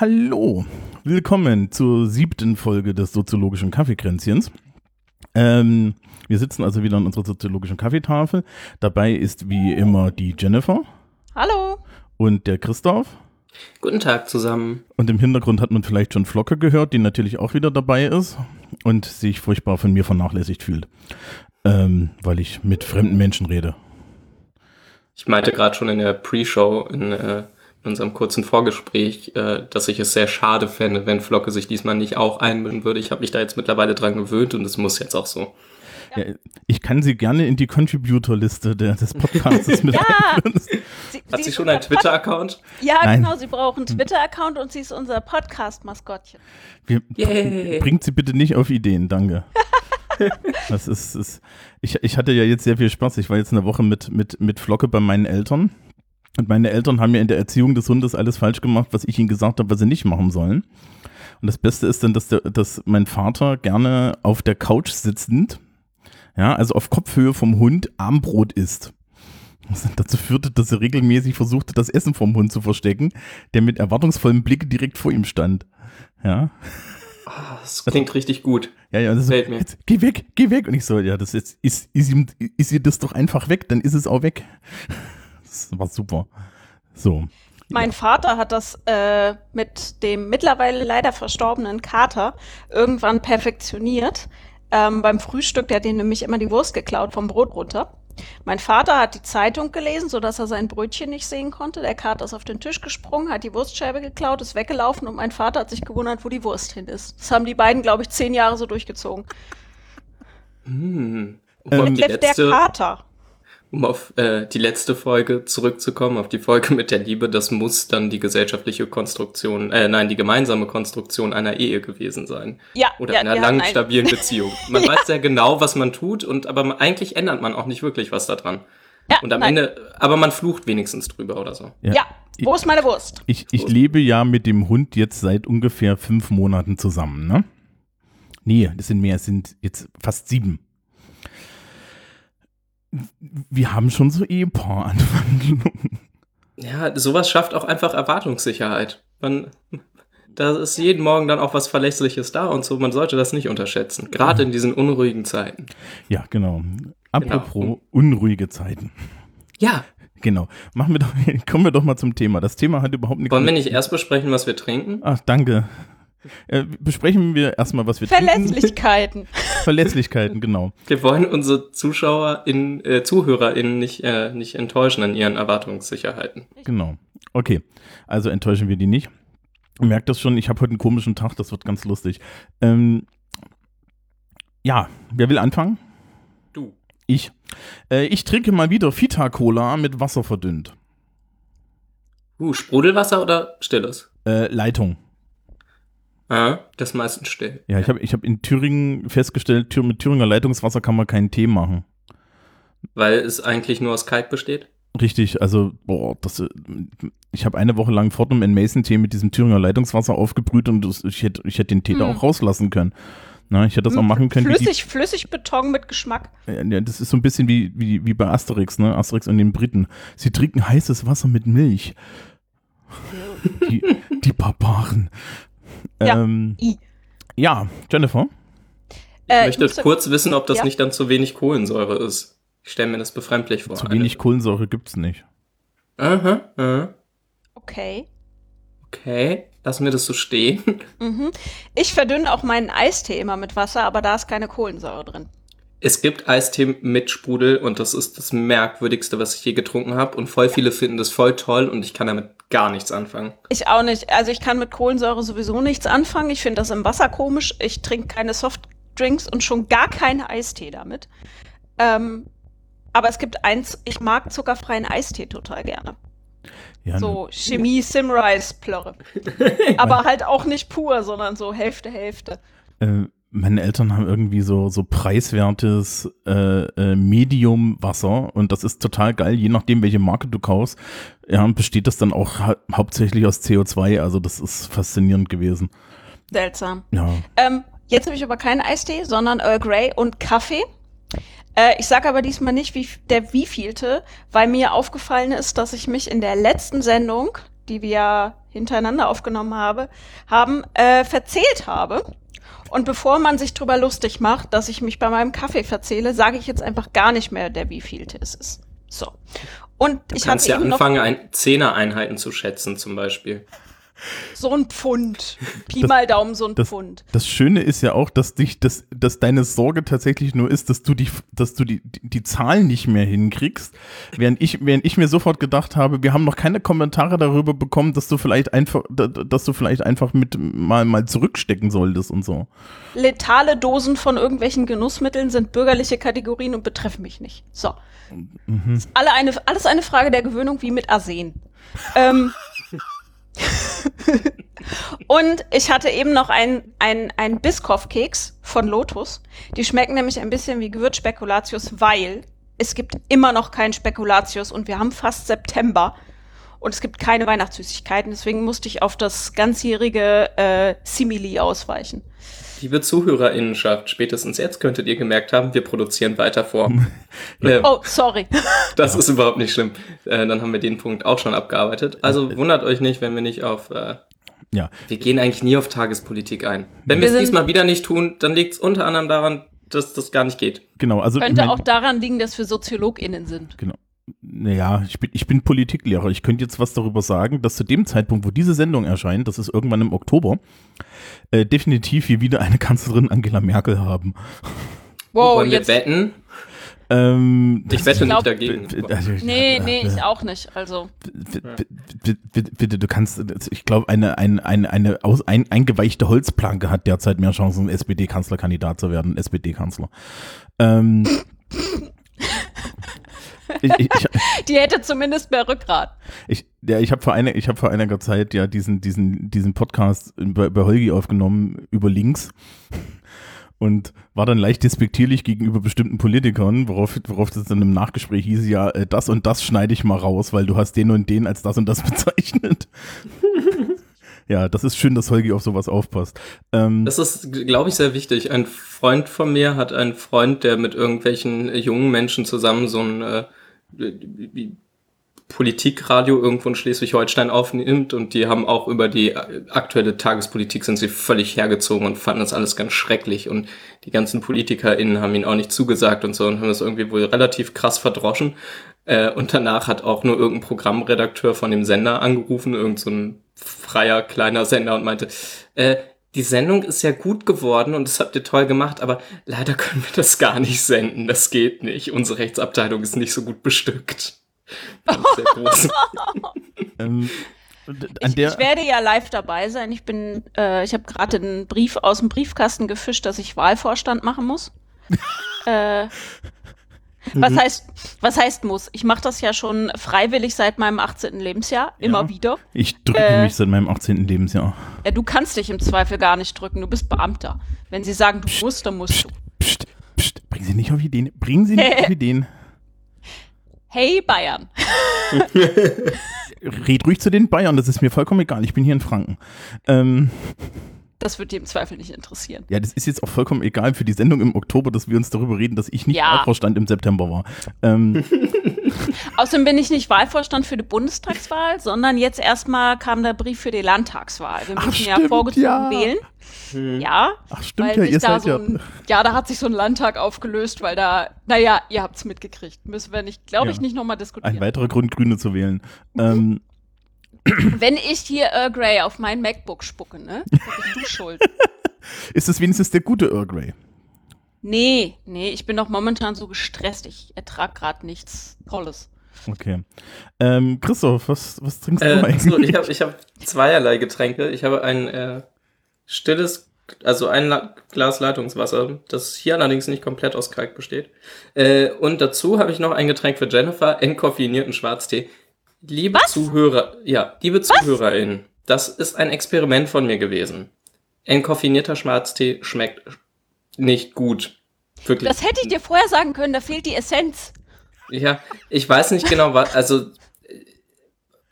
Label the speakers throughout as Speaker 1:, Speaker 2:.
Speaker 1: hallo. Willkommen zur siebten Folge des soziologischen Kaffeekränzchens. Ähm, wir sitzen also wieder an unserer soziologischen Kaffeetafel. Dabei ist wie immer die Jennifer
Speaker 2: Hallo.
Speaker 1: und der Christoph.
Speaker 3: Guten Tag zusammen.
Speaker 1: Und im Hintergrund hat man vielleicht schon Flocke gehört, die natürlich auch wieder dabei ist und sich furchtbar von mir vernachlässigt fühlt, ähm, weil ich mit fremden Menschen rede.
Speaker 3: Ich meinte gerade schon in der Pre-Show, in, äh, in unserem kurzen Vorgespräch, äh, dass ich es sehr schade fände, wenn Flocke sich diesmal nicht auch einmischen würde. Ich habe mich da jetzt mittlerweile dran gewöhnt und es muss jetzt auch so.
Speaker 1: Ja, ich kann sie gerne in die Contributor-Liste des Podcasts mit
Speaker 2: Ja. Sie,
Speaker 3: Hat sie
Speaker 2: ist
Speaker 3: schon einen Twitter-Account?
Speaker 2: Ja,
Speaker 1: Nein.
Speaker 2: genau. Sie brauchen einen Twitter-Account und sie ist unser Podcast-Maskottchen.
Speaker 1: Bringt sie bitte nicht auf Ideen, danke. Das ist, ist ich, ich hatte ja jetzt sehr viel Spaß. Ich war jetzt eine Woche mit, mit, mit Flocke bei meinen Eltern. Und meine Eltern haben ja in der Erziehung des Hundes alles falsch gemacht, was ich ihnen gesagt habe, was sie nicht machen sollen. Und das Beste ist dann, dass, der, dass mein Vater gerne auf der Couch sitzend, ja, also auf Kopfhöhe vom Hund Armbrot isst. Was dann dazu führte, dass er regelmäßig versuchte, das Essen vom Hund zu verstecken, der mit erwartungsvollem Blick direkt vor ihm stand. Ja.
Speaker 3: Ah, Das klingt richtig gut.
Speaker 1: Ja, ja, das ist so,
Speaker 3: Gefällt mir.
Speaker 1: jetzt, geh weg, geh weg. Und ich so, ja, das ist, ist, ist, ihm, ist ihr das doch einfach weg, dann ist es auch weg. Das war super. So.
Speaker 2: Mein Vater hat das äh, mit dem mittlerweile leider verstorbenen Kater irgendwann perfektioniert. Ähm, beim Frühstück, der hat ihm nämlich immer die Wurst geklaut vom Brot runter. Mein Vater hat die Zeitung gelesen, sodass er sein Brötchen nicht sehen konnte. Der Kater ist auf den Tisch gesprungen, hat die Wurstscheibe geklaut, ist weggelaufen und mein Vater hat sich gewundert, wo die Wurst hin ist. Das haben die beiden, glaube ich, zehn Jahre so durchgezogen.
Speaker 3: Hm.
Speaker 1: Ähm,
Speaker 3: die
Speaker 2: Der, der
Speaker 3: letzte,
Speaker 2: Kater.
Speaker 3: Um auf äh, die letzte Folge zurückzukommen, auf die Folge mit der Liebe, das muss dann die gesellschaftliche Konstruktion, äh, nein, die gemeinsame Konstruktion einer Ehe gewesen sein.
Speaker 2: Ja,
Speaker 3: Oder
Speaker 2: ja,
Speaker 3: einer langen, stabilen Beziehung. Man weiß sehr genau, was man tut, und aber man- eigentlich ändert man auch nicht wirklich was daran.
Speaker 2: Ja,
Speaker 3: Und am
Speaker 2: nein.
Speaker 3: Ende, aber man flucht wenigstens drüber oder so.
Speaker 2: Ja, wo ist meine Wurst?
Speaker 1: Ich, ich lebe ja mit dem Hund jetzt seit ungefähr fünf Monaten zusammen, ne? Nee, das sind mehr, es sind jetzt fast sieben. Wir haben schon so Ehepaar-Anwandlungen.
Speaker 3: Ja, sowas schafft auch einfach Erwartungssicherheit. Man, da ist jeden Morgen dann auch was Verlässliches da und so. Man sollte das nicht unterschätzen. Gerade in diesen unruhigen Zeiten.
Speaker 1: Ja, genau. Apropos unruhige Zeiten.
Speaker 3: Ja,
Speaker 1: Genau. Machen wir doch, kommen wir doch mal zum Thema. Das Thema hat überhaupt nichts
Speaker 3: wollen wir nicht erst besprechen, was wir trinken?
Speaker 1: Ach, danke. Äh, besprechen wir erstmal, was wir trinken.
Speaker 2: Verlässlichkeiten.
Speaker 1: Verlässlichkeiten, genau.
Speaker 3: Wir wollen unsere Zuschauer in, äh, ZuhörerInnen nicht, äh, nicht enttäuschen an ihren Erwartungssicherheiten.
Speaker 1: Genau. Okay. Also enttäuschen wir die nicht. Ihr merkt das schon, ich habe heute einen komischen Tag, das wird ganz lustig. Ähm, ja, wer will anfangen?
Speaker 3: Du.
Speaker 1: Ich. Äh, ich trinke mal wieder Fita-Cola mit Wasser verdünnt.
Speaker 3: Uh, Sprudelwasser oder stilles?
Speaker 1: Äh, Leitung.
Speaker 3: Ah, das meistens still.
Speaker 1: Ja, ich habe ich hab in Thüringen festgestellt, mit Thüringer Leitungswasser kann man keinen Tee machen.
Speaker 3: Weil es eigentlich nur aus Kalk besteht.
Speaker 1: Richtig, also, boah, das, äh, ich habe eine Woche lang Fortnum Mason Tee mit diesem Thüringer Leitungswasser aufgebrüht und das, ich hätte ich hätte den Tee da
Speaker 2: Hm.
Speaker 1: auch rauslassen können. Na, ich hätte das auch machen können. wie die-
Speaker 2: Flüssig, Flüssigbeton mit Geschmack.
Speaker 1: Ja, ja, das ist so ein bisschen wie, wie, wie bei Asterix, ne? Asterix und den Briten. Sie trinken heißes Wasser mit Milch. Die, die Barbaren.
Speaker 2: Ja.
Speaker 1: Ähm, ja, Jennifer.
Speaker 3: Ich
Speaker 2: Äh,
Speaker 3: möchte
Speaker 2: musste-
Speaker 3: kurz wissen, ob das
Speaker 2: Ja.
Speaker 3: nicht dann zu wenig Kohlensäure ist. Ich stelle mir das befremdlich vor.
Speaker 1: Zu
Speaker 3: Eine-
Speaker 1: wenig Kohlensäure gibt's nicht.
Speaker 3: Aha, aha.
Speaker 2: Okay.
Speaker 3: Okay, lassen wir das so stehen.
Speaker 2: Mhm. Ich verdünne auch meinen Eistee immer mit Wasser, aber da ist keine Kohlensäure drin.
Speaker 3: Es gibt Eistee mit Sprudel und das ist das merkwürdigste, was ich je getrunken habe. Und voll viele finden das voll toll und ich kann damit gar nichts anfangen.
Speaker 2: Ich auch nicht. Also ich kann mit Kohlensäure sowieso nichts anfangen. Ich finde das im Wasser komisch. Ich trinke keine Softdrinks und schon gar keine Eistee damit. Ähm, aber es gibt eins, ich mag zuckerfreien Eistee total gerne.
Speaker 1: Ja,
Speaker 2: So Chemie Simrise Plörre. aber halt auch nicht pur, sondern so Hälfte, Hälfte.
Speaker 1: Äh, meine Eltern haben irgendwie so, so preiswertes äh, äh, Medium-Wasser und das ist total geil, je nachdem, welche Marke du kaufst. Ja, besteht das dann auch hau hauptsächlich aus CO2, also das ist faszinierend gewesen.
Speaker 2: Seltsam.
Speaker 1: Ja.
Speaker 2: Ähm, Jetzt habe ich aber keinen Eistee, sondern Earl Grey und Kaffee. Äh, ich sage aber diesmal nicht, wie der wievielte, weil mir aufgefallen ist, dass ich mich in der letzten Sendung, die wir hintereinander aufgenommen habe, haben, äh, verzählt habe. Und bevor man sich drüber lustig macht, dass ich mich bei meinem Kaffee verzähle, sage ich jetzt einfach gar nicht mehr, der wievielte es ist. So. Und
Speaker 3: Du
Speaker 2: ich
Speaker 3: kannst ja anfangen, ein Zehner-Einheiten zu schätzen, zum Beispiel.
Speaker 2: So ein Pfund. Pi mal Daumen so ein
Speaker 1: das-
Speaker 2: Pfund.
Speaker 1: Das Schöne ist ja auch, dass dich, dass, dass deine Sorge tatsächlich nur ist, dass du die, dass du die, die, die Zahlen nicht mehr hinkriegst. Während ich, während ich mir sofort gedacht habe, wir haben noch keine Kommentare darüber bekommen, dass du vielleicht einfach, da- dass du vielleicht einfach mit mal, mal zurückstecken solltest und so.
Speaker 2: Letale Dosen von irgendwelchen Genussmitteln sind bürgerliche Kategorien und betreffen mich nicht. So. Ist alle eine, alles eine Frage der Gewöhnung wie mit Arsen. ähm. und ich hatte eben noch ein, ein, Biscoff-Keks von Lotus. Die schmecken nämlich ein bisschen wie Gewürzspekulatius, weil es gibt immer noch keinen Spekulatius und wir haben fast September und es gibt keine Weihnachtssüßigkeiten. Deswegen musste ich auf das ganzjährige äh, Simili ausweichen.
Speaker 3: Liebe Zuhörerinnenschaft, spätestens jetzt könntet ihr gemerkt haben, wir produzieren weiter vor. äh,
Speaker 2: Oh, sorry.
Speaker 3: Das ist überhaupt nicht schlimm. Äh, dann haben wir den Punkt auch schon abgearbeitet. Also wundert euch nicht, wenn wir nicht auf. Äh,
Speaker 1: Ja,
Speaker 3: wir gehen eigentlich nie auf Tagespolitik ein. Wenn wir
Speaker 2: Wir
Speaker 3: es diesmal wieder nicht tun, dann liegt es unter anderem daran, dass das gar nicht geht.
Speaker 1: genau. Also, ich
Speaker 2: Könnte
Speaker 1: mein-
Speaker 2: auch daran liegen, dass wir SoziologInnen sind.
Speaker 1: Genau. Naja, ich bin, ich bin Politiklehrer. Ich könnte jetzt was darüber sagen, dass zu dem Zeitpunkt, wo diese Sendung erscheint, das ist irgendwann im Oktober, äh, definitiv wir wieder eine Kanzlerin Angela Merkel haben.
Speaker 2: Wow,
Speaker 3: Wollen wir
Speaker 2: jetzt.
Speaker 3: wetten?
Speaker 1: Ähm,
Speaker 3: Ich wette
Speaker 2: glaub-
Speaker 3: nicht dagegen.
Speaker 1: Also,
Speaker 2: Nee,
Speaker 1: ja,
Speaker 2: nee,
Speaker 1: ja.
Speaker 2: ich auch nicht. Also,
Speaker 1: B- b- b- b- Bitte, du kannst, ich glaube, eine, eine, eine, eine aus, ein, eingeweichte Holzplanke hat derzeit mehr Chancen, SPD-Kanzlerkandidat zu werden, SPD-Kanzler. Ähm, ich, ich, ich,
Speaker 2: die hätte zumindest mehr Rückgrat.
Speaker 1: Ich, ja, ich habe vor, einer, ich hab vor einiger Zeit ja diesen, diesen, diesen Podcast bei, bei Holgi aufgenommen über Links und war dann leicht despektierlich gegenüber bestimmten Politikern, worauf, worauf das dann im Nachgespräch hieß, ja, äh, das und das schneide ich mal raus, weil du hast den und den als das und das bezeichnet. ja, das ist schön, dass Holgi auf sowas aufpasst. Ähm,
Speaker 3: Das ist, glaube ich, sehr wichtig. Ein Freund von mir hat einen Freund, der mit irgendwelchen äh, jungen Menschen zusammen so ein äh, Politikradio irgendwo in Schleswig-Holstein aufnimmt und die haben auch über die aktuelle Tagespolitik sind sie völlig hergezogen und fanden das alles ganz schrecklich und die ganzen PolitikerInnen haben ihn auch nicht zugesagt und so und haben das irgendwie wohl relativ krass verdroschen. Äh, und danach hat auch nur irgendein Programmredakteur von dem Sender angerufen, irgend so freier kleiner Sender und meinte, äh, die Sendung ist ja gut geworden und das habt ihr toll gemacht, aber leider können wir das gar nicht senden. Das geht nicht. Unsere Rechtsabteilung ist nicht so gut bestückt.
Speaker 1: Ähm,
Speaker 2: Ich, ich werde ja live dabei sein. Ich bin, äh, ich habe gerade einen Brief aus dem Briefkasten gefischt, dass ich Wahlvorstand machen muss. äh, was
Speaker 1: Mhm.
Speaker 2: heißt, was heißt muss? Ich mache das ja schon freiwillig seit meinem 18. Lebensjahr, immer
Speaker 1: Ja.
Speaker 2: wieder.
Speaker 1: ich drücke
Speaker 2: äh,
Speaker 1: mich seit meinem 18. Lebensjahr.
Speaker 2: Ja, du kannst dich im Zweifel gar nicht drücken, du bist Beamter. Wenn sie sagen, du musst, dann musst du.
Speaker 1: Psst, psst, bringen Sie nicht auf Ideen. Bringen Sie nicht auf Ideen.
Speaker 2: Hey Bayern.
Speaker 1: Red ruhig zu den Bayern, das ist mir vollkommen egal. Ich bin hier in Franken. Ähm,
Speaker 2: Das wird dir im Zweifel nicht interessieren.
Speaker 1: ja, das ist jetzt auch vollkommen egal für die Sendung im Oktober, dass wir uns darüber reden, dass ich nicht
Speaker 2: Ja.
Speaker 1: Wahlvorstand im September war. Ähm,
Speaker 2: Außerdem bin ich nicht Wahlvorstand für die Bundestagswahl, sondern jetzt erstmal kam der Brief für die Landtagswahl. Wir
Speaker 1: Ach,
Speaker 2: müssen ja
Speaker 1: stimmt,
Speaker 2: vorgezogen
Speaker 1: ja.
Speaker 2: wählen. Ja,
Speaker 1: ach stimmt
Speaker 2: weil
Speaker 1: ja, ihr
Speaker 2: da
Speaker 1: seid
Speaker 2: so
Speaker 1: ja.
Speaker 2: ein, ja, da hat sich so ein Landtag aufgelöst, weil da, naja, ihr habt's mitgekriegt. Müssen wir nicht, glaube ich,
Speaker 1: Ja.
Speaker 2: nicht nochmal
Speaker 1: Ein
Speaker 2: diskutieren.
Speaker 1: weiterer Grund, Grüne zu wählen. Ähm,
Speaker 2: Wenn ich hier Earl Grey auf mein MacBook spucke, ne, dann bist du schuld.
Speaker 1: ist es wenigstens der gute Earl Grey?
Speaker 2: Nee, nee, ich bin doch momentan so gestresst. Ich ertrag gerade nichts Tolles.
Speaker 1: Okay. Ähm, Christoph, was, was trinkst du
Speaker 3: Äh,
Speaker 1: eigentlich?
Speaker 3: so, ich habe ich hab zweierlei Getränke. Ich habe ein äh, stilles, also ein La Glas Leitungswasser, das hier allerdings nicht komplett aus Kalk besteht. Äh, und dazu habe ich noch ein Getränk für Jennifer, entkoffinierten Schwarztee. Liebe Zuhörer, ja, liebe ZuhörerInnen, das ist ein Experiment von mir gewesen. Entkoffinierter Schwarztee schmeckt nicht gut. Wirklich.
Speaker 2: Das hätte ich dir vorher sagen können, da fehlt die Essenz.
Speaker 3: Ja, ich weiß nicht genau, was, also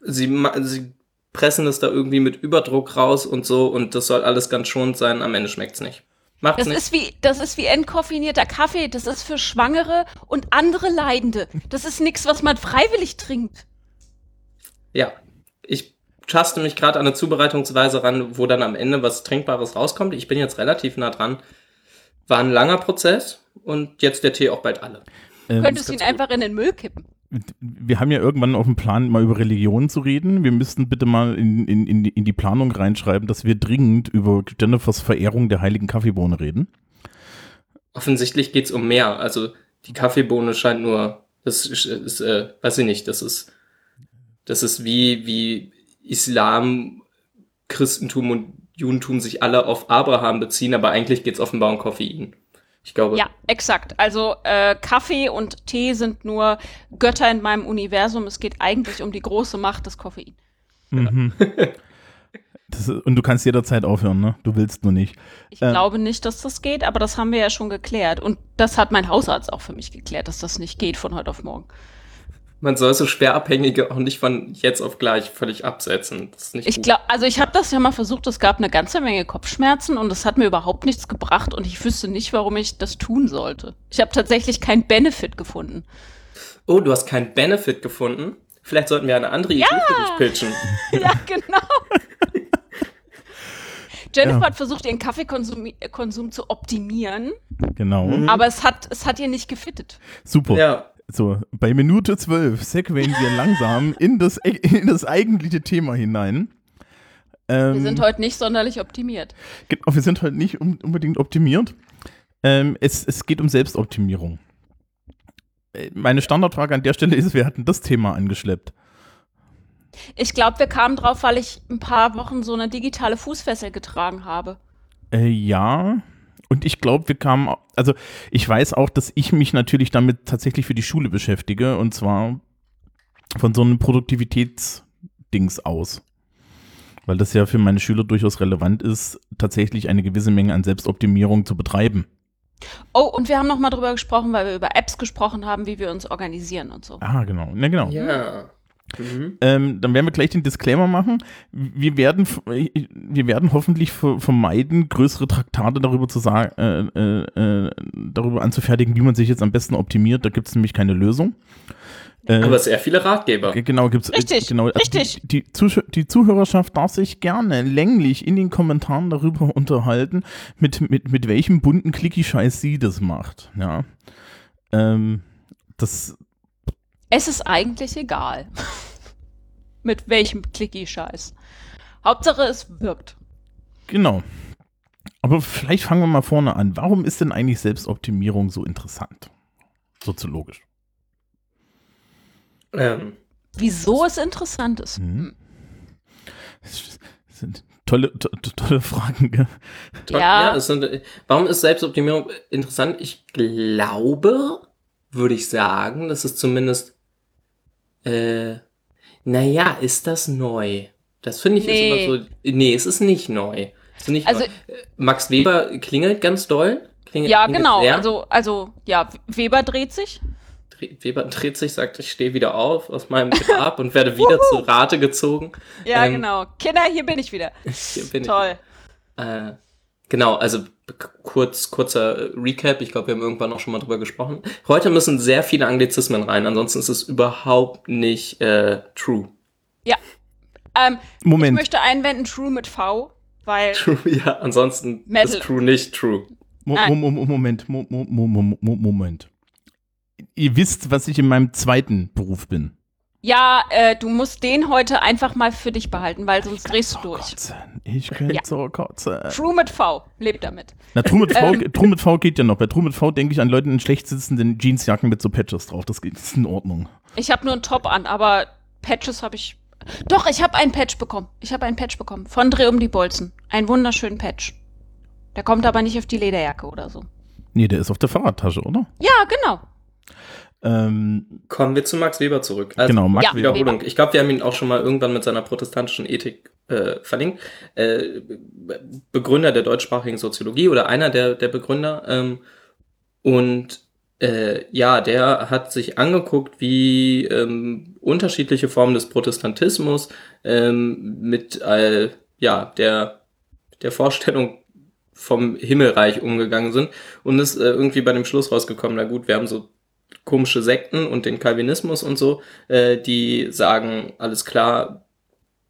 Speaker 3: sie, sie pressen es da irgendwie mit Überdruck raus und so und das soll alles ganz schonend sein, am Ende schmeckt's nicht. Macht's
Speaker 2: Das
Speaker 3: nicht.
Speaker 2: ist wie, das ist wie entkoffinierter Kaffee. Das ist für Schwangere und andere Leidende. Das ist nichts, was man freiwillig trinkt.
Speaker 3: Ja, ich taste mich gerade an eine Zubereitungsweise ran, wo dann am Ende was Trinkbares rauskommt. Ich bin jetzt relativ nah dran. War ein langer Prozess und jetzt der Tee auch bald alle.
Speaker 1: Ähm,
Speaker 2: Könntest
Speaker 3: ganz
Speaker 2: ihn einfach in den Müll kippen.
Speaker 1: wir haben ja irgendwann auf dem Plan, mal über Religion zu reden. Wir müssten bitte mal in, in, in, die, in die Planung reinschreiben, dass wir dringend über Jennifers Verehrung der heiligen Kaffeebohne reden.
Speaker 3: Offensichtlich geht's um mehr. Also die Kaffeebohne scheint nur, das ist, ist äh, weiß ich nicht, das ist, das ist wie, wie Islam, Christentum und Judentum sich alle auf Abraham beziehen, aber eigentlich geht's offenbar um Koffein. Ich glaube,
Speaker 2: Ja, exakt. Also äh, Kaffee und Tee sind nur Götter in meinem Universum. Es geht eigentlich um die große Macht des Koffein.
Speaker 1: Mhm. Das ist, und du kannst jederzeit aufhören, ne? Du willst nur nicht.
Speaker 2: Ich
Speaker 1: Ähm.
Speaker 2: glaube nicht, dass das geht, aber das haben wir ja schon geklärt. Und das hat mein Hausarzt auch für mich geklärt, dass das nicht geht von heute auf morgen.
Speaker 3: Man soll so Schwerabhängige auch nicht von jetzt auf gleich völlig absetzen. Das ist nicht
Speaker 2: Ich glaube, also ich habe das ja mal versucht, es gab eine ganze Menge Kopfschmerzen und es hat mir überhaupt nichts gebracht und ich wüsste nicht, warum ich das tun sollte. Ich habe tatsächlich keinen Benefit gefunden.
Speaker 3: Oh, du hast keinen Benefit gefunden? Vielleicht sollten wir eine andere Idee für dich pitchen.
Speaker 2: ja, genau. Jennifer
Speaker 1: Ja.
Speaker 2: hat versucht, ihren Kaffeekonsum Konsum zu optimieren,
Speaker 1: Genau.
Speaker 2: aber es hat, es hat ihr nicht gefittet.
Speaker 1: Super.
Speaker 3: Ja,
Speaker 1: So, bei Minute 12 segwayen wir langsam in das, in das eigentliche Thema hinein. Ähm,
Speaker 2: Wir sind heute nicht sonderlich optimiert.
Speaker 1: Genau, wir sind halt nicht un unbedingt optimiert. Ähm, es, es geht um Selbstoptimierung. Äh, Meine Standardfrage an der Stelle ist, wer hat denn das Thema angeschleppt?
Speaker 2: Ich glaube, wir kamen drauf, weil ich ein paar Wochen so eine digitale Fußfessel getragen habe.
Speaker 1: Äh, ja, und ich glaube, wir kamen, also ich weiß auch, dass ich mich natürlich damit tatsächlich für die Schule beschäftige und zwar von so einem Produktivitätsdings aus. Weil das ja für meine Schüler durchaus relevant ist, tatsächlich eine gewisse Menge an Selbstoptimierung zu betreiben.
Speaker 2: Oh, und wir haben noch mal drüber gesprochen, weil wir über Apps gesprochen haben, wie wir uns organisieren und so.
Speaker 1: Ah, genau. Ne, genau.
Speaker 3: ja. Mhm.
Speaker 1: Ähm, dann werden wir gleich den Disclaimer machen. Wir werden, f- wir werden hoffentlich ver- vermeiden, größere Traktate darüber zu sagen, äh, äh, äh, darüber anzufertigen, wie man sich jetzt am besten optimiert. Da gibt es nämlich keine Lösung. Äh,
Speaker 3: Aber sehr viele Ratgeber.
Speaker 1: Genau, gibt's äh,
Speaker 2: Richtig,
Speaker 1: genau, also
Speaker 2: richtig.
Speaker 1: Die, die, Zusch die Zuhörerschaft darf sich gerne länglich in den Kommentaren darüber unterhalten, mit, mit, mit welchem bunten Clicky-Scheiß sie das macht. Ja. Ähm, das,
Speaker 2: Es ist eigentlich egal. Mit welchem Clicky-Scheiß. Hauptsache, es wirkt.
Speaker 1: genau. Aber vielleicht fangen wir mal vorne an. Warum ist denn eigentlich Selbstoptimierung so interessant? Soziologisch.
Speaker 3: Ähm,
Speaker 2: Wieso es interessant ist.
Speaker 1: Mhm. Das sind tolle, to, to, tolle Fragen. Gell?
Speaker 2: Ja.
Speaker 3: es sind, warum ist Selbstoptimierung interessant? Ich glaube, würde ich sagen, dass es zumindest, äh, naja, ist das neu? Das finde ich
Speaker 2: Nee.
Speaker 3: ist immer so, nee, es ist nicht neu. Es ist nicht
Speaker 2: Also-
Speaker 3: neu. Max Weber klingelt ganz doll. Klingelt,
Speaker 2: Ja,
Speaker 3: klingelt
Speaker 2: genau.
Speaker 3: sehr.
Speaker 2: Also, also, ja, Weber dreht sich.
Speaker 3: Weber dreht sich, sagt, ich stehe wieder auf aus meinem Grab und werde wieder zu Rate gezogen.
Speaker 2: Ja,
Speaker 3: Ähm,
Speaker 2: genau. Kinder, hier bin ich wieder.
Speaker 3: Bin ich.
Speaker 2: Toll.
Speaker 3: Äh, genau, also kurz, kurzer äh, Recap. Ich glaube, wir haben irgendwann auch schon mal drüber gesprochen. Heute müssen sehr viele Anglizismen rein, ansonsten ist es überhaupt nicht äh, true.
Speaker 2: Ähm, ich
Speaker 1: Moment.
Speaker 2: möchte einwenden, True mit V, weil
Speaker 3: True, ja, ansonsten
Speaker 2: Metal.
Speaker 3: ist true nicht true.
Speaker 1: Mo. Mo Mo Moment, Mo Mo Mo Mo Mo Moment. Ihr wisst, was ich in meinem zweiten Beruf bin.
Speaker 2: Ja, äh, du musst den heute einfach mal für dich behalten, weil sonst drehst du durch.
Speaker 1: Kotzen. Ich könnte
Speaker 2: Ja.
Speaker 1: so kotzen.
Speaker 2: True mit V, lebt damit.
Speaker 1: Na, True mit, v,
Speaker 2: Ähm.
Speaker 1: True mit V geht ja noch. Bei True mit V denke ich an Leute in schlecht sitzenden Jeansjacken mit so Patches drauf. Das geht- das ist in Ordnung.
Speaker 2: Ich habe nur einen Top an, aber Patches habe ich. Doch, ich habe einen Patch bekommen. Ich habe einen Patch bekommen. Von Dreh um die Bolzen. Einen wunderschönen Patch. Der kommt aber nicht auf die Lederjacke oder so.
Speaker 1: Nee, der ist auf der Fahrradtasche, oder?
Speaker 2: Ja, genau.
Speaker 1: Ähm,
Speaker 3: Kommen wir zu Max Weber zurück. Also,
Speaker 1: genau, Max
Speaker 2: Ja.
Speaker 1: Weber.
Speaker 3: Wiederholung. Ich glaube, wir haben ihn auch schon mal irgendwann mit seiner protestantischen Ethik äh, verlinkt. Äh, Be- Begründer der deutschsprachigen Soziologie oder einer der, der Begründer. Ähm, und äh, ja, der hat sich angeguckt, wie ähm, unterschiedliche Formen des Protestantismus ähm, mit äh, ja, der, der Vorstellung vom Himmelreich umgegangen sind und ist äh, irgendwie bei dem Schluss rausgekommen, na gut, wir haben so komische Sekten und den Calvinismus und so, äh, die sagen, alles klar,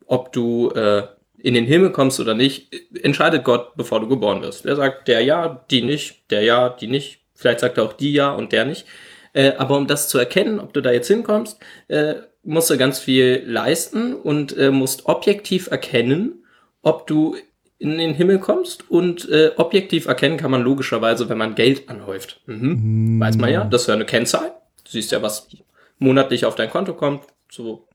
Speaker 3: ob du äh, in den Himmel kommst oder nicht, entscheidet Gott, bevor du geboren wirst. Er sagt, der ja, die nicht, der ja, die nicht. Vielleicht sagt er auch die ja und der nicht. Äh, aber um das zu erkennen, ob du da jetzt hinkommst, äh, musst du ganz viel leisten und äh, musst objektiv erkennen, ob du in den Himmel kommst und äh, objektiv erkennen kann man logischerweise, wenn man Geld anhäuft. Mhm. Weiß man ja, das ist ja eine Kennzahl. Du siehst ja, was monatlich auf dein Konto kommt. So.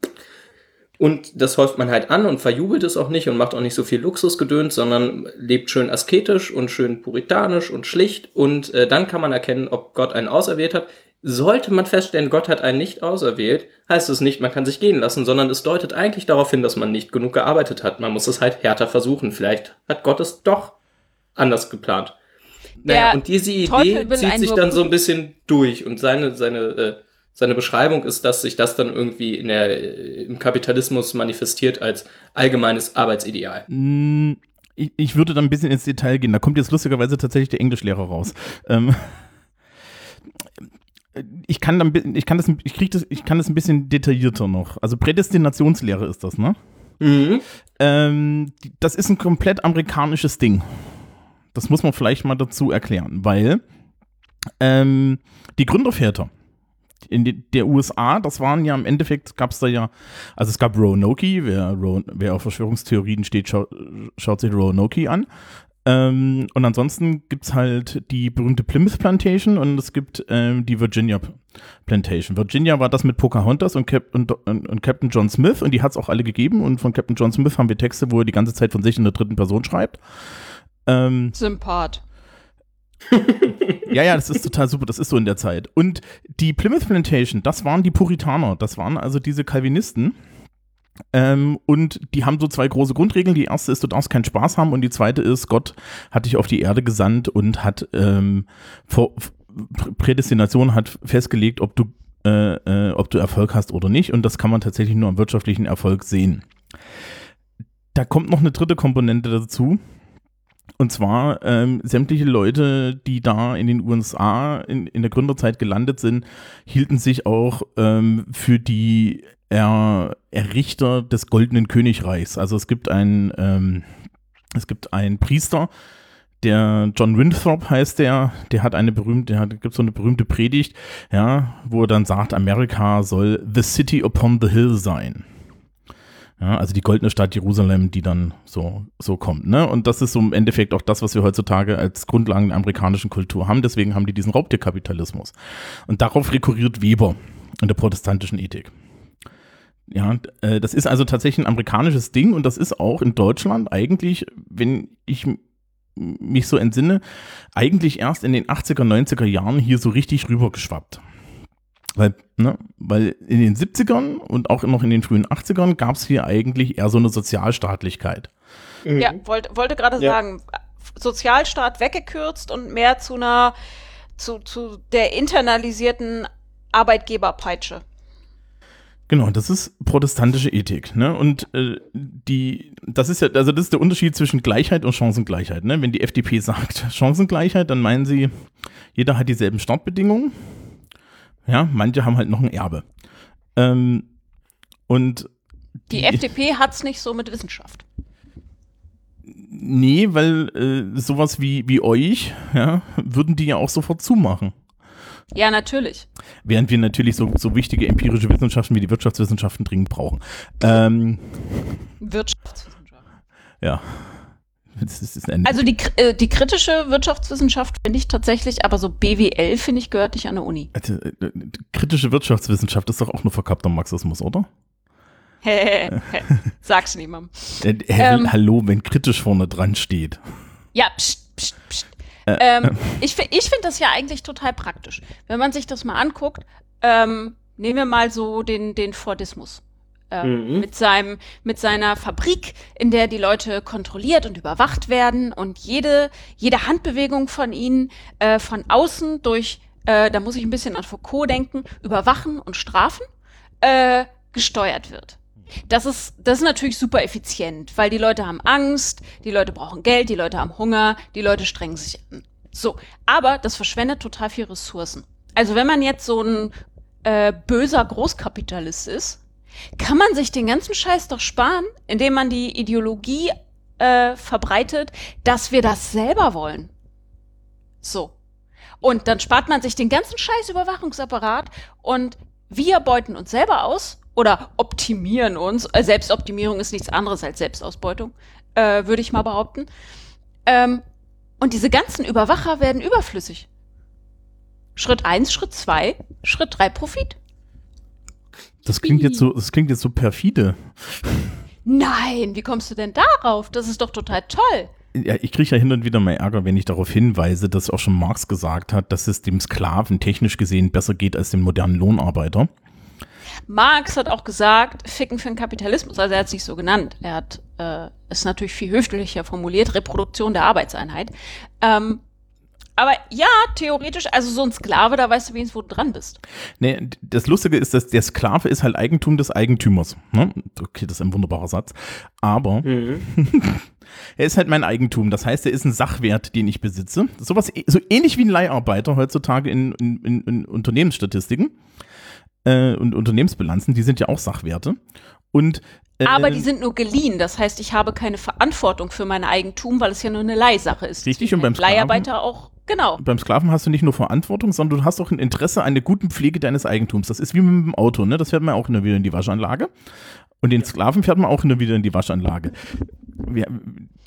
Speaker 3: Und das häuft man halt an und verjubelt es auch nicht und macht auch nicht so viel Luxusgedöns, sondern lebt schön asketisch und schön puritanisch und schlicht. Und äh, dann kann man erkennen, ob Gott einen auserwählt hat. Sollte man feststellen, Gott hat einen nicht auserwählt, heißt es nicht, man kann sich gehen lassen, sondern es deutet eigentlich darauf hin, dass man nicht genug gearbeitet hat. Man muss es halt härter versuchen. Vielleicht hat Gott es doch anders geplant. Naja,
Speaker 2: Der
Speaker 3: und diese Idee zieht sich dann so ein bisschen durch und seine, seine, äh, seine Beschreibung ist, dass sich das dann irgendwie in der, äh, im Kapitalismus manifestiert als allgemeines Arbeitsideal.
Speaker 1: Mm, Ich, ich würde da ein bisschen ins Detail gehen. Da kommt jetzt lustigerweise tatsächlich der Englischlehrer raus. Ähm, ich kann dann, ich kann das, ich krieg das, ich kann das ein bisschen detaillierter noch. Also Prädestinationslehre ist das, ne?
Speaker 3: Mhm.
Speaker 1: Ähm, das ist ein komplett amerikanisches Ding. Das muss man vielleicht mal dazu erklären, weil ähm, die Gründerväter in die, der USA, das waren ja im Endeffekt, gab es da ja, also es gab Roanoke, wer, wer auf Verschwörungstheorien steht, schau, schaut sich Roanoke an. Ähm, und ansonsten gibt es halt die berühmte Plymouth Plantation und es gibt ähm, die Virginia Plantation. Virginia war das mit Pocahontas und, Cap und, und, und Captain John Smith und die hat es auch alle gegeben und von Captain John Smith haben wir Texte, wo er die ganze Zeit von sich in der dritten Person schreibt. Ähm,
Speaker 2: Sympath.
Speaker 1: ja, ja, das ist total super, das ist so in der Zeit. Und die Plymouth Plantation, das waren die Puritaner, das waren also diese Calvinisten. Ähm, und die haben so zwei große Grundregeln. Die erste ist, du darfst keinen Spaß haben und die zweite ist, Gott hat dich auf die Erde gesandt und hat ähm, vor, Prä- Prädestination hat festgelegt, ob du, äh, äh, ob du Erfolg hast oder nicht. Und das kann man tatsächlich nur am wirtschaftlichen Erfolg sehen. Da kommt noch eine dritte Komponente dazu. Und zwar ähm, sämtliche Leute, die da in den USA in, in der Gründerzeit gelandet sind, hielten sich auch ähm, für die er, Errichter des Goldenen Königreichs. Also es gibt einen, ähm, es gibt einen Priester, der John Winthrop heißt der, der hat eine berühmte, der hat, gibt so eine berühmte Predigt, ja, wo er dann sagt, Amerika soll the city upon the hill sein. Ja, also die goldene Stadt Jerusalem, die dann so, so kommt. Ne? Und das ist so im Endeffekt auch das, was wir heutzutage als Grundlagen der amerikanischen Kultur haben. Deswegen haben die diesen Raubtierkapitalismus. Und darauf rekurriert Weber in der protestantischen Ethik. Ja, äh, das ist also tatsächlich ein amerikanisches Ding und das ist auch in Deutschland eigentlich, wenn ich mich so entsinne, eigentlich erst in den 80er, 90er Jahren hier so richtig rübergeschwappt. Weil, ne, weil in den 70ern und auch noch in den frühen 80ern gab es hier eigentlich eher so eine Sozialstaatlichkeit.
Speaker 2: Ja, wollte, wollte gerade
Speaker 3: Ja.
Speaker 2: sagen, Sozialstaat weggekürzt und mehr zu einer, zu, zu der internalisierten Arbeitgeberpeitsche.
Speaker 1: Genau, das ist protestantische Ethik, ne? Und äh, die, das ist ja, also das ist der Unterschied zwischen Gleichheit und Chancengleichheit, ne? Wenn die FDP sagt Chancengleichheit, dann meinen sie, jeder hat dieselben Startbedingungen. Ja, manche haben halt noch ein Erbe. Ähm, und
Speaker 2: Die FDP hat's nicht so mit Wissenschaft.
Speaker 1: nee, weil äh, sowas wie, wie euch, ja, würden die ja auch sofort zumachen.
Speaker 2: Ja, natürlich.
Speaker 1: Während wir natürlich so, so wichtige empirische Wissenschaften wie die Wirtschaftswissenschaften dringend brauchen. Ähm,
Speaker 2: Wirtschaftswissenschaft.
Speaker 1: ja.
Speaker 2: Also die, äh, die kritische Wirtschaftswissenschaft finde ich tatsächlich, aber so BWL finde ich gehört nicht an der Uni.
Speaker 1: Also, äh, kritische Wirtschaftswissenschaft ist doch auch nur verkappter Marxismus, oder?
Speaker 2: Sag's niemandem.
Speaker 1: Äh,
Speaker 2: Ähm.
Speaker 1: Hallo, wenn kritisch vorne dran steht.
Speaker 2: Ja, pst, pst, pst.
Speaker 1: Äh,
Speaker 2: ähm, ich ich finde das ja eigentlich total praktisch. Wenn man sich das mal anguckt, ähm, nehmen wir mal so den, den Fordismus. Ähm,
Speaker 3: Mhm.
Speaker 2: mit, seinem, mit seiner Fabrik, in der die Leute kontrolliert und überwacht werden und jede, jede Handbewegung von ihnen äh, von außen durch, äh, da muss ich ein bisschen an Foucault denken, überwachen und strafen, äh, gesteuert wird. Das ist, das ist natürlich super effizient, weil die Leute haben Angst, die Leute brauchen Geld, die Leute haben Hunger, die Leute strengen sich an. So, aber das verschwendet total viel Ressourcen. Also wenn man jetzt so ein äh, böser Großkapitalist ist, kann man sich den ganzen Scheiß doch sparen, indem man die Ideologie äh, verbreitet, dass wir das selber wollen. So. Und dann spart man sich den ganzen scheiß Überwachungsapparat und wir beuten uns selber aus oder optimieren uns. Äh, Selbstoptimierung ist nichts anderes als Selbstausbeutung, äh, würde ich mal behaupten. Ähm, und diese ganzen Überwacher werden überflüssig. Schritt eins, Schritt zwei, Schritt drei Profit.
Speaker 1: Das klingt jetzt so, das klingt jetzt so perfide.
Speaker 2: Nein, wie kommst du denn darauf? Das ist doch total toll.
Speaker 1: Ja, ich kriege ja hin und wieder mal Ärger, wenn ich darauf hinweise, dass auch schon Marx gesagt hat, dass es dem Sklaven technisch gesehen besser geht als dem modernen Lohnarbeiter.
Speaker 2: Marx hat auch gesagt, Ficken für den Kapitalismus, also er hat es nicht so genannt. Er hat äh, es natürlich viel höflicher formuliert, Reproduktion der Arbeitseinheit. Ähm, aber ja, theoretisch, also so ein Sklave, da weißt du wenigstens, wo du dran bist.
Speaker 1: Nee, das Lustige ist, dass der Sklave ist halt Eigentum des Eigentümers. Ne? Okay, das ist ein wunderbarer Satz. Aber er ist halt mein Eigentum. Das heißt, er ist ein Sachwert, den ich besitze. Sowas, so ähnlich wie ein Leiharbeiter heutzutage in, in, in, in Unternehmensstatistiken äh, und Unternehmensbilanzen, die sind ja auch Sachwerte. Und äh,
Speaker 2: Aber die sind nur geliehen. Das heißt, ich habe keine Verantwortung für mein Eigentum, weil es ja nur eine Leihsache ist.
Speaker 1: Richtig, und beim Sklaven-
Speaker 2: Leiharbeiter auch, genau.
Speaker 1: beim Sklaven hast du nicht nur Verantwortung, sondern du hast auch ein Interesse an der guten Pflege deines Eigentums. Das ist wie mit dem Auto, ne? Das fährt man auch immer wieder in die Waschanlage. Und den Sklaven fährt man auch immer wieder in die Waschanlage.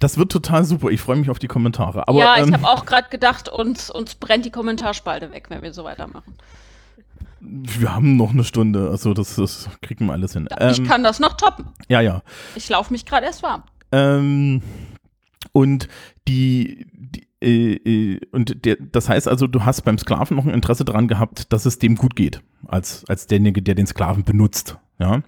Speaker 1: Das wird total super. Ich freue mich auf die Kommentare. Aber,
Speaker 2: ja, ich
Speaker 1: ähm,
Speaker 2: habe auch gerade gedacht, uns, uns brennt die Kommentarspalte weg, wenn wir so weitermachen.
Speaker 1: Wir haben noch eine Stunde. Also das, das kriegen wir alles hin.
Speaker 2: ich
Speaker 1: Ähm,
Speaker 2: kann das noch toppen.
Speaker 1: ja, ja.
Speaker 2: Ich laufe mich gerade erst warm.
Speaker 1: Ähm, und die, die äh, äh, und der, das heißt also, du hast beim Sklaven noch ein Interesse daran gehabt, dass es dem gut geht, als, als derjenige, der den Sklaven benutzt. Ja.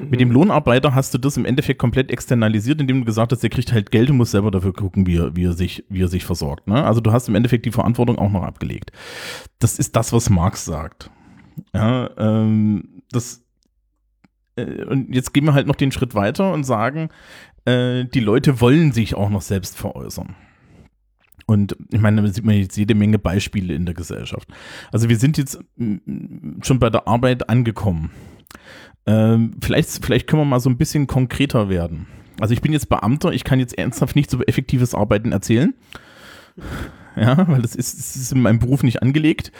Speaker 1: Mit dem Lohnarbeiter hast du das im Endeffekt komplett externalisiert, indem du gesagt hast, der kriegt halt Geld und muss selber dafür gucken, wie er, wie er, sich, wie er sich versorgt. Ne? Also du hast im Endeffekt die Verantwortung auch noch abgelegt. Das ist das, was Marx sagt. Ja, ähm, das, äh, und jetzt gehen wir halt noch den Schritt weiter und sagen, äh, die Leute wollen sich auch noch selbst veräußern. Und ich meine, da sieht man jetzt jede Menge Beispiele in der Gesellschaft. Also wir sind jetzt mm, schon bei der Arbeit angekommen. Ähm, vielleicht, vielleicht können wir mal so ein bisschen konkreter werden. Also ich bin jetzt Beamter, ich kann jetzt ernsthaft nicht so effektives Arbeiten erzählen. Ja, weil das ist, das ist in meinem Beruf nicht angelegt.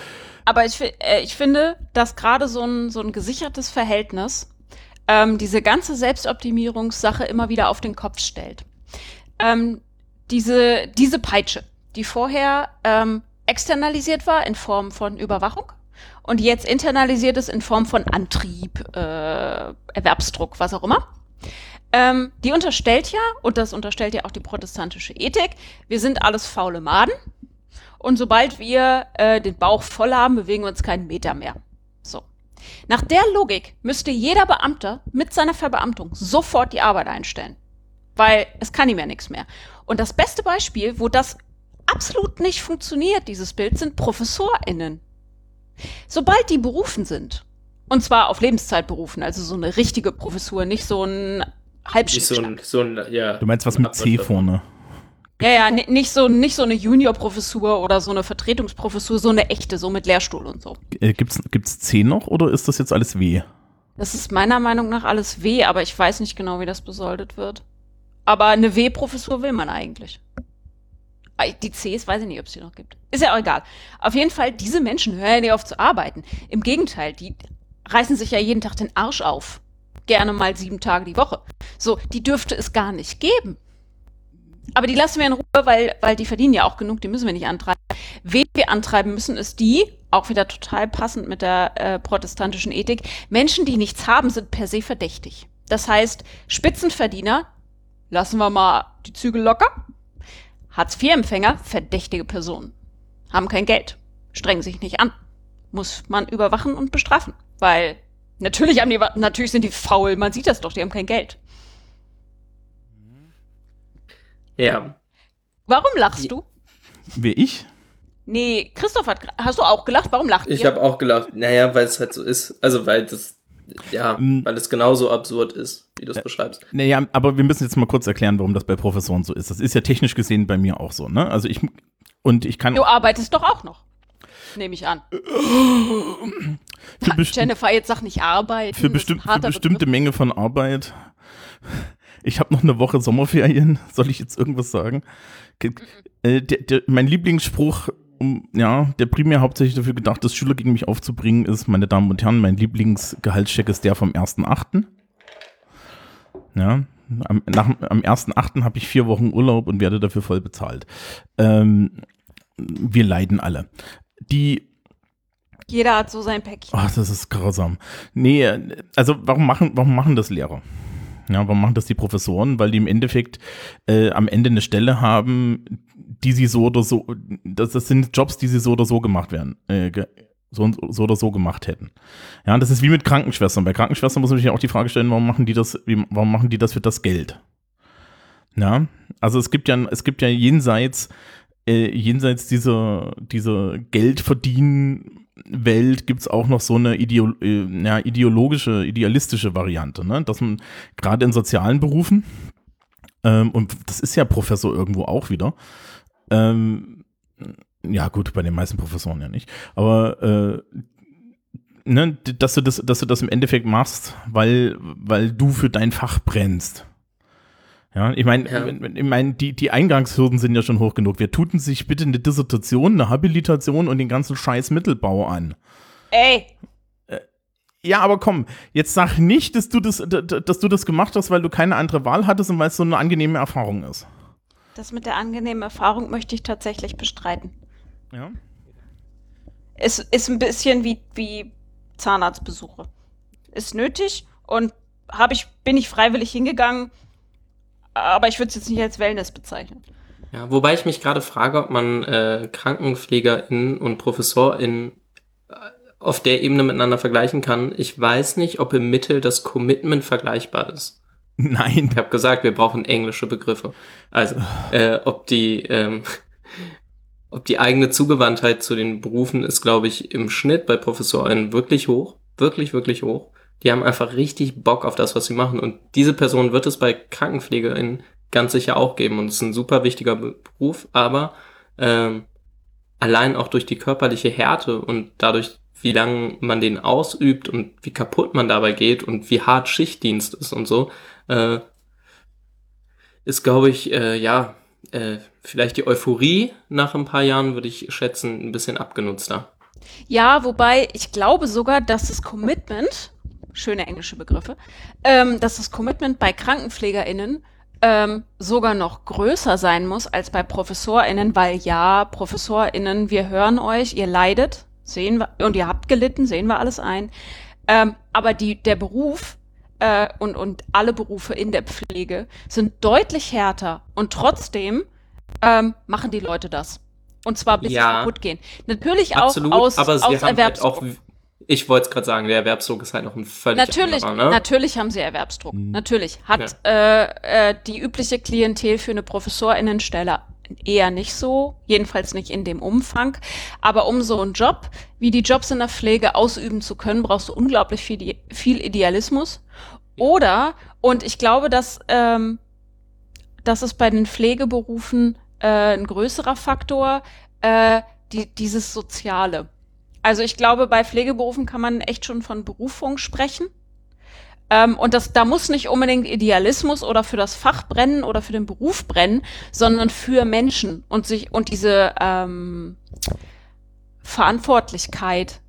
Speaker 2: Aber ich, äh, ich finde, dass gerade so ein, so ein gesichertes Verhältnis ähm, diese ganze Selbstoptimierungssache immer wieder auf den Kopf stellt. Ähm, diese, diese Peitsche, die vorher ähm, externalisiert war in Form von Überwachung und jetzt internalisiert ist in Form von Antrieb, äh, Erwerbsdruck, was auch immer. Ähm, die unterstellt ja, und das unterstellt ja auch die protestantische Ethik, wir sind alles faule Maden. Und sobald wir äh, den Bauch voll haben, bewegen wir uns keinen Meter mehr. So. Nach der Logik müsste jeder Beamter mit seiner Verbeamtung sofort die Arbeit einstellen. Weil es kann ihm ja nichts mehr. Und das beste Beispiel, wo das absolut nicht funktioniert, dieses Bild, sind ProfessorInnen. Sobald die berufen sind, und zwar auf Lebenszeit berufen, also so eine richtige Professur, nicht so ein
Speaker 3: Nicht so ein, so ein, ja.
Speaker 1: Du meinst was mit C vorne?
Speaker 2: Ja, ja, ni- nicht so, nicht so eine Juniorprofessur oder so eine Vertretungsprofessur, so eine echte, so mit Lehrstuhl und so.
Speaker 1: Äh, gibt's, gibt's C noch oder ist das jetzt alles W?
Speaker 2: Das ist meiner Meinung nach alles W, aber ich weiß nicht genau, wie das besoldet wird. Aber eine W-Professur will man eigentlich. Die Cs weiß ich nicht, ob es die noch gibt. Ist ja auch egal. Auf jeden Fall, diese Menschen hören ja nicht auf zu arbeiten. Im Gegenteil, die reißen sich ja jeden Tag den Arsch auf. Gerne mal sieben Tage die Woche. So, die dürfte es gar nicht geben. Aber die lassen wir in Ruhe, weil, weil die verdienen ja auch genug, die müssen wir nicht antreiben. Wen wir antreiben müssen, ist die, auch wieder total passend mit der äh, protestantischen Ethik, Menschen, die nichts haben, sind per se verdächtig. Das heißt, Spitzenverdiener, lassen wir mal die Zügel locker. Hartz-IV-Empfänger, verdächtige Personen. Haben kein Geld, strengen sich nicht an. Muss man überwachen und bestrafen. Weil natürlich, haben die, natürlich sind die faul, man sieht das doch, die haben kein Geld.
Speaker 3: Ja.
Speaker 2: Warum lachst du?
Speaker 1: Wer ich?
Speaker 2: Nee, Christoph hat, hast du auch gelacht? Warum lacht
Speaker 3: Ich
Speaker 2: ihr?
Speaker 3: habe auch gelacht, naja, weil es halt so ist. Also, weil das, Ja,
Speaker 1: Mm.
Speaker 3: weil es genauso absurd ist, wie du es beschreibst.
Speaker 1: Naja, aber wir müssen jetzt mal kurz erklären, warum das bei Professoren so ist. Das ist ja technisch gesehen bei mir auch so, ne? Also ich und ich kann
Speaker 2: Du arbeitest doch auch noch. Nehme ich an. Jennifer, jetzt sag nicht arbeiten.
Speaker 1: für, bestimmt, für bestimmte Menge von Arbeit. Ich habe noch eine Woche Sommerferien. Soll ich jetzt irgendwas sagen? Ge- Äh, der, der, mein Lieblingsspruch, um, ja, der primär hauptsächlich dafür gedacht ist, Schüler gegen mich aufzubringen, ist, meine Damen und Herren, mein Lieblingsgehaltscheck ist der vom 1.8. Ja, am, nach, am 1.8. habe ich vier Wochen Urlaub und werde dafür voll bezahlt. Ähm, wir leiden alle. Die
Speaker 2: Jeder hat so sein Päckchen.
Speaker 1: Ach, das ist grausam. Nee, äh, also warum machen, warum machen das Lehrer? Ja, warum machen das die Professoren? Weil die im Endeffekt äh, am Ende eine Stelle haben, die sie so oder so, das, das sind Jobs, die sie so oder so gemacht werden, äh, so, und- so oder so gemacht hätten. Ja, das ist wie mit Krankenschwestern. Bei Krankenschwestern muss man sich auch die Frage stellen, warum machen die das, warum machen die das für das Geld? Ja, also es gibt ja, es gibt ja jenseits, äh, jenseits dieser, dieser Geldverdienen-Welt gibt es auch noch so eine Ideo äh, ja, ideologische, idealistische Variante, ne? dass man gerade in sozialen Berufen, ähm, und das ist ja Professor irgendwo auch wieder, ähm, ja gut, bei den meisten Professoren ja nicht, aber äh, ne, dass du das, dass du das im Endeffekt machst, weil, weil du für dein Fach brennst. Ja, ich meine,
Speaker 3: Ja.
Speaker 1: ich meine, die, die Eingangshürden sind ja schon hoch genug. Wir tuten sich bitte eine Dissertation, eine Habilitation und den ganzen Scheiß Mittelbau an.
Speaker 2: Ey,
Speaker 1: Ja, aber komm, jetzt sag nicht, dass du das, dass du das gemacht hast, weil du keine andere Wahl hattest und weil es so eine angenehme Erfahrung ist.
Speaker 2: das mit der angenehmen Erfahrung möchte ich tatsächlich bestreiten.
Speaker 1: Ja.
Speaker 2: Es ist ein bisschen wie, wie Zahnarztbesuche. Ist nötig und hab ich, bin ich freiwillig hingegangen, aber ich würde es jetzt nicht als Wellness bezeichnen.
Speaker 3: Ja, wobei ich mich gerade frage, ob man äh, KrankenpflegerInnen und ProfessorInnen äh, auf der Ebene miteinander vergleichen kann. Ich weiß nicht, ob im Mittel das Commitment vergleichbar ist.
Speaker 1: Nein.
Speaker 3: Ich habe gesagt, wir brauchen englische Begriffe. Also, äh, ob die, ähm, ob die eigene Zugewandtheit zu den Berufen ist, glaube ich, im Schnitt bei ProfessorInnen wirklich hoch. Wirklich, wirklich hoch. Die haben einfach richtig Bock auf das, was sie machen. Und diese Person wird es bei KrankenpflegerInnen ganz sicher auch geben. Und es ist ein super wichtiger Beruf, aber ähm, allein auch durch die körperliche Härte und dadurch, wie lange man den ausübt und wie kaputt man dabei geht und wie hart Schichtdienst ist und so, äh, ist, glaube ich, äh, ja, äh, vielleicht die Euphorie nach ein paar Jahren, würde ich schätzen, ein bisschen abgenutzter.
Speaker 2: Ja, wobei ich glaube sogar, dass das Commitment, schöne englische Begriffe, ähm, dass das Commitment bei KrankenpflegerInnen ähm, sogar noch größer sein muss als bei ProfessorInnen, weil ja, ProfessorInnen, wir hören euch, ihr leidet, sehen wir, und ihr habt gelitten, sehen wir alles ein. Ähm, aber die, der Beruf äh, und, und alle Berufe in der Pflege sind deutlich härter und trotzdem ähm, machen die Leute das. Und zwar bis
Speaker 3: Ja.
Speaker 2: sie kaputt gehen. Natürlich
Speaker 3: Absolut,
Speaker 2: auch aus,
Speaker 3: aber
Speaker 2: aus
Speaker 3: haben halt auch, ich wollte es gerade sagen, der Erwerbsdruck ist halt noch ein völlig
Speaker 2: Natürlich,
Speaker 3: anderer, ne?
Speaker 2: natürlich haben sie Erwerbsdruck. Natürlich. Hat äh, äh, die übliche Klientel für eine Professorinnenstelle eher nicht so, jedenfalls nicht in dem Umfang. Aber um so einen Job wie die Jobs in der Pflege ausüben zu können, brauchst du unglaublich viel, viel Idealismus. Oder, und ich glaube, dass, ähm, das ist bei den Pflegeberufen äh, ein größerer Faktor, äh, die, dieses Soziale. Also ich glaube, bei Pflegeberufen kann man echt schon von Berufung sprechen. Ähm, und das, da muss nicht unbedingt Idealismus oder für das Fach brennen oder für den Beruf brennen, sondern für Menschen und sich und diese ähm, Verantwortlichkeit.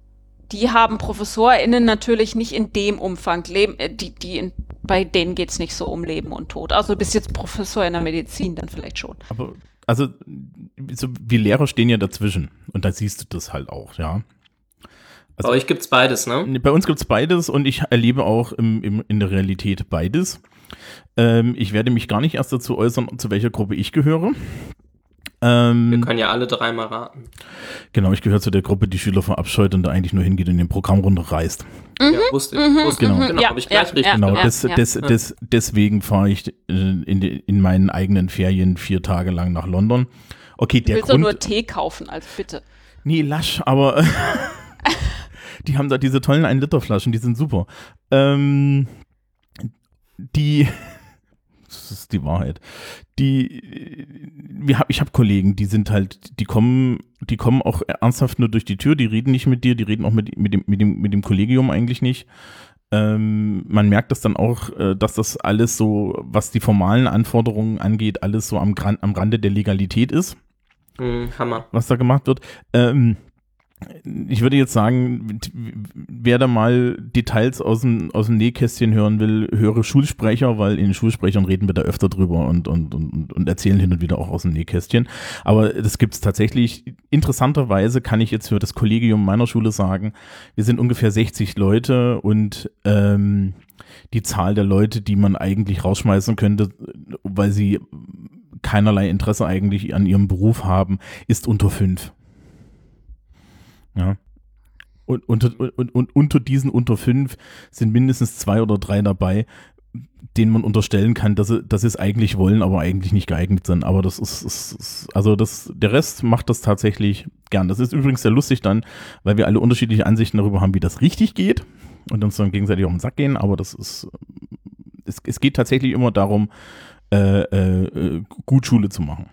Speaker 2: Die haben ProfessorInnen natürlich nicht in dem Umfang leben, äh, die, die in, bei denen geht's nicht so um Leben und Tod. Also bis jetzt Professor in der Medizin dann vielleicht schon.
Speaker 1: Aber, also, so, wir Lehrer stehen ja dazwischen. Und da siehst du das halt auch, ja.
Speaker 3: Bei euch gibt's beides, ne?
Speaker 1: Bei uns gibt's beides und ich erlebe auch im, im, in der Realität beides. Ähm, ich werde mich gar nicht erst dazu äußern, zu welcher Gruppe ich gehöre.
Speaker 3: Wir
Speaker 1: Ähm,
Speaker 3: können ja alle dreimal raten.
Speaker 1: genau, ich gehöre zu der Gruppe, die Schüler verabscheut und da eigentlich nur hingeht und den Programm runterreißt.
Speaker 3: Ja, wusste ich. Wusste
Speaker 1: Genau.
Speaker 3: ich. Genau,
Speaker 2: Ja,
Speaker 3: habe ich gleich
Speaker 2: ja,
Speaker 3: richtig
Speaker 2: ja.
Speaker 1: Genau,
Speaker 3: gemacht.
Speaker 1: des,
Speaker 2: ja.
Speaker 1: des, des, deswegen fahre ich äh, in, in meinen eigenen Ferien vier Tage lang nach London. Okay,
Speaker 2: Du
Speaker 1: der
Speaker 2: willst doch
Speaker 1: Grund.
Speaker 2: nur Tee kaufen, also bitte.
Speaker 1: Nee, lasch, aber Die haben da diese tollen 1-Liter-Flaschen, die sind super. Ähm, die, das ist die Wahrheit. Die, wir hab, ich habe Kollegen, die sind halt, die kommen, die kommen auch ernsthaft nur durch die Tür, die reden nicht mit dir, die reden auch mit, mit, dem, mit, dem, mit dem Kollegium eigentlich nicht. Ähm, man merkt das dann auch, äh, dass das alles so, was die formalen Anforderungen angeht, alles so am, Gran am Rande der Legalität ist.
Speaker 3: Mhm, Hammer.
Speaker 1: was da gemacht wird. Ähm, ich würde jetzt sagen, wer da mal Details aus dem, aus dem Nähkästchen hören will, höre Schulsprecher, weil in Schulsprechern reden wir da öfter drüber und, und, und, und erzählen hin und wieder auch aus dem Nähkästchen. Aber das gibt es tatsächlich. Interessanterweise kann ich jetzt für das Kollegium meiner Schule sagen, wir sind ungefähr 60 Leute und ähm, die Zahl der Leute, die man eigentlich rausschmeißen könnte, weil sie keinerlei Interesse eigentlich an ihrem Beruf haben, ist unter fünf. Ja. Und unter, und, und unter diesen unter fünf sind mindestens zwei oder drei dabei, denen man unterstellen kann, dass sie, dass sie es eigentlich wollen, aber eigentlich nicht geeignet sind. Aber das ist, ist, ist, also das, der Rest macht das tatsächlich gern. Das ist übrigens sehr lustig dann, weil wir alle unterschiedliche Ansichten darüber haben, wie das richtig geht und uns dann gegenseitig auf den Sack gehen. Aber das ist, es, es geht tatsächlich immer darum, äh, äh, gut Schule zu machen.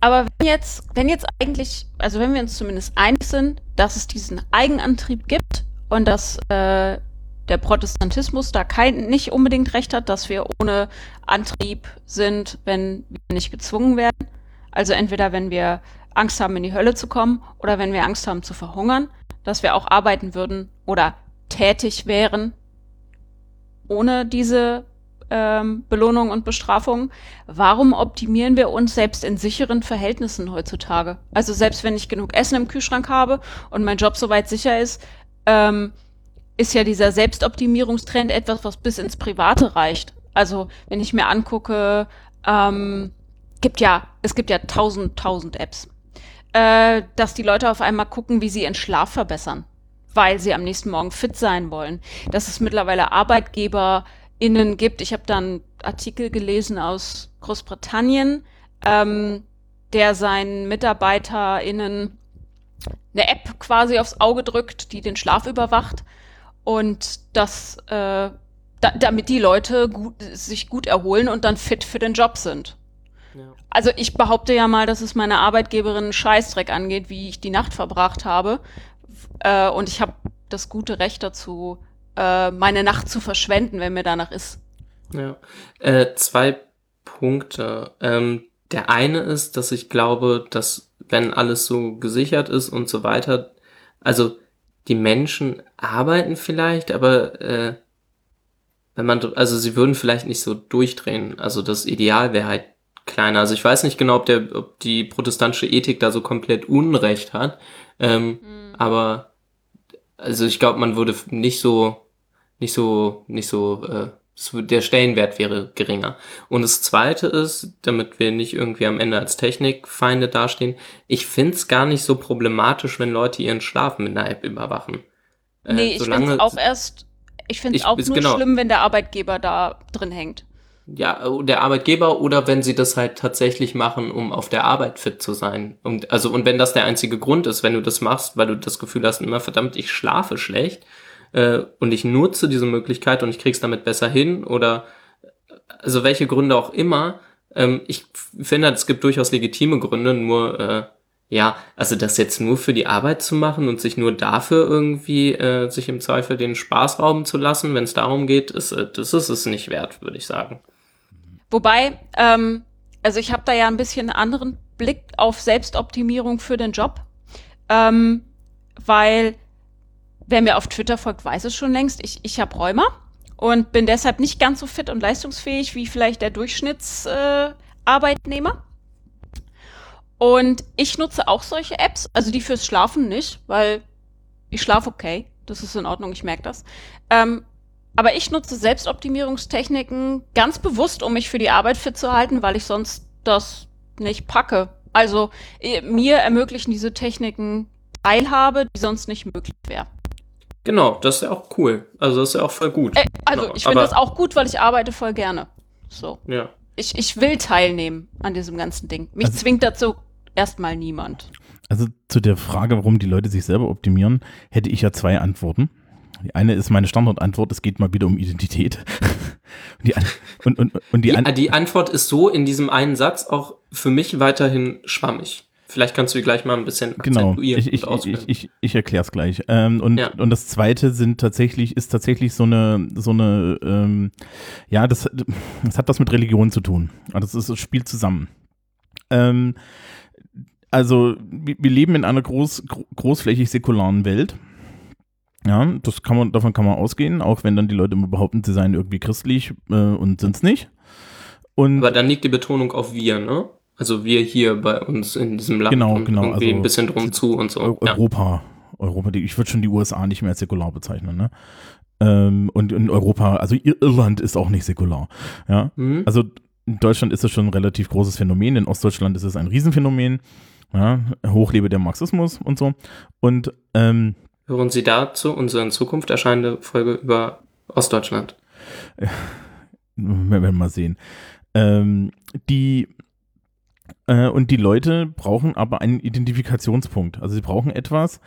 Speaker 2: Aber wenn jetzt, wenn jetzt eigentlich, also wenn wir uns zumindest einig sind, dass es diesen Eigenantrieb gibt und dass äh, der Protestantismus da kein, nicht unbedingt recht hat, dass wir ohne Antrieb sind, wenn wir nicht gezwungen werden. Also entweder wenn wir Angst haben, in die Hölle zu kommen oder wenn wir Angst haben zu verhungern, dass wir auch arbeiten würden oder tätig wären ohne diese ähm, Belohnung und Bestrafung. Warum optimieren wir uns selbst in sicheren Verhältnissen heutzutage? Also selbst wenn ich genug Essen im Kühlschrank habe und mein Job soweit sicher ist, ähm, ist ja dieser Selbstoptimierungstrend etwas, was bis ins Private reicht. Also wenn ich mir angucke, ähm, gibt ja, es gibt ja tausend, tausend Apps, äh, dass die Leute auf einmal gucken, wie sie ihren Schlaf verbessern, weil sie am nächsten Morgen fit sein wollen. Dass es mittlerweile Arbeitgeber innen gibt. Ich habe dann Artikel gelesen aus Großbritannien, ähm, der seinen MitarbeiterInnen eine App quasi aufs Auge drückt, die den Schlaf überwacht und das, äh, da, damit die Leute gut, sich gut erholen und dann fit für den Job sind. Ja. Also ich behaupte ja mal, dass es meine Arbeitgeberin einen Scheißdreck angeht, wie ich die Nacht verbracht habe. Äh, und ich habe das gute Recht dazu, äh, meine Nacht zu verschwenden, wenn mir danach ist.
Speaker 3: Ja. Äh, zwei Punkte. Ähm, der eine ist, dass ich glaube, dass wenn alles so gesichert ist und so weiter, also die Menschen arbeiten vielleicht, aber äh, wenn man, also sie würden vielleicht nicht so durchdrehen. Also das Ideal wäre halt kleiner. Also ich weiß nicht genau, ob der, ob die protestantische Ethik da so komplett Unrecht hat. Ähm, mhm. Aber also ich glaube, man würde nicht so nicht so, nicht so, äh, der Stellenwert wäre geringer. Und das zweite ist, damit wir nicht irgendwie am Ende als Technikfeinde dastehen, ich find's gar nicht so problematisch, wenn Leute ihren Schlaf mit einer App überwachen.
Speaker 2: Äh, nee, ich finde auch erst, ich finde es auch nur genau. schlimm, wenn der Arbeitgeber da drin hängt.
Speaker 3: Ja, der Arbeitgeber oder wenn sie das halt tatsächlich machen, um auf der Arbeit fit zu sein. Und, also, und wenn das der einzige Grund ist, wenn du das machst, weil du das Gefühl hast, immer verdammt, ich schlafe schlecht, äh, und ich nutze diese Möglichkeit und ich krieg's damit besser hin oder also welche Gründe auch immer. Ähm, ich finde, es gibt durchaus legitime Gründe, nur äh, ja, also das jetzt nur für die Arbeit zu machen und sich nur dafür irgendwie äh, sich im Zweifel den Spaß rauben zu lassen, wenn es darum geht, ist, äh, das ist es nicht wert, würde ich sagen.
Speaker 2: Wobei, ähm, also ich habe da ja ein bisschen einen anderen Blick auf Selbstoptimierung für den Job, ähm, weil Wer mir auf Twitter folgt, weiß es schon längst. Ich, ich habe Rheuma und bin deshalb nicht ganz so fit und leistungsfähig wie vielleicht der Durchschnittsarbeitnehmer. Äh, und ich nutze auch solche Apps, also die fürs Schlafen nicht, weil ich schlafe okay. Das ist in Ordnung, ich merke das. Ähm, aber ich nutze Selbstoptimierungstechniken ganz bewusst, um mich für die Arbeit fit zu halten, weil ich sonst das nicht packe. Also äh, mir ermöglichen diese Techniken Teilhabe, die sonst nicht möglich wäre.
Speaker 3: Genau, das ist ja auch cool. Also das ist ja auch voll gut.
Speaker 2: Äh, also genau. ich finde das auch gut, weil ich arbeite voll gerne. So.
Speaker 3: Ja.
Speaker 2: Ich, ich will teilnehmen an diesem ganzen Ding. Mich also, zwingt dazu erstmal niemand.
Speaker 1: Also zu der Frage, warum die Leute sich selber optimieren, hätte ich ja zwei Antworten. Die eine ist meine Standardantwort, es geht mal wieder um Identität. und, die, und, und, und die,
Speaker 3: Die,
Speaker 1: an,
Speaker 3: die Antwort ist so in diesem einen Satz auch für mich weiterhin schwammig. Vielleicht kannst du gleich mal ein bisschen
Speaker 1: genau, ich, ich, ich, ich, ich erkläre es gleich. Ähm, und,
Speaker 3: Ja.
Speaker 1: und das zweite sind tatsächlich, ist tatsächlich so eine, so eine, ähm, ja, das, das hat was mit Religion zu tun. Also das, ist, das spielt zusammen. Ähm, also wir, wir leben in einer groß, gro- großflächig säkularen Welt. Ja, das kann man, davon kann man ausgehen, auch wenn dann die Leute immer behaupten, sie seien irgendwie christlich äh, und sind es nicht. Und
Speaker 3: Aber dann liegt die Betonung auf wir, ne? Also wir hier bei uns in diesem Land
Speaker 1: Genau,
Speaker 3: und
Speaker 1: genau,
Speaker 3: irgendwie
Speaker 1: also
Speaker 3: ein bisschen drum zu und so.
Speaker 1: Eu
Speaker 3: Ja.
Speaker 1: Europa, Europa, die- ich würde schon die USA nicht mehr als säkular bezeichnen, ne? Ähm, und in Europa, also Ir- Irland ist auch nicht säkular, ja.
Speaker 3: Mhm.
Speaker 1: Also in Deutschland ist es schon ein relativ großes Phänomen, in Ostdeutschland ist es ein Riesenphänomen, ja, hochlebe der Marxismus und so. Und ähm,
Speaker 3: Hören Sie dazu unsere in Zukunft erscheinende Folge über Ostdeutschland.
Speaker 1: wir werden mal sehen. Ähm, die äh, und die Leute brauchen aber einen Identifikationspunkt. Also sie brauchen etwas,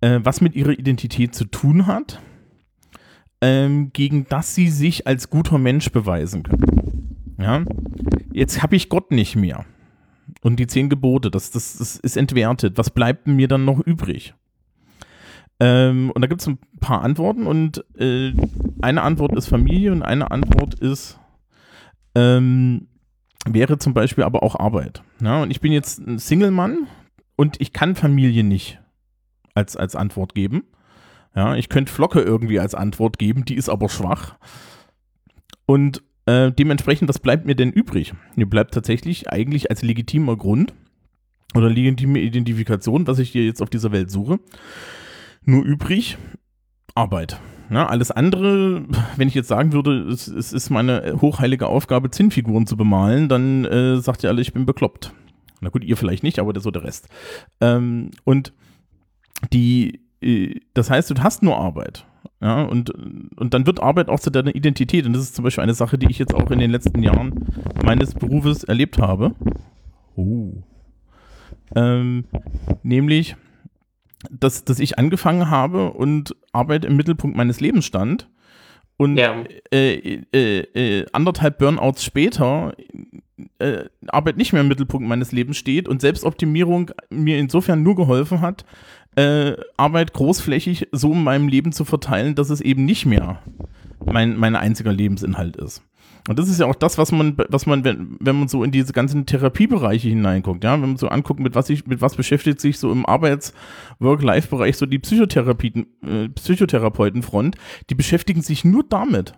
Speaker 1: äh, was mit ihrer Identität zu tun hat, ähm, gegen das sie sich als guter Mensch beweisen können. Ja, jetzt habe ich Gott nicht mehr. Und die zehn Gebote, das, das, das ist entwertet. Was bleibt mir dann noch übrig? Ähm, und da gibt es ein paar Antworten und äh, eine Antwort ist Familie und eine Antwort ist ähm, wäre zum Beispiel aber auch Arbeit. Ja, und ich bin jetzt ein Single-Mann und ich kann Familie nicht als, als Antwort geben. Ja, ich könnte Flocke irgendwie als Antwort geben, die ist aber schwach. Und äh, dementsprechend, was bleibt mir denn übrig? Mir bleibt tatsächlich eigentlich als legitimer Grund oder legitime Identifikation, was ich hier jetzt auf dieser Welt suche, nur übrig Arbeit. Ja, alles andere, wenn ich jetzt sagen würde, es, es ist meine hochheilige Aufgabe, Zinnfiguren zu bemalen, dann äh, sagt ihr alle, ich bin bekloppt. Na gut, ihr vielleicht nicht, aber der, so der Rest. Ähm, und die, äh, das heißt, du hast nur Arbeit. Ja, und, und dann wird Arbeit auch zu deiner Identität. Und das ist zum Beispiel eine Sache, die ich jetzt auch in den letzten Jahren meines Berufes erlebt habe. Oh. Ähm, nämlich, dass, dass ich angefangen habe und Arbeit im Mittelpunkt meines Lebens stand. Und
Speaker 3: Ja.
Speaker 1: äh, äh, äh, anderthalb Burnouts später äh, Arbeit nicht mehr im Mittelpunkt meines Lebens steht und Selbstoptimierung mir insofern nur geholfen hat, äh, Arbeit großflächig so in meinem Leben zu verteilen, dass es eben nicht mehr mein, mein einziger Lebensinhalt ist. Und das ist ja auch das, was man, was man, wenn, wenn man so in diese ganzen Therapiebereiche hineinguckt, ja, wenn man so anguckt, mit was ich, mit was beschäftigt sich so im Arbeits-Work-Life-Bereich so die Psychotherapeuten, äh, Psychotherapeutenfront, die beschäftigen sich nur damit.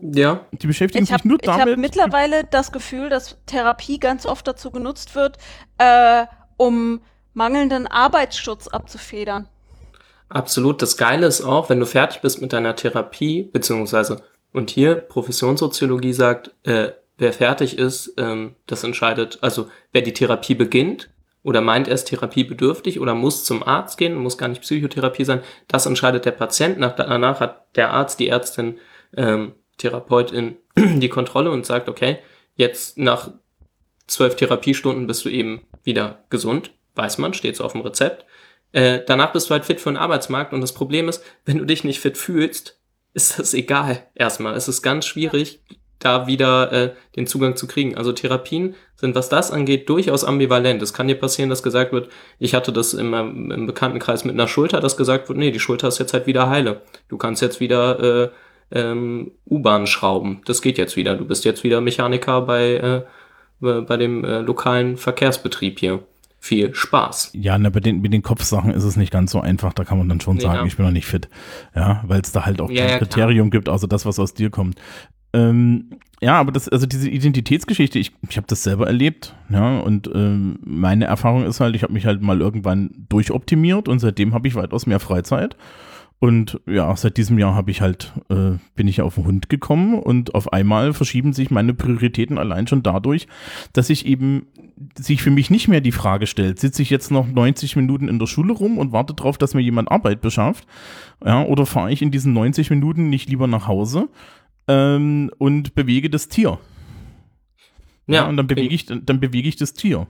Speaker 3: Ja,
Speaker 1: Die beschäftigen
Speaker 2: Ich
Speaker 1: sich
Speaker 2: habe
Speaker 1: nur
Speaker 2: hab
Speaker 1: damit.
Speaker 2: mittlerweile das Gefühl, dass Therapie ganz oft dazu genutzt wird, äh, um mangelnden Arbeitsschutz abzufedern.
Speaker 3: absolut. Das Geile ist auch, wenn du fertig bist mit deiner Therapie, beziehungsweise, und hier Professionssoziologie sagt, äh, wer fertig ist, ähm, das entscheidet, also wer die Therapie beginnt oder meint er ist therapiebedürftig oder muss zum Arzt gehen, muss gar nicht Psychotherapie sein, das entscheidet der Patient. Nach, danach hat der Arzt, die Ärztin, ähm, Therapeutin die Kontrolle und sagt, okay, jetzt nach zwölf Therapiestunden bist du eben wieder gesund, weiß man, steht so auf dem Rezept. Äh, danach bist du halt fit für den Arbeitsmarkt und das Problem ist, wenn du dich nicht fit fühlst, ist das egal erstmal. Es ist ganz schwierig, da wieder äh, den Zugang zu kriegen. Also Therapien sind, was das angeht, durchaus ambivalent. Es kann dir passieren, dass gesagt wird, ich hatte das im, im Bekanntenkreis mit einer Schulter, dass gesagt wird, nee, die Schulter ist jetzt halt wieder heile. Du kannst jetzt wieder äh, ähm, U-Bahn schrauben. Das geht jetzt wieder. Du bist jetzt wieder Mechaniker bei, äh, bei dem äh, lokalen Verkehrsbetrieb hier. Viel Spaß.
Speaker 1: Ja, ne, bei den, mit den Kopfsachen ist es nicht ganz so einfach. Da kann man dann schon
Speaker 3: Nee,
Speaker 1: sagen,
Speaker 3: ja.
Speaker 1: ich bin noch nicht fit. Ja, weil es da halt auch
Speaker 3: Ja,
Speaker 1: kein
Speaker 3: ja, klar.
Speaker 1: Kriterium gibt, außer das, was aus dir kommt. Ähm, ja, aber das, also diese Identitätsgeschichte, ich, ich habe das selber erlebt, ja, und ähm, meine Erfahrung ist halt, ich habe mich halt mal irgendwann durchoptimiert und seitdem habe ich weitaus mehr Freizeit. Und ja, seit diesem Jahr habe ich halt, äh, bin ich auf den Hund gekommen und auf einmal verschieben sich meine Prioritäten allein schon dadurch, dass ich eben sich für mich nicht mehr die Frage stellt, sitze ich jetzt noch 90 Minuten in der Schule rum und warte darauf, dass mir jemand Arbeit beschafft, ja, oder fahre ich in diesen 90 Minuten nicht lieber nach Hause ähm, und bewege das Tier. Ja, und dann bewege ich, dann bewege ich das Tier.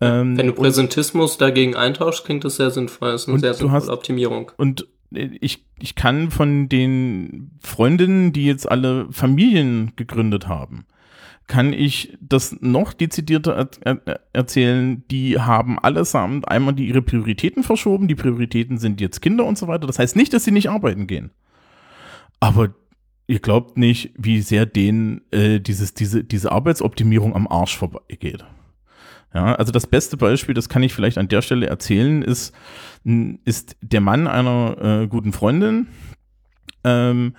Speaker 1: Ähm,
Speaker 3: Wenn du
Speaker 1: und-
Speaker 3: Präsentismus dagegen eintauschst, klingt das sehr sinnvoll. Das ist eine sehr
Speaker 1: du
Speaker 3: sinnvolle
Speaker 1: hast-
Speaker 3: Optimierung.
Speaker 1: Und ich, ich kann von den Freundinnen, die jetzt alle Familien gegründet haben, kann ich das noch dezidierter er er erzählen, die haben allesamt einmal die ihre Prioritäten verschoben. Die Prioritäten sind jetzt Kinder und so weiter. Das heißt nicht, dass sie nicht arbeiten gehen. Aber ihr glaubt nicht, wie sehr denen äh, dieses, diese, diese Arbeitsoptimierung am Arsch vorbeigeht. Ja, also das beste Beispiel, das kann ich vielleicht an der Stelle erzählen, ist, ist der Mann einer äh, guten Freundin. Ähm,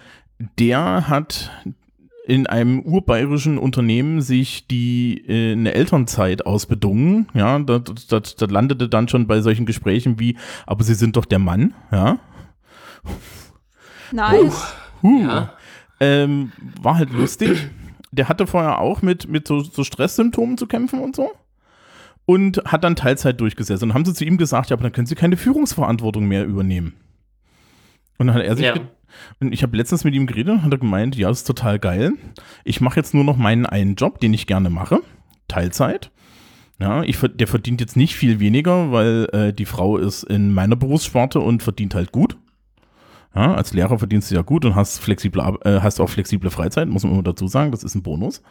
Speaker 1: der hat in einem urbayerischen Unternehmen sich die äh, eine Elternzeit ausbedungen. Ja, das, das, das landete dann schon bei solchen Gesprächen wie, aber Sie sind doch der Mann, ja.
Speaker 2: Nice.
Speaker 1: Huh.
Speaker 3: Ja.
Speaker 1: Ähm, war halt lustig. Der hatte vorher auch mit, mit so, so Stresssymptomen zu kämpfen und so. Und hat dann Teilzeit durchgesetzt. Und haben sie zu ihm gesagt, ja, aber dann können sie keine Führungsverantwortung mehr übernehmen. Und dann hat er sich.
Speaker 3: Ja.
Speaker 1: Und ich habe letztens mit ihm geredet und hat er gemeint, ja, das ist total geil. Ich mache jetzt nur noch meinen einen Job, den ich gerne mache. Teilzeit. Ja, ich, der verdient jetzt nicht viel weniger, weil äh, die Frau ist in meiner Berufssparte und verdient halt gut. Ja, als Lehrer verdienst du ja gut und hast flexible, äh, hast auch flexible Freizeit, muss man immer dazu sagen, das ist ein Bonus.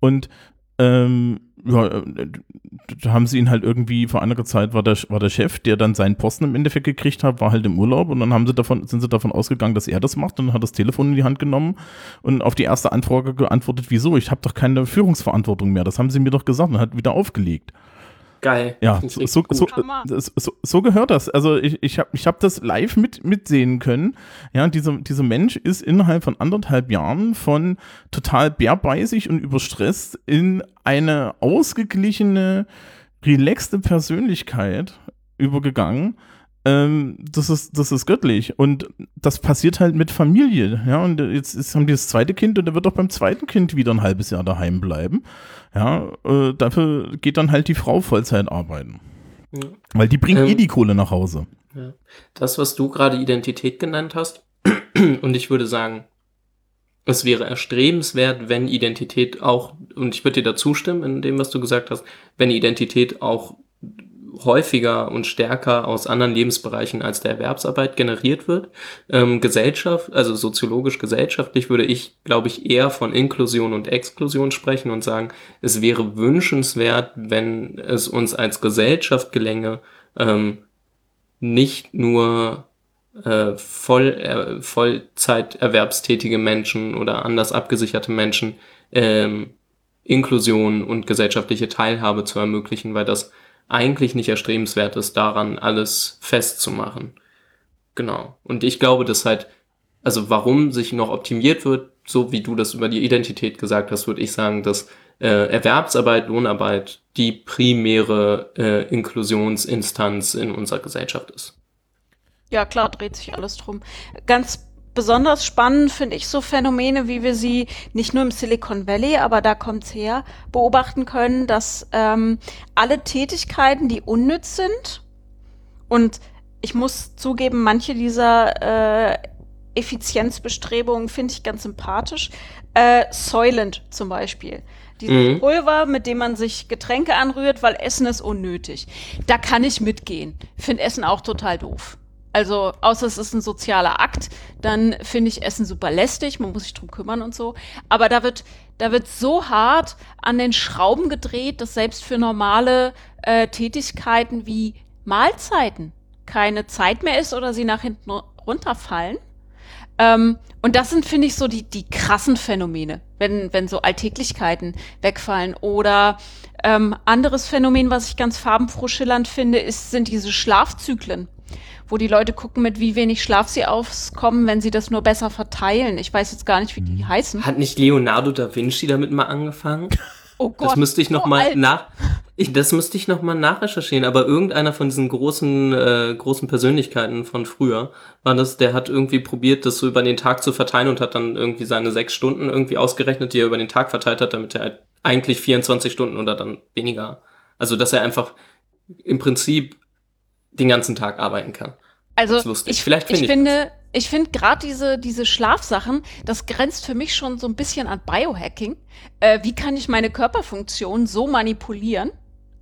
Speaker 1: Und ähm, ja, äh, da haben sie ihn halt irgendwie vor einiger Zeit war der, war der Chef, der dann seinen Posten im Endeffekt gekriegt hat, war halt im Urlaub und dann haben sie davon, sind sie davon ausgegangen, dass er das macht und dann hat das Telefon in die Hand genommen und auf die erste Anfrage geantwortet, wieso? Ich habe doch keine Führungsverantwortung mehr. Das haben sie mir doch gesagt und hat wieder aufgelegt.
Speaker 3: Geil.
Speaker 1: Ja, so,
Speaker 2: Hammer.
Speaker 1: so, so, so gehört das. Also ich, ich habe ich hab das live mit, mitsehen können. Ja, dieser, dieser Mensch ist innerhalb von anderthalb Jahren von total bärbeißig und überstresst in eine ausgeglichene, relaxte Persönlichkeit übergegangen. Ähm, das, ist, das ist göttlich. Und das passiert halt mit Familie. Ja, und jetzt, jetzt haben die das zweite Kind und der wird auch beim zweiten Kind wieder ein halbes Jahr daheim bleiben. Ja, äh, dafür geht dann halt die Frau Vollzeit arbeiten.
Speaker 3: Ja.
Speaker 1: Weil die bringt
Speaker 3: Ähm,
Speaker 1: eh die Kohle nach Hause.
Speaker 3: Das, was du gerade Identität genannt hast, und ich würde sagen, es wäre erstrebenswert, wenn Identität auch, und ich würde dir da zustimmen in dem, was du gesagt hast, wenn Identität auch häufiger und stärker aus anderen Lebensbereichen als der Erwerbsarbeit generiert wird. Ähm, Gesellschaft, also soziologisch gesellschaftlich würde ich, glaube ich, eher von Inklusion und Exklusion sprechen und sagen, es wäre wünschenswert, wenn es uns als Gesellschaft gelänge, ähm, nicht nur äh, voll, äh, Vollzeiterwerbstätige Menschen oder anders abgesicherte Menschen ähm, Inklusion und gesellschaftliche Teilhabe zu ermöglichen, weil das eigentlich nicht erstrebenswert ist, daran alles festzumachen. Genau. Und ich glaube, dass halt, also warum sich noch optimiert wird, so wie du das über die Identität gesagt hast, würde ich sagen, dass äh, Erwerbsarbeit, Lohnarbeit die primäre äh, Inklusionsinstanz in unserer Gesellschaft ist.
Speaker 2: Ja, klar, dreht sich alles drum. Ganz besonders spannend finde ich so Phänomene, wie wir sie nicht nur im Silicon Valley, aber da kommt's her, beobachten können, dass ähm, alle Tätigkeiten, die unnütz sind, und ich muss zugeben, manche dieser äh, Effizienzbestrebungen finde ich ganz sympathisch. Äh, Soylent zum Beispiel. Dieses
Speaker 3: Mhm.
Speaker 2: Pulver, mit dem man sich Getränke anrührt, weil Essen ist unnötig. Da kann ich mitgehen. Finde Essen auch total doof. Also, außer es ist ein sozialer Akt, dann finde ich Essen super lästig, man muss sich drum kümmern und so. Aber da wird, da wird so hart an den Schrauben gedreht, dass selbst für normale äh, Tätigkeiten wie Mahlzeiten keine Zeit mehr ist oder sie nach hinten runterfallen. Ähm, und das sind, finde ich, so die, die krassen Phänomene, wenn, wenn so Alltäglichkeiten wegfallen. Oder ähm, anderes Phänomen, was ich ganz farbenfroh schillernd finde, ist, sind diese Schlafzyklen, wo die Leute gucken, mit wie wenig Schlaf sie auskommen, wenn sie das nur besser verteilen. Ich weiß jetzt gar nicht, wie die heißen.
Speaker 3: Hat nicht Leonardo da Vinci damit mal angefangen?
Speaker 2: Oh Gott,
Speaker 3: Das müsste ich noch
Speaker 2: so
Speaker 3: mal
Speaker 2: alt.
Speaker 3: nach. Ich, das müsste ich noch mal nachrecherchieren. Aber irgendeiner von diesen großen äh, großen Persönlichkeiten von früher war das. Der hat irgendwie probiert, das so über den Tag zu verteilen und hat dann irgendwie seine sechs Stunden irgendwie ausgerechnet, die er über den Tag verteilt hat, damit er halt eigentlich 24 Stunden oder dann weniger. Also dass er einfach im Prinzip den ganzen Tag arbeiten kann.
Speaker 2: Also
Speaker 3: Das ist lustig.
Speaker 2: ich,
Speaker 3: Vielleicht
Speaker 2: ich
Speaker 3: finde ich
Speaker 2: finde, ich finde gerade diese, diese Schlafsachen, das grenzt für mich schon so ein bisschen an Biohacking. Äh, wie kann ich meine Körperfunktion so manipulieren,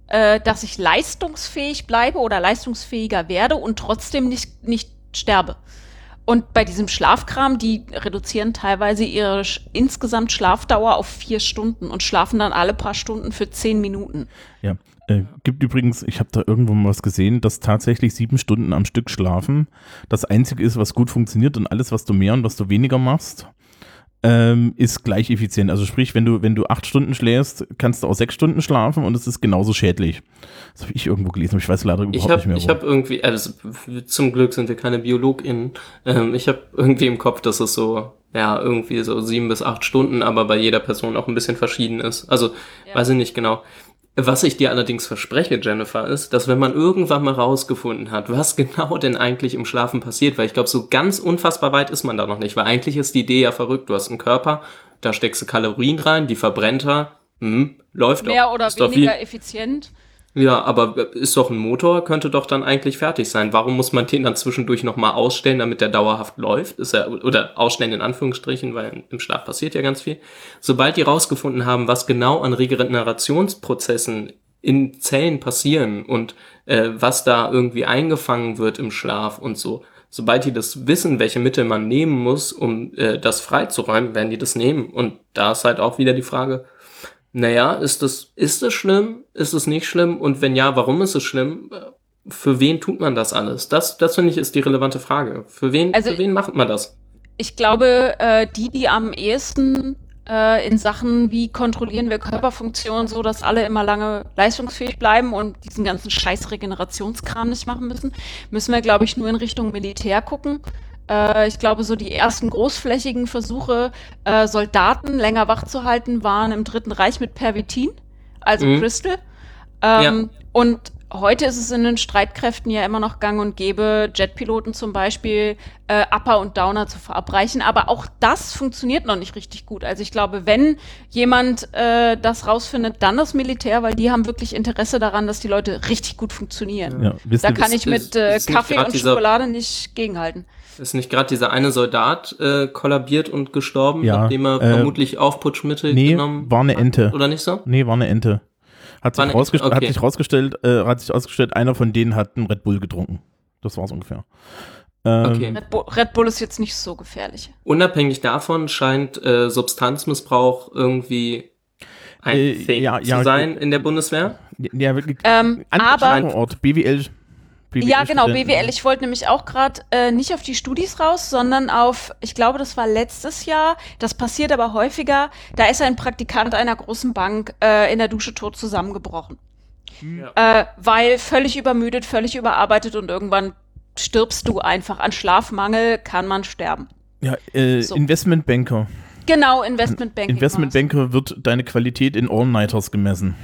Speaker 2: äh, dass ich leistungsfähig bleibe oder leistungsfähiger werde und trotzdem nicht, nicht sterbe. Und bei diesem Schlafkram, die reduzieren teilweise ihre sch insgesamt Schlafdauer auf vier Stunden und schlafen dann alle paar Stunden für zehn Minuten.
Speaker 1: Ja. Äh, gibt übrigens, ich habe da irgendwo mal was gesehen, dass tatsächlich sieben Stunden am Stück schlafen das Einzige ist, was gut funktioniert und alles, was du mehr und was du weniger machst, ähm, ist gleich effizient. Also sprich, wenn du, wenn du acht Stunden schläfst, kannst du auch sechs Stunden schlafen und es ist genauso schädlich. Das habe ich irgendwo gelesen, aber ich weiß leider überhaupt
Speaker 3: ich hab,
Speaker 1: nicht mehr.
Speaker 3: Ich habe irgendwie, also zum Glück sind wir keine BiologInnen. Ähm, ich habe irgendwie im Kopf, dass es so, ja, irgendwie so sieben bis acht Stunden, aber bei jeder Person auch ein bisschen verschieden ist. Also, ja. weiß ich nicht genau. Was ich dir allerdings verspreche, Jennifer, ist, dass wenn man irgendwann mal rausgefunden hat, was genau denn eigentlich im Schlafen passiert, weil ich glaube, so ganz unfassbar weit ist man da noch nicht, weil eigentlich ist die Idee ja verrückt. Du hast einen Körper, da steckst du Kalorien rein, die verbrennt er, hm, läuft
Speaker 2: Mehr
Speaker 3: doch.
Speaker 2: oder
Speaker 3: ist
Speaker 2: weniger effizient.
Speaker 3: Ja, aber ist doch ein Motor, könnte doch dann eigentlich fertig sein. Warum muss man den dann zwischendurch nochmal ausstellen, damit der dauerhaft läuft? Ist er, oder ausstellen in Anführungsstrichen, weil im Schlaf passiert ja ganz viel. Sobald die rausgefunden haben, was genau an Regenerationsprozessen in Zellen passieren und äh, was da irgendwie eingefangen wird im Schlaf und so, sobald die das wissen, welche Mittel man nehmen muss, um äh, das freizuräumen, werden die das nehmen. Und da ist halt auch wieder die Frage, naja, ist das, ist es schlimm? Ist es nicht schlimm? Und wenn ja, warum ist es schlimm? Für wen tut man das alles? Das, das finde ich ist die relevante Frage. Für wen,
Speaker 2: Also-
Speaker 3: für wen macht man das?
Speaker 2: Ich glaube, äh, die, die am ehesten äh, in Sachen, wie kontrollieren wir Körperfunktionen, so dass alle immer lange leistungsfähig bleiben und diesen ganzen scheiß Regenerationskram nicht machen müssen, müssen wir, glaube ich, nur in Richtung Militär gucken. Äh, ich glaube, so die ersten großflächigen Versuche, äh, Soldaten länger wach zu halten, waren im Dritten Reich mit Pervitin, also
Speaker 3: Mhm.
Speaker 2: Crystal. Ähm, Und heute ist es in den Streitkräften ja immer noch gang und gäbe, Jetpiloten zum Beispiel äh, Upper und Downer zu verabreichen. Aber auch das funktioniert noch nicht richtig gut. Also ich glaube, wenn jemand äh, das rausfindet, dann das Militär, weil die haben wirklich Interesse daran, dass die Leute richtig gut funktionieren.
Speaker 1: Ja,
Speaker 2: Da kann ich mit äh, Kaffee und Schokolade nicht gegenhalten.
Speaker 3: Ist nicht gerade dieser eine Soldat äh, kollabiert und gestorben,
Speaker 1: Ja,
Speaker 3: nachdem er
Speaker 1: äh,
Speaker 3: vermutlich Aufputschmittel
Speaker 1: nee,
Speaker 3: genommen
Speaker 1: war eine
Speaker 3: hat?
Speaker 1: Ente.
Speaker 3: Oder nicht so?
Speaker 1: Nee, war eine Ente. Hat
Speaker 3: War
Speaker 1: sich, rausgest
Speaker 3: Ente,
Speaker 1: hat
Speaker 3: okay.
Speaker 1: sich rausgestellt, äh, hat sich ausgestellt, einer von denen hat einen Red Bull getrunken. Das war's ungefähr. Ähm,
Speaker 3: Okay.
Speaker 2: Red Bull, Red Bull ist jetzt nicht so gefährlich.
Speaker 3: Unabhängig davon scheint äh, Substanzmissbrauch irgendwie ein
Speaker 1: Äh,
Speaker 3: Thing
Speaker 1: ja, ja,
Speaker 3: zu sein in der Bundeswehr.
Speaker 1: Ja, wirklich.
Speaker 2: Ähm, aber
Speaker 1: Ort, BWL. BWL
Speaker 2: Ja, genau,
Speaker 1: Studenten.
Speaker 2: BWL. Ich wollte nämlich auch gerade äh, nicht auf die Studis raus, sondern auf, ich glaube, das war letztes Jahr, das passiert aber häufiger, da ist ein Praktikant einer großen Bank äh, in der Dusche tot zusammengebrochen.
Speaker 3: Ja.
Speaker 2: Äh, weil völlig übermüdet, völlig überarbeitet und irgendwann stirbst du einfach. An Schlafmangel kann man sterben.
Speaker 1: Ja, äh,
Speaker 2: So.
Speaker 1: Investmentbanker.
Speaker 2: Genau, Investmentbanking.
Speaker 1: Investmentbanker wird deine Qualität in All-Nighters gemessen.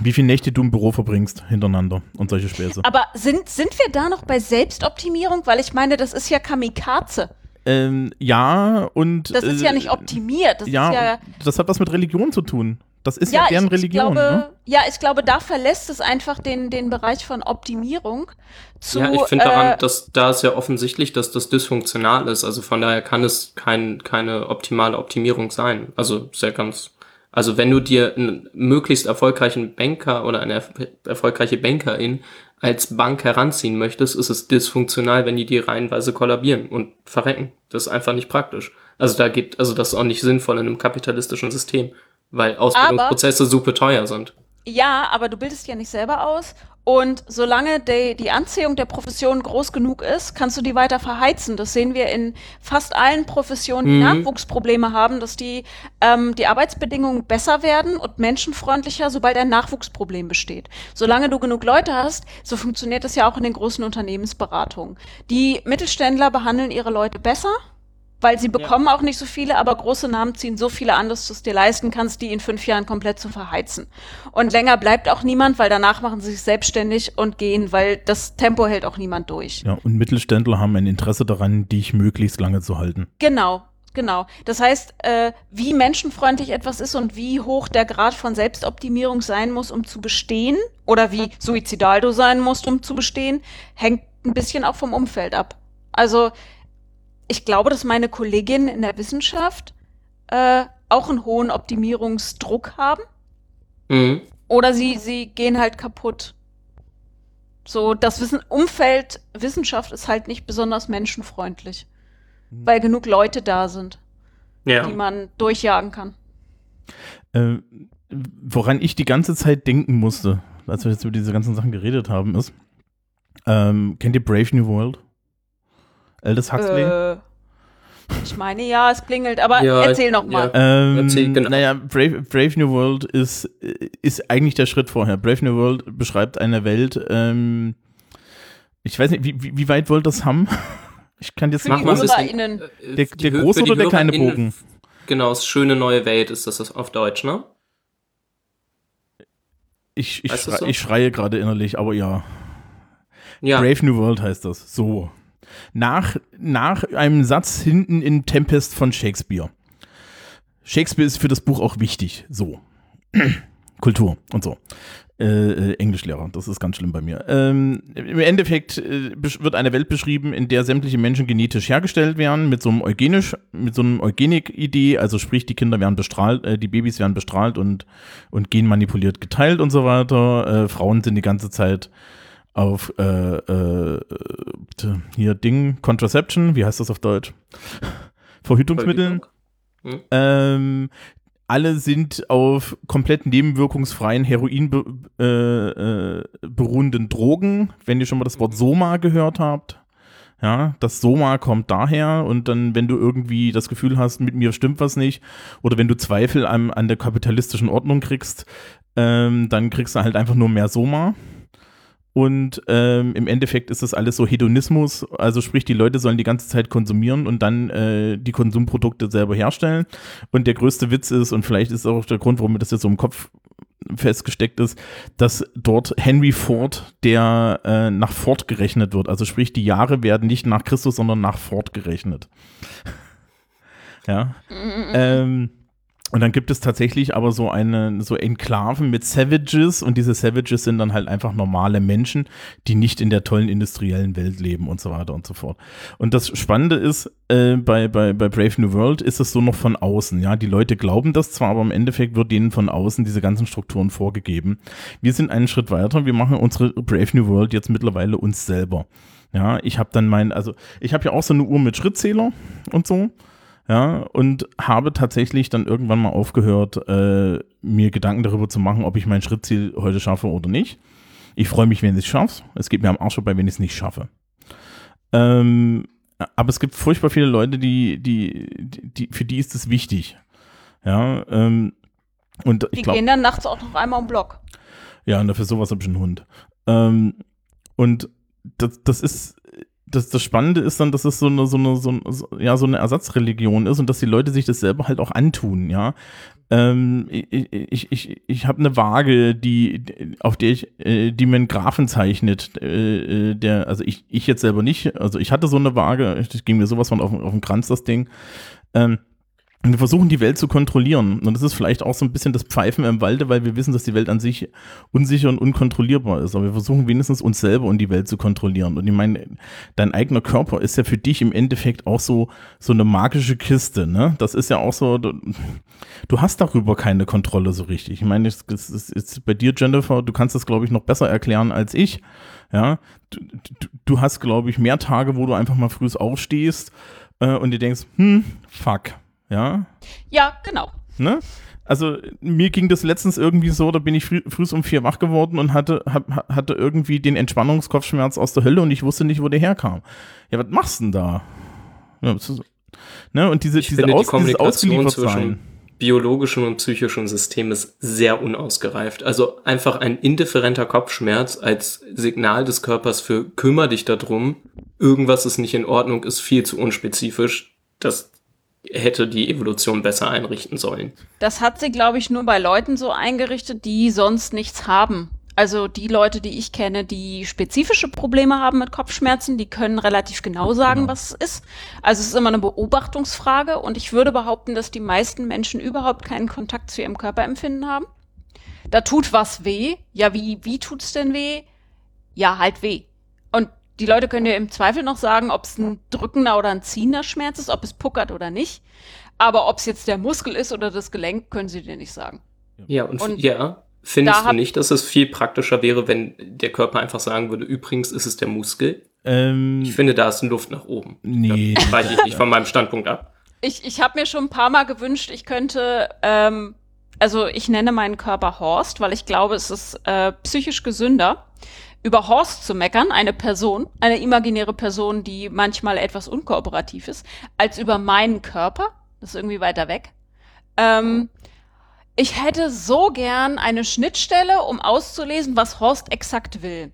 Speaker 1: Wie viele Nächte du im Büro verbringst hintereinander und solche Späße.
Speaker 2: Aber sind, sind wir da noch bei Selbstoptimierung? Weil ich meine, das ist ja Kamikaze.
Speaker 1: Ähm, ja, und.
Speaker 2: Das ist
Speaker 1: äh,
Speaker 2: ja nicht optimiert. Das
Speaker 1: ja,
Speaker 2: ist ja
Speaker 1: und das hat was mit Religion zu tun. Das ist ja, deren
Speaker 2: ich,
Speaker 1: Religion.
Speaker 2: Ich glaube,
Speaker 1: ne?
Speaker 2: Ja, ich glaube, da verlässt es einfach den, den Bereich von Optimierung zu.
Speaker 3: ja, ich finde
Speaker 2: äh,
Speaker 3: daran, dass da ist ja offensichtlich, dass das dysfunktional ist. Also von daher kann es kein, keine optimale Optimierung sein. Also sehr ganz. Also wenn du dir einen möglichst erfolgreichen Banker oder eine erf- erfolgreiche Bankerin als Bank heranziehen möchtest, ist es dysfunktional, wenn die dir reihenweise kollabieren und verrecken. Das ist einfach nicht praktisch. Also da geht, also das ist auch nicht sinnvoll in einem kapitalistischen System, weil Ausbildungsprozesse super teuer sind.
Speaker 2: Ja, aber du bildest ja nicht selber aus. Und solange die, die Anziehung der Profession groß genug ist, kannst du die weiter verheizen. Das sehen wir in fast allen Professionen, die
Speaker 3: Mhm.
Speaker 2: Nachwuchsprobleme haben, dass die, ähm, die Arbeitsbedingungen besser werden und menschenfreundlicher, sobald ein Nachwuchsproblem besteht. Solange du genug Leute hast, so funktioniert das ja auch in den großen Unternehmensberatungen. Die Mittelständler behandeln ihre Leute besser, weil sie bekommen auch nicht so viele, aber große Namen ziehen so viele an, dass du es dir leisten kannst, die in fünf Jahren komplett zu verheizen. Und länger bleibt auch niemand, weil danach machen sie sich selbstständig und gehen, weil das Tempo hält auch niemand durch.
Speaker 1: Ja, und Mittelständler haben ein Interesse daran, dich möglichst lange zu halten.
Speaker 2: Genau, genau. Das heißt, äh, wie menschenfreundlich etwas ist und wie hoch der Grad von Selbstoptimierung sein muss, um zu bestehen, oder wie suizidal du sein musst, um zu bestehen, hängt ein bisschen auch vom Umfeld ab. Also, ich glaube, dass meine Kolleginnen in der Wissenschaft äh, auch einen hohen Optimierungsdruck haben.
Speaker 3: Mhm.
Speaker 2: Oder sie, sie gehen halt kaputt. So, das Wissen, Umfeld, Wissenschaft ist halt nicht besonders menschenfreundlich. Weil genug Leute da sind,
Speaker 3: Ja.
Speaker 2: die man durchjagen kann.
Speaker 1: Äh, woran ich die ganze Zeit denken musste, als wir jetzt über diese ganzen Sachen geredet haben, ist, ähm, kennt ihr Brave New World? Aldous Huxley?
Speaker 2: Äh, ich meine, ja, es klingelt, aber
Speaker 3: Ja,
Speaker 2: erzähl noch mal.
Speaker 1: Ähm,
Speaker 3: Erzähl, genau.
Speaker 1: Naja, Brave, Brave New World ist, ist eigentlich der Schritt vorher. Brave New World beschreibt eine Welt, ähm, ich weiß nicht, wie, wie, wie weit wollt ihr das haben? Ich kann jetzt
Speaker 2: Für
Speaker 1: nicht
Speaker 2: die
Speaker 3: Mach mal ein bisschen-
Speaker 2: HörerInnen.
Speaker 3: Äh,
Speaker 1: Der-
Speaker 3: die
Speaker 1: der große oder der kleine Bogen?
Speaker 3: Genau, das schöne neue Welt ist das auf Deutsch, ne?
Speaker 1: Ich, ich, schrei,
Speaker 3: so?
Speaker 1: ich schreie gerade innerlich, aber ja.
Speaker 3: Ja.
Speaker 1: Brave New World heißt das. So. Nach, nach einem Satz hinten in Tempest von Shakespeare. Shakespeare ist für das Buch auch wichtig. So. Kultur und so. Äh, äh, Englischlehrer, das ist ganz schlimm bei mir. Ähm, Im Endeffekt äh, wird eine Welt beschrieben, in der sämtliche Menschen genetisch hergestellt werden, mit so einem eugenisch, mit so einem Eugenik-Idee, also sprich, die Kinder werden bestrahlt, äh, die Babys werden bestrahlt und, und genmanipuliert geteilt und so weiter. Äh, Frauen sind die ganze Zeit auf äh, äh, hier Ding, Contraception, wie heißt das auf Deutsch? Verhütungsmitteln. Ähm, alle sind auf komplett nebenwirkungsfreien Heroin be äh, äh, beruhenden Drogen, wenn ihr schon mal das Wort Soma gehört habt. Ja, das Soma kommt daher und dann, wenn du irgendwie das Gefühl hast, mit mir stimmt was nicht, oder wenn du Zweifel an, an der kapitalistischen Ordnung kriegst, ähm, dann kriegst du halt einfach nur mehr Soma. Und ähm, im Endeffekt ist das alles so Hedonismus, also sprich, die Leute sollen die ganze Zeit konsumieren und dann äh, die Konsumprodukte selber herstellen. Und der größte Witz ist, und vielleicht ist auch der Grund, warum mir das jetzt so im Kopf festgesteckt ist, dass dort Henry Ford, der äh, nach Ford gerechnet wird. Also sprich, die Jahre werden nicht nach Christus, sondern nach Ford gerechnet. ja. Ähm, und dann gibt es tatsächlich aber so eine, so Enklaven mit Savages und diese Savages sind dann halt einfach normale Menschen, die nicht in der tollen industriellen Welt leben und so weiter und so fort. Und das Spannende ist, äh, bei, bei, bei Brave New World ist es so noch von außen, ja. Die Leute glauben das zwar, aber im Endeffekt wird denen von außen diese ganzen Strukturen vorgegeben. Wir sind einen Schritt weiter, wir machen unsere Brave New World jetzt mittlerweile uns selber. Ja, ich habe dann mein, also ich habe ja auch so eine Uhr mit Schrittzähler und so. Ja, und habe tatsächlich dann irgendwann mal aufgehört, äh, mir Gedanken darüber zu machen, ob ich mein Schrittziel heute schaffe oder nicht. Ich freue mich, wenn ich es schaffe. Es geht mir am Arsch vorbei, wenn ich es nicht schaffe. Ähm, aber es gibt furchtbar viele Leute, die, die, die, die für die ist es wichtig. Ja, ähm, und ich
Speaker 2: Die
Speaker 1: glaube,
Speaker 2: gehen dann nachts auch noch einmal um Block.
Speaker 1: ja, und dafür sowas habe ich einen Hund. Ähm, und das, das ist, das, das Spannende ist dann, dass es so eine, so eine, so, ja, so eine Ersatzreligion ist und dass die Leute sich das selber halt auch antun, ja. Ähm, ich ich, ich, ich habe eine Waage, die, auf der ich, äh, die mir einen Graphen zeichnet, äh, äh, der, also ich, ich jetzt selber nicht, also ich hatte so eine Waage, das ging mir sowas von auf, auf den Kranz, das Ding. Ähm, wir versuchen die Welt zu kontrollieren. Und das ist vielleicht auch so ein bisschen das Pfeifen im Walde, weil wir wissen, dass die Welt an sich unsicher und unkontrollierbar ist. Aber wir versuchen wenigstens uns selber und die Welt zu kontrollieren. Und ich meine, dein eigener Körper ist ja für dich im Endeffekt auch so, so eine magische Kiste, ne? Das ist ja auch so, du, du hast darüber keine Kontrolle so richtig. Ich meine, es ist bei dir, Jennifer, du kannst das, glaube ich, noch besser erklären als ich. Ja, du, du, du hast, glaube ich, mehr Tage, wo du einfach mal früh aufstehst äh, und dir denkst, hm, fuck. Ja,
Speaker 2: Ja, genau.
Speaker 1: ne? Also mir ging das letztens irgendwie so, da bin ich früh, früh um vier wach geworden und hatte, hab, hatte irgendwie den Entspannungskopfschmerz aus der Hölle und ich wusste nicht, wo der herkam. Ja, was machst du denn da? Ja, ne? Und diese,
Speaker 3: Ich
Speaker 1: diese
Speaker 3: finde, die
Speaker 1: Aus, dieses
Speaker 3: Kommunikation
Speaker 1: Ausgeliefertsein.
Speaker 3: zwischen biologischen und psychischen System ist sehr unausgereift. Also einfach ein indifferenter Kopfschmerz als Signal des Körpers für kümmer dich darum, irgendwas ist nicht in Ordnung, ist viel zu unspezifisch. Das hätte die Evolution besser einrichten sollen.
Speaker 2: Das hat sie, glaube ich, nur bei Leuten so eingerichtet, die sonst nichts haben. Also die Leute, die ich kenne, die spezifische Probleme haben mit Kopfschmerzen, die können relativ genau sagen,
Speaker 1: Genau.
Speaker 2: was es ist. Also es ist immer eine Beobachtungsfrage und ich würde behaupten, dass die meisten Menschen überhaupt keinen Kontakt zu ihrem Körperempfinden haben. Da tut was weh. Ja, wie, wie tut's denn weh? Ja, halt weh. Die Leute können dir im Zweifel noch sagen, ob es ein drückender oder ein ziehender Schmerz ist, ob es puckert oder nicht. Aber ob es jetzt der Muskel ist oder das Gelenk, können sie dir nicht sagen.
Speaker 3: Ja, und,
Speaker 2: Und-
Speaker 3: ja, Findest du nicht, dass es viel praktischer wäre, wenn der Körper einfach sagen würde, übrigens ist es der Muskel?
Speaker 1: Ähm,
Speaker 3: Ich finde, da ist Luft nach oben.
Speaker 1: nee,
Speaker 3: Da weiche ich nicht von meinem Standpunkt ab.
Speaker 2: Ich, ich habe mir schon ein paar Mal gewünscht, ich könnte, ähm, also ich nenne meinen Körper Horst, weil ich glaube, es ist äh, psychisch gesünder, über Horst zu meckern, eine Person, eine imaginäre Person, die manchmal etwas unkooperativ ist, als über meinen Körper. Das ist irgendwie weiter weg. Ähm, ich hätte so gern eine Schnittstelle, um auszulesen, was Horst exakt will.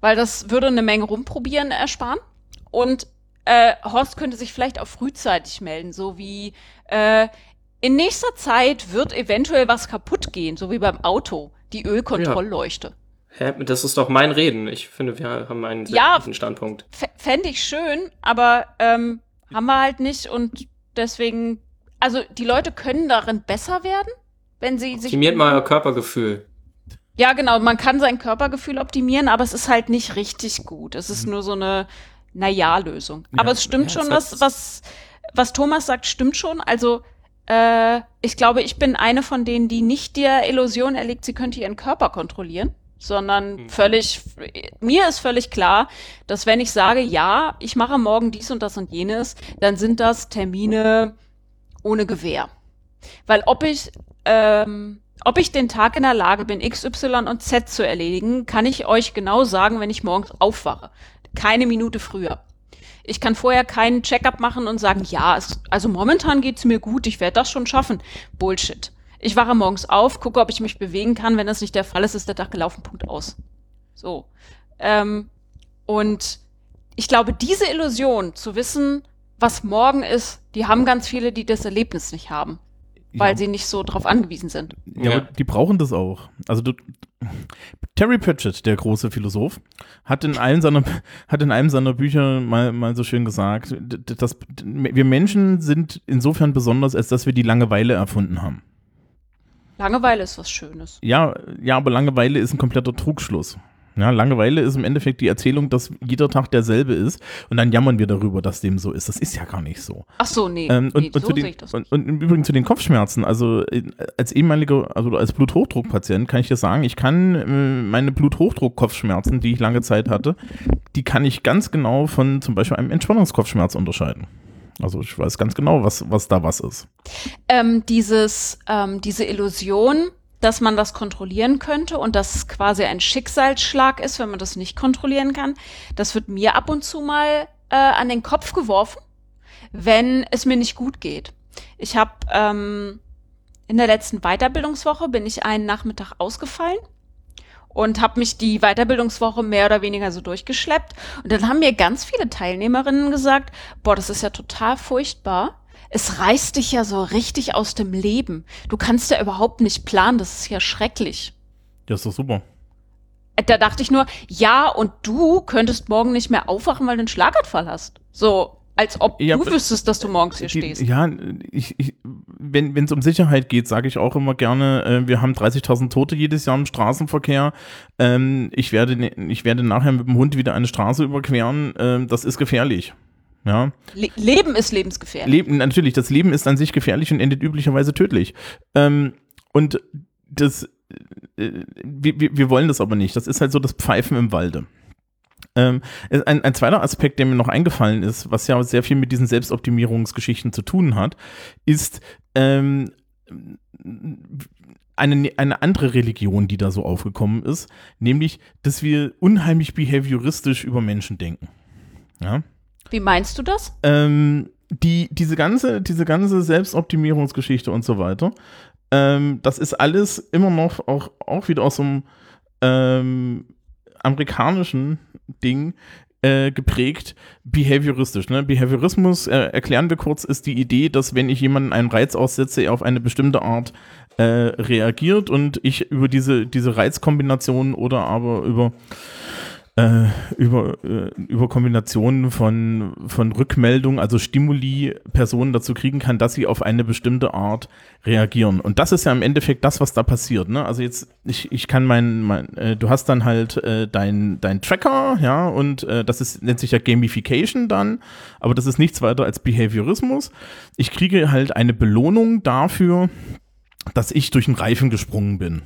Speaker 2: Weil das würde eine Menge rumprobieren ersparen. Und äh, Horst könnte sich vielleicht auch frühzeitig melden, so wie äh, in nächster Zeit wird eventuell was kaputt gehen, so wie beim Auto, die Ölkontrollleuchte.
Speaker 3: Hä? Das ist doch mein Reden. Ich finde, wir haben einen sehr
Speaker 2: Ja.
Speaker 3: guten Standpunkt.
Speaker 2: Fände ich schön, aber ähm, haben wir halt nicht und deswegen, also die Leute können darin besser werden, wenn sie sich.
Speaker 3: Optimiert mal euer Körpergefühl.
Speaker 2: Ja, genau, man kann sein Körpergefühl optimieren, aber es ist halt nicht richtig gut. Es ist nur so eine Naja-Lösung.
Speaker 1: Ja,
Speaker 2: aber es stimmt
Speaker 3: ja,
Speaker 2: schon, was, was, was Thomas sagt, stimmt schon. Also, äh, ich glaube, ich bin eine von denen, die nicht der Illusion erliegt, sie könnte ihren Körper kontrollieren, sondern
Speaker 3: Mhm.
Speaker 2: völlig, mir ist völlig klar, dass wenn ich sage, ja, ich mache morgen dies und das und jenes, dann sind das Termine ohne Gewähr. Weil ob ich, ähm, ob ich den Tag in der Lage bin, X, Y und Z zu erledigen, kann ich euch genau sagen, wenn ich morgens aufwache. Keine Minute früher. Ich kann vorher keinen Checkup machen und sagen, ja, es, also momentan geht's mir gut, ich werde das schon schaffen. Bullshit. Ich wache morgens auf, gucke, ob ich mich bewegen kann. Wenn das nicht der Fall ist, ist der Tag gelaufen, Punkt aus. So. Ähm, und ich glaube, diese Illusion zu wissen, was morgen ist, die haben ganz viele, die das Erlebnis nicht haben, weil
Speaker 1: ja,
Speaker 2: sie nicht so drauf angewiesen sind.
Speaker 1: ja,
Speaker 3: Ja.
Speaker 1: aber die brauchen das auch. Also du, Terry Pratchett, der große Philosoph, hat in einem seiner, hat in einem seiner Bücher mal, mal so schön gesagt, dass wir Menschen sind insofern besonders, als dass wir die Langeweile erfunden haben.
Speaker 2: Langeweile ist was Schönes.
Speaker 1: Ja, ja, aber Langeweile ist ein kompletter Trugschluss. Ja, Langeweile ist im Endeffekt die Erzählung, dass jeder Tag derselbe ist und dann jammern wir darüber, dass dem so ist. Das ist ja gar nicht so.
Speaker 2: Ach so, nee.
Speaker 1: Ähm, und,
Speaker 2: nee
Speaker 1: und,
Speaker 2: so
Speaker 1: den,
Speaker 2: ich das.
Speaker 1: und, und im Übrigen zu den Kopfschmerzen, also äh, als ehemaliger, also als Bluthochdruckpatient kann ich dir sagen, ich kann äh, meine Bluthochdruck-Kopfschmerzen, die ich lange Zeit hatte, die kann ich ganz genau von zum Beispiel einem Entspannungskopfschmerz unterscheiden. Also ich weiß ganz genau, was, was da was ist.
Speaker 2: ähm, dieses, ähm, diese Illusion, dass man das kontrollieren könnte und dass es quasi ein Schicksalsschlag ist, wenn man das nicht kontrollieren kann, das wird mir ab und zu mal äh, an den Kopf geworfen, wenn es mir nicht gut geht. Ich habe ähm, in der letzten Weiterbildungswoche bin ich einen Nachmittag ausgefallen und habe mich die Weiterbildungswoche mehr oder weniger so durchgeschleppt. Und dann haben mir ganz viele Teilnehmerinnen gesagt, boah, das ist ja total furchtbar. Es reißt dich ja so richtig aus dem Leben. Du kannst ja überhaupt nicht planen, das ist ja schrecklich.
Speaker 1: Ja, ist doch super.
Speaker 2: Äh, Da dachte ich nur, ja, und du könntest morgen nicht mehr aufwachen, weil du einen Schlaganfall hast. So, als ob
Speaker 1: Ja,
Speaker 2: du wüsstest, dass du morgens hier
Speaker 1: Die,
Speaker 2: stehst.
Speaker 1: ja, ich, ich, wenn es um Sicherheit geht, sage ich auch immer gerne, äh, wir haben 30.000 Tote jedes Jahr im Straßenverkehr. Ähm, ich, werde, ne- ich werde nachher mit dem Hund wieder eine Straße überqueren. Ähm, das ist gefährlich. Ja,
Speaker 2: Le Leben ist lebensgefährlich.
Speaker 1: Leben, natürlich, das Leben ist an sich gefährlich und endet üblicherweise tödlich. Ähm, und das, äh, wir wir wollen das aber nicht. Das ist halt so das Pfeifen im Walde. Ähm, ein, ein zweiter Aspekt, der mir noch eingefallen ist, was ja sehr viel mit diesen Selbstoptimierungsgeschichten zu tun hat, ist ähm, eine, eine andere Religion, die da so aufgekommen ist, nämlich, dass wir unheimlich behavioristisch über Menschen denken. Ja.
Speaker 2: Wie meinst du das?
Speaker 1: Ähm, die, diese ganze, diese ganze Selbstoptimierungsgeschichte und so weiter, ähm, das ist alles immer noch auch, auch wieder aus so einem ähm, amerikanischen Ding äh, geprägt, behavioristisch. Ne? Behaviorismus, äh, erklären wir kurz, ist die Idee, dass wenn ich jemanden einen Reiz aussetze, er auf eine bestimmte Art äh, reagiert und ich über diese, diese Reizkombination oder aber über äh, über, äh, über Kombinationen von, von Rückmeldung, also Stimuli, Personen dazu kriegen kann, dass sie auf eine bestimmte Art reagieren. Und das ist ja im Endeffekt das, was da passiert. Ne? Also jetzt, ich, ich kann mein, mein äh, du hast dann halt äh, dein, dein Tracker, ja, und äh, das ist, nennt sich ja Gamification dann, aber das ist nichts weiter als Behaviorismus. Ich kriege halt eine Belohnung dafür, dass ich durch einen Reifen gesprungen bin.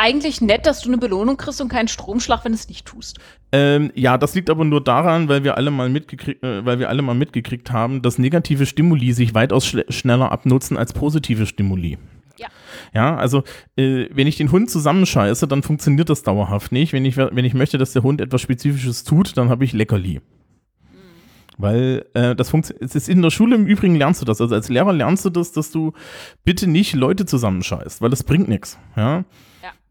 Speaker 2: Eigentlich nett, dass du eine Belohnung kriegst und keinen Stromschlag, wenn du es nicht tust.
Speaker 1: Ähm, ja, das liegt aber nur daran, weil wir alle mal mitgekriegt, äh, weil wir alle mal mitgekriegt haben, dass negative Stimuli sich weitaus schneller abnutzen als positive Stimuli.
Speaker 2: Ja.
Speaker 1: Ja, also äh, wenn ich den Hund zusammenscheiße, dann funktioniert das dauerhaft nicht. Wenn ich, wenn ich möchte, dass der Hund etwas Spezifisches tut, dann habe ich Leckerli. Weil äh, das funktioniert. Es ist in der Schule im Übrigen lernst du das. Also als Lehrer lernst du das, dass du bitte nicht Leute zusammenscheißt, weil das bringt nichts. Ja.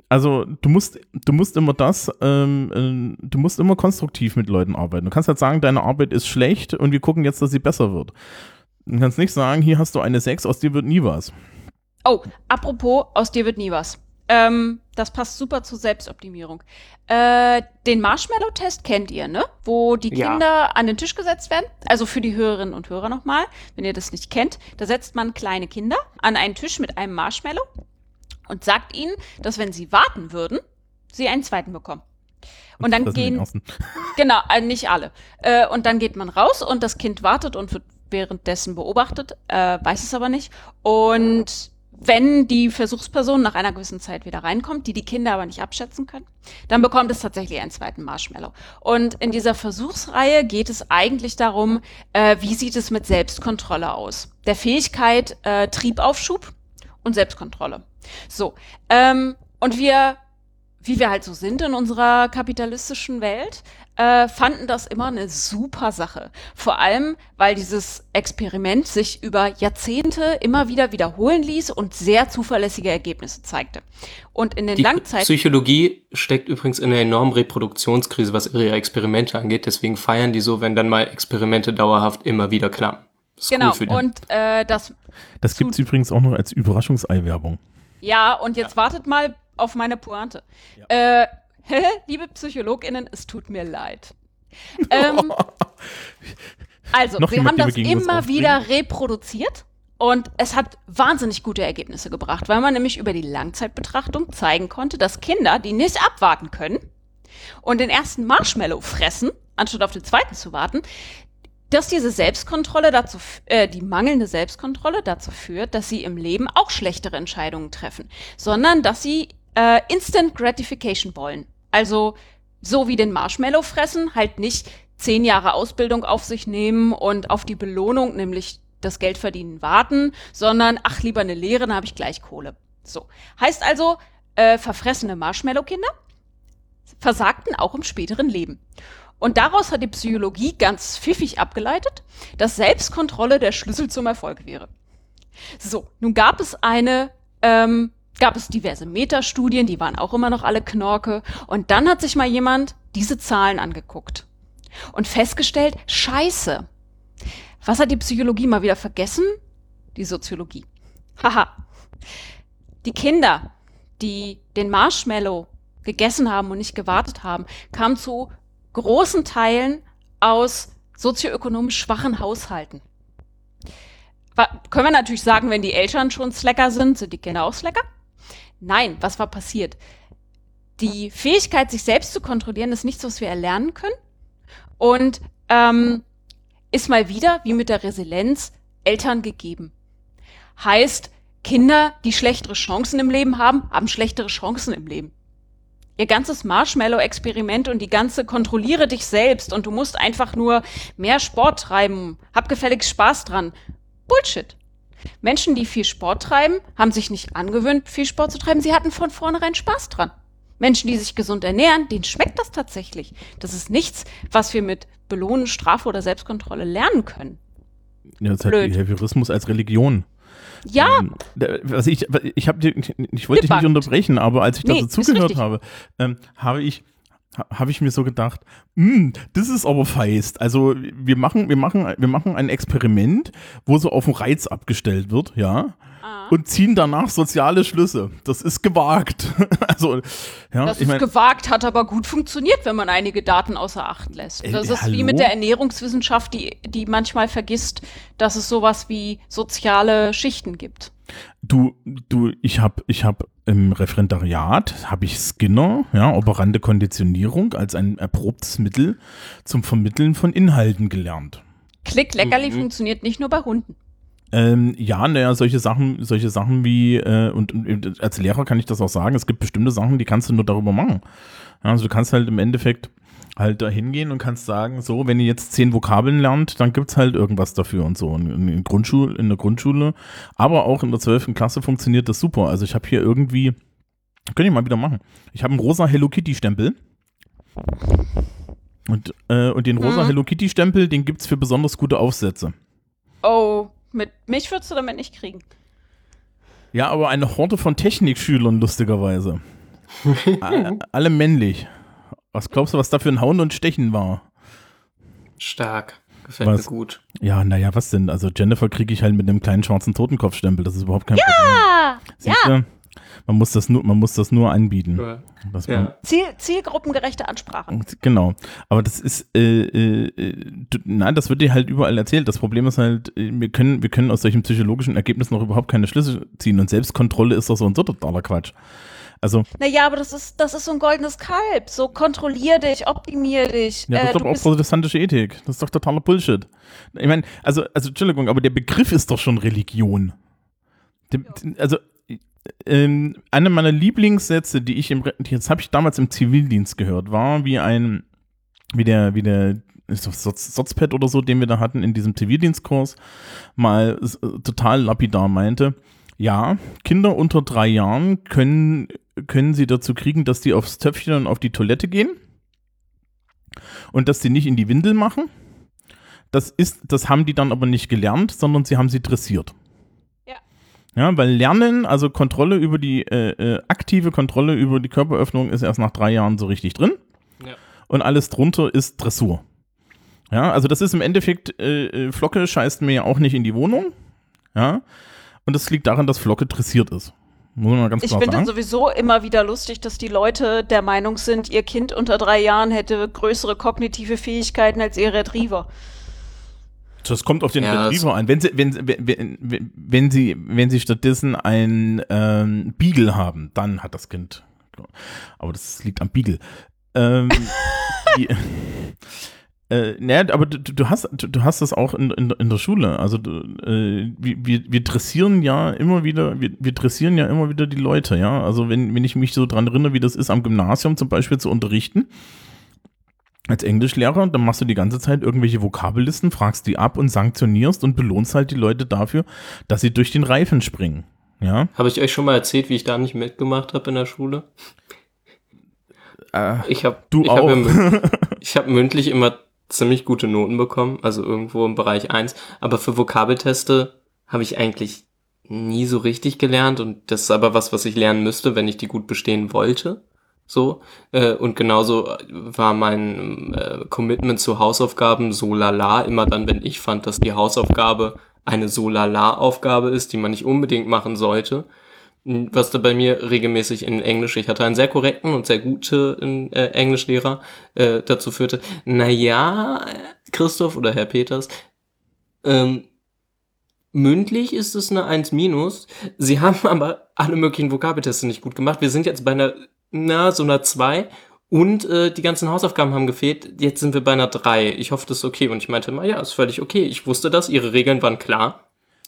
Speaker 2: Ja.
Speaker 1: Also du musst, du musst immer das, ähm, äh, du musst immer konstruktiv mit Leuten arbeiten. Du kannst halt sagen, deine Arbeit ist schlecht und wir gucken jetzt, dass sie besser wird. Du kannst nicht sagen, hier hast du eine 6, aus dir wird nie was.
Speaker 2: Oh, apropos, aus dir wird nie was. Ähm, das passt super zur Selbstoptimierung. Äh, den Marshmallow-Test kennt ihr, ne? Wo die
Speaker 3: Ja.
Speaker 2: Kinder an den Tisch gesetzt werden. Also für die Hörerinnen und Hörer nochmal, wenn ihr das nicht kennt. Da setzt man kleine Kinder an einen Tisch mit einem Marshmallow und sagt ihnen, dass wenn sie warten würden, sie einen zweiten bekommen. Und dann
Speaker 1: sind die
Speaker 2: gehen. Genau, äh, nicht alle. Äh, und dann geht man raus und das Kind wartet und wird währenddessen beobachtet, äh, weiß es aber nicht. Und wenn die Versuchsperson nach einer gewissen Zeit wieder reinkommt, die die Kinder aber nicht abschätzen können, dann bekommt es tatsächlich einen zweiten Marshmallow. Und in dieser Versuchsreihe geht es eigentlich darum, äh, wie sieht es mit Selbstkontrolle aus? Der Fähigkeit äh, Triebaufschub und Selbstkontrolle. So, ähm, und wir wie wir halt so sind in unserer kapitalistischen Welt, äh, fanden das immer eine super Sache. Vor allem, weil dieses Experiment sich über Jahrzehnte immer wieder wiederholen ließ und sehr zuverlässige Ergebnisse zeigte. Und in den
Speaker 3: Die
Speaker 2: Langzeit
Speaker 3: Psychologie steckt übrigens in einer enormen Reproduktionskrise, was ihre Experimente angeht. Deswegen feiern die so, wenn dann mal Experimente dauerhaft immer wieder klappen. Ist
Speaker 2: genau
Speaker 3: cool
Speaker 2: und äh, das
Speaker 1: Das gibt es übrigens auch noch als Überraschungsei-Werbung.
Speaker 2: Ja, und jetzt wartet mal auf meine Pointe. Äh, liebe PsychologInnen, es tut mir leid. Ähm, also,
Speaker 1: Noch
Speaker 2: wir
Speaker 1: jemand,
Speaker 2: haben das immer wieder reproduziert und es hat wahnsinnig gute Ergebnisse gebracht, weil man nämlich über die Langzeitbetrachtung zeigen konnte, dass Kinder, die nicht abwarten können und den ersten Marshmallow fressen, anstatt auf den zweiten zu warten, dass diese Selbstkontrolle dazu, äh, die mangelnde Selbstkontrolle dazu führt, dass sie im Leben auch schlechtere Entscheidungen treffen, sondern dass sie äh, Instant Gratification wollen. Also so wie den Marshmallow fressen, halt nicht zehn Jahre Ausbildung auf sich nehmen und auf die Belohnung, nämlich das Geld verdienen, warten, sondern ach lieber eine Lehre, dann habe ich gleich Kohle. So heißt also äh, verfressene Marshmallow-Kinder versagten auch im späteren Leben. Und daraus hat die Psychologie ganz pfiffig abgeleitet, dass Selbstkontrolle der Schlüssel zum Erfolg wäre. So, nun gab es eine, ähm, gab es diverse Metastudien, die waren auch immer noch alle Knorke. Und dann hat sich mal jemand diese Zahlen angeguckt und festgestellt, scheiße. Was hat die Psychologie mal wieder vergessen? Die Soziologie. Haha. Die Kinder, die den Marshmallow gegessen haben und nicht gewartet haben, kamen zu großen Teilen aus sozioökonomisch schwachen Haushalten. Wa- Können wir natürlich sagen, wenn die Eltern schon Slacker sind, sind die Kinder auch Slacker? Nein, was war passiert? Die Fähigkeit, sich selbst zu kontrollieren, ist nichts, was wir erlernen können. Und ähm, ist mal wieder, wie mit der Resilienz, Eltern gegeben. Heißt, Kinder, die schlechtere Chancen im Leben haben, haben schlechtere Chancen im Leben. Ihr ganzes Marshmallow-Experiment und die ganze kontrolliere dich selbst und du musst einfach nur mehr Sport treiben, hab gefälligst Spaß dran. Bullshit. Menschen, die viel Sport treiben, haben sich nicht angewöhnt, viel Sport zu treiben, sie hatten von vornherein Spaß dran. Menschen, die sich gesund ernähren, denen schmeckt das tatsächlich. Das ist nichts, was wir mit Belohnen, Strafe oder Selbstkontrolle lernen können.
Speaker 1: Ja, das
Speaker 2: Blöd.
Speaker 1: Behaviorismus als Religion.
Speaker 2: Ja,
Speaker 1: Ähm, was ich, ich habe, ich, wollte dich nicht unterbrechen, aber als ich
Speaker 2: Nee,
Speaker 1: so
Speaker 2: ist
Speaker 1: zugehört habe, ähm, habe ich, ha- habe ich mir so gedacht, "Hm, das ist aber feist. Also wir machen, wir machen, wir machen ein Experiment, wo so auf den Reiz abgestellt wird, ja,
Speaker 2: Ah.
Speaker 1: und ziehen danach soziale Schlüsse. Das ist gewagt. also ja,
Speaker 2: das ist
Speaker 1: meine,
Speaker 2: gewagt, hat aber gut funktioniert, wenn man einige Daten außer Acht lässt.
Speaker 1: Äh,
Speaker 2: Das ist
Speaker 1: hallo?
Speaker 2: wie mit der Ernährungswissenschaft, die, die manchmal vergisst, dass es sowas wie soziale Schichten gibt.
Speaker 1: Du, du, ich habe ich hab im Referendariat, habe ich Skinner, ja, operante Konditionierung als ein erprobtes Mittel zum Vermitteln von Inhalten gelernt.
Speaker 2: Klick Leckerli
Speaker 3: Mhm.
Speaker 2: funktioniert nicht nur bei Hunden.
Speaker 1: Ähm, ja, naja, solche Sachen, solche Sachen wie, äh, und, und als Lehrer kann ich das auch sagen, es gibt bestimmte Sachen, die kannst du nur darüber machen. Ja, also du kannst halt im Endeffekt halt da hingehen und kannst sagen, so, wenn ihr jetzt zehn Vokabeln lernt, dann gibt's halt irgendwas dafür und so. Und in, Grundschule, in der Grundschule, aber auch in der zwölften Klasse funktioniert das super. Also ich habe hier irgendwie, könnte ich mal wieder machen. Ich habe einen rosa Hello Kitty Stempel. Und, äh, und den rosa
Speaker 2: Mhm.
Speaker 1: Hello Kitty Stempel, den gibt's für besonders gute Aufsätze.
Speaker 2: Oh, mit mich würdest du damit nicht kriegen.
Speaker 1: Ja, aber eine Horde von Technikschülern, lustigerweise. alle, männlich. Was glaubst du, was da für ein Hauen und Stechen war?
Speaker 3: Stark. Gefällt
Speaker 1: Was?
Speaker 3: mir gut.
Speaker 1: Ja, naja, was denn? Also Jennifer kriege ich halt mit einem kleinen schwarzen Totenkopfstempel. Das ist überhaupt kein Problem.
Speaker 2: Ah, ja.
Speaker 1: Man muss das nur, man muss das nur anbieten.
Speaker 3: Ja.
Speaker 2: Ziel, zielgruppengerechte Ansprache.
Speaker 1: Genau. Aber das ist, äh, äh, nein, das wird dir halt überall erzählt. Das Problem ist halt, äh, wir können, wir können aus solchen psychologischen Ergebnissen noch überhaupt keine Schlüsse ziehen. Und Selbstkontrolle ist doch so und so totaler Quatsch. Also,
Speaker 2: Naja, aber das ist, das ist so ein goldenes Kalb. So kontrollier dich, optimier dich.
Speaker 1: ja, das
Speaker 2: äh,
Speaker 1: ist doch auch protestantische Ethik. Das ist doch totaler Bullshit. Ich meine, also, also, Entschuldigung, aber der Begriff ist doch schon Religion. Also, ähm, eine meiner Lieblingssätze, die ich im, jetzt habe ich damals im Zivildienst gehört, war wie ein, wie der, wie der Sozped oder so, den wir da hatten in diesem Zivildienstkurs, mal äh, total lapidar meinte, ja, Kinder unter drei Jahren können, können sie dazu kriegen, dass die aufs Töpfchen und auf die Toilette gehen und dass sie nicht in die Windel machen. Das ist, das haben die dann aber nicht gelernt, sondern sie haben sie dressiert.
Speaker 2: Ja.
Speaker 1: Weil Lernen, also Kontrolle über die, äh, äh, aktive Kontrolle über die Körperöffnung ist erst nach drei Jahren so richtig drin.
Speaker 3: Ja.
Speaker 1: Und alles drunter ist Dressur. Ja, also das ist im Endeffekt, äh, äh, Flocke scheißt mir ja auch nicht in die Wohnung. Ja. Und das liegt daran, dass Flocke dressiert ist. Muss man mal ganz
Speaker 2: ich finde
Speaker 1: sagen.
Speaker 2: sowieso immer wieder lustig, dass die Leute der Meinung sind, ihr Kind unter drei Jahren hätte größere kognitive Fähigkeiten als ihr Retriever.
Speaker 1: Das kommt auf den
Speaker 3: Ja,
Speaker 1: Retriever an. Wenn sie, wenn, wenn, wenn, sie, wenn sie stattdessen ein ähm, Beagle haben, dann hat das Kind. Aber das liegt am Beagle. Ähm, die, äh, naja, aber du, du, hast, du, hast das auch in, in, in der Schule. Also du, äh, wir, wir wir dressieren ja immer wieder, wir, wir dressieren ja immer wieder die Leute, ja. Also wenn, wenn ich mich so dran erinnere, wie das ist, am Gymnasium zum Beispiel zu unterrichten, als Englischlehrer, dann machst du die ganze Zeit irgendwelche Vokabellisten, fragst die ab und sanktionierst und belohnst halt die Leute dafür, dass sie durch den Reifen springen. Ja.
Speaker 3: Habe ich euch schon mal erzählt, wie ich da nicht mitgemacht habe in der Schule?
Speaker 1: Äh,
Speaker 3: Ich habe
Speaker 1: du
Speaker 3: ich
Speaker 1: auch.
Speaker 3: Hab ich habe mündlich immer ziemlich gute Noten bekommen, also irgendwo im Bereich 1. Aber für Vokabelteste habe ich eigentlich nie so richtig gelernt und das ist aber was, was ich lernen müsste, wenn ich die gut bestehen wollte. So. Äh, und genauso war mein äh, Commitment zu Hausaufgaben so lala, immer dann, wenn ich fand, dass die Hausaufgabe eine so lala Aufgabe ist, die man nicht unbedingt machen sollte. Was da bei mir regelmäßig in Englisch, ich hatte einen sehr korrekten und sehr guten äh, Englischlehrer, äh, dazu führte, naja, Christoph oder Herr Peters, ähm, mündlich ist es eine 1 minus. Sie haben aber alle möglichen Vokabelteste nicht gut gemacht. Wir sind jetzt bei einer, na, so einer 2 und äh, die ganzen Hausaufgaben haben gefehlt. Jetzt sind wir bei einer 3. Ich hoffe, das ist okay. Und ich meinte mal, ja, ist völlig okay. Ich wusste das, ihre Regeln waren klar.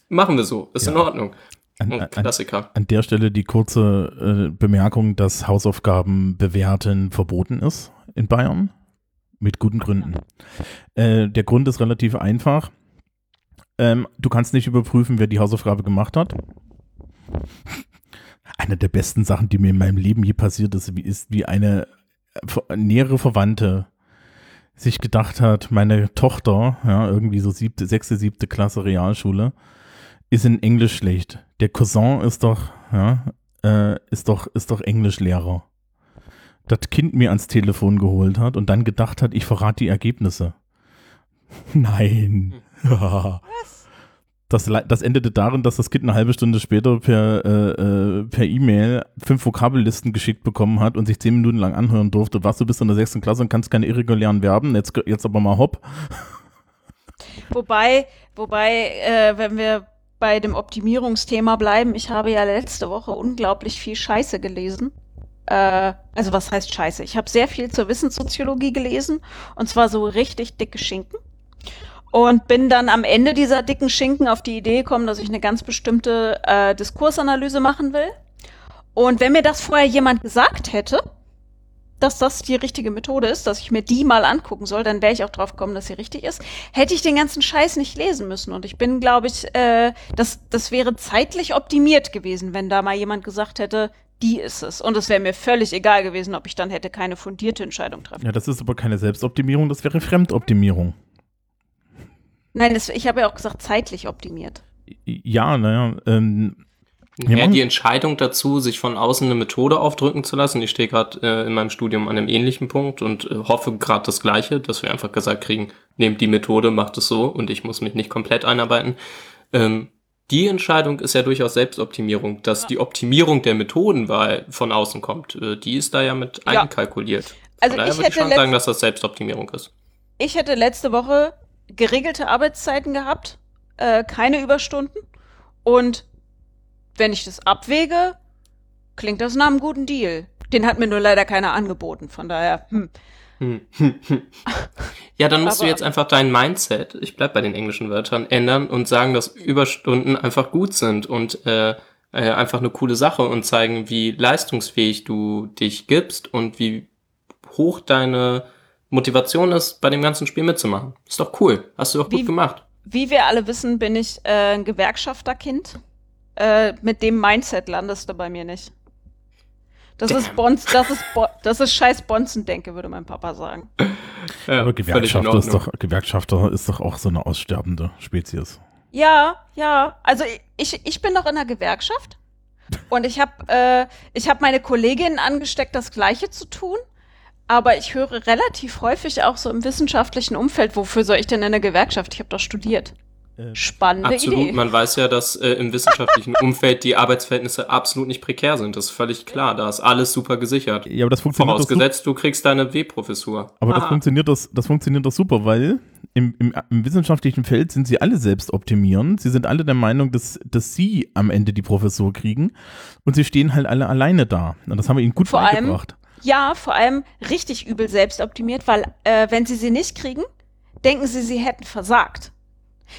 Speaker 3: Machen wir so, ist in
Speaker 1: Ja.
Speaker 3: Ordnung.
Speaker 1: an, an,
Speaker 3: Klassiker.
Speaker 1: an der Stelle die kurze äh, Bemerkung, dass Hausaufgaben bewerten verboten ist in Bayern. Mit guten Gründen. Äh, der Grund ist relativ einfach. Ähm, du kannst nicht überprüfen, wer die Hausaufgabe gemacht hat. Eine der besten Sachen, die mir in meinem Leben je passiert ist, wie, ist, wie eine äh, nähere Verwandte sich gedacht hat, meine Tochter, ja, irgendwie so siebte, sechste, siebte Klasse Realschule, ist in Englisch schlecht. Der Cousin ist doch, ja, äh, ist doch, ist doch Englischlehrer. Das Kind mir ans Telefon geholt hat und dann gedacht hat, ich verrate die Ergebnisse. Nein. Das, le- das endete darin, dass das Kind eine halbe Stunde später per äh, äh, per E-Mail fünf Vokabellisten geschickt bekommen hat und sich zehn Minuten lang anhören durfte, was du bist in der sechsten Klasse und kannst keine irregulären Verben, jetzt, jetzt aber mal hopp.
Speaker 2: Wobei, wobei, äh, wenn wir bei dem Optimierungsthema bleiben, ich habe ja letzte Woche unglaublich viel Scheiße gelesen. Äh, also was heißt Scheiße? Ich habe sehr viel zur Wissenssoziologie gelesen und zwar so richtig dicke Schinken. Und bin dann am Ende dieser dicken Schinken auf die Idee gekommen, dass ich eine ganz bestimmte äh, Diskursanalyse machen will. Und wenn mir das vorher jemand gesagt hätte, dass das die richtige Methode ist, dass ich mir die mal angucken soll, dann wäre ich auch drauf gekommen, dass sie richtig ist. Hätte ich den ganzen Scheiß nicht lesen müssen. Und ich bin, glaube ich, äh, das, das wäre zeitlich optimiert gewesen, wenn da mal jemand gesagt hätte, die ist es. Und es wäre mir völlig egal gewesen, ob ich dann hätte keine fundierte Entscheidung treffen.
Speaker 1: Ja, das ist aber keine Selbstoptimierung, das wäre Fremdoptimierung.
Speaker 2: Nein, das, ich habe ja auch gesagt, zeitlich optimiert.
Speaker 1: Ja, naja, ähm,
Speaker 3: Ja, die Entscheidung dazu, sich von außen eine Methode aufdrücken zu lassen. Ich stehe gerade äh, in meinem Studium an einem ähnlichen Punkt und äh, hoffe gerade das Gleiche, dass wir einfach gesagt kriegen, nehmt die Methode, macht es so und ich muss mich nicht komplett einarbeiten. Ähm, die Entscheidung ist ja durchaus Selbstoptimierung, dass die Optimierung der Methodenwahl von außen kommt. Äh, die ist da ja mit
Speaker 2: Ja.
Speaker 3: einkalkuliert.
Speaker 2: Also
Speaker 3: Von daher
Speaker 2: ich
Speaker 3: würde ich
Speaker 2: hätte
Speaker 3: schon sagen, dass das Selbstoptimierung ist.
Speaker 2: Ich hätte letzte Woche geregelte Arbeitszeiten gehabt, äh, keine Überstunden. Und wenn ich das abwäge, klingt das nach einem guten Deal. Den hat mir nur leider keiner angeboten. Von daher, hm.
Speaker 3: Hm. ja, dann musst du
Speaker 2: Aber-
Speaker 3: jetzt einfach dein Mindset, ich bleib bei den englischen Wörtern, ändern und sagen, dass Überstunden einfach gut sind und äh, äh, einfach eine coole Sache und zeigen, wie leistungsfähig du dich gibst und wie hoch deine Motivation ist, bei dem ganzen Spiel mitzumachen. Ist doch cool. Hast du doch
Speaker 2: Wie-
Speaker 3: gut gemacht.
Speaker 2: wie wir alle wissen, bin ich äh, ein Gewerkschafterkind. Äh, mit dem Mindset landest du bei mir nicht. Das ist Bonz, das ist Bo das ist scheiß Bonzendenke, würde mein Papa sagen.
Speaker 3: Ja,
Speaker 1: aber Gewerkschafter ist, doch, Gewerkschafter ist doch auch so eine aussterbende Spezies.
Speaker 2: Ja, ja. Also ich, ich bin noch in der Gewerkschaft und ich habe äh, ich hab meine Kolleginnen angesteckt, das Gleiche zu tun. Aber ich höre relativ häufig auch so im wissenschaftlichen Umfeld, wofür soll ich denn in der Gewerkschaft? Ich habe doch studiert. Spannende
Speaker 3: Absolut,
Speaker 2: Idee.
Speaker 3: man weiß ja, dass äh, im wissenschaftlichen Umfeld die Arbeitsverhältnisse absolut nicht prekär sind. Das ist völlig klar. Da ist alles super gesichert.
Speaker 1: Ja, aber das funktioniert.
Speaker 3: Vorausgesetzt, du kriegst deine W-Professur.
Speaker 1: Aber das
Speaker 3: Aha.
Speaker 1: funktioniert, das, das funktioniert doch super, weil im, im, im wissenschaftlichen Feld sind sie alle selbst optimieren. Sie sind alle der Meinung, dass, dass sie am Ende die Professur kriegen und sie stehen halt alle alleine da. Und das haben wir ihnen gut
Speaker 2: Vor allem-
Speaker 1: beigebracht.
Speaker 2: Ja, vor allem richtig übel selbstoptimiert, weil äh, wenn sie sie nicht kriegen, denken sie, sie hätten versagt.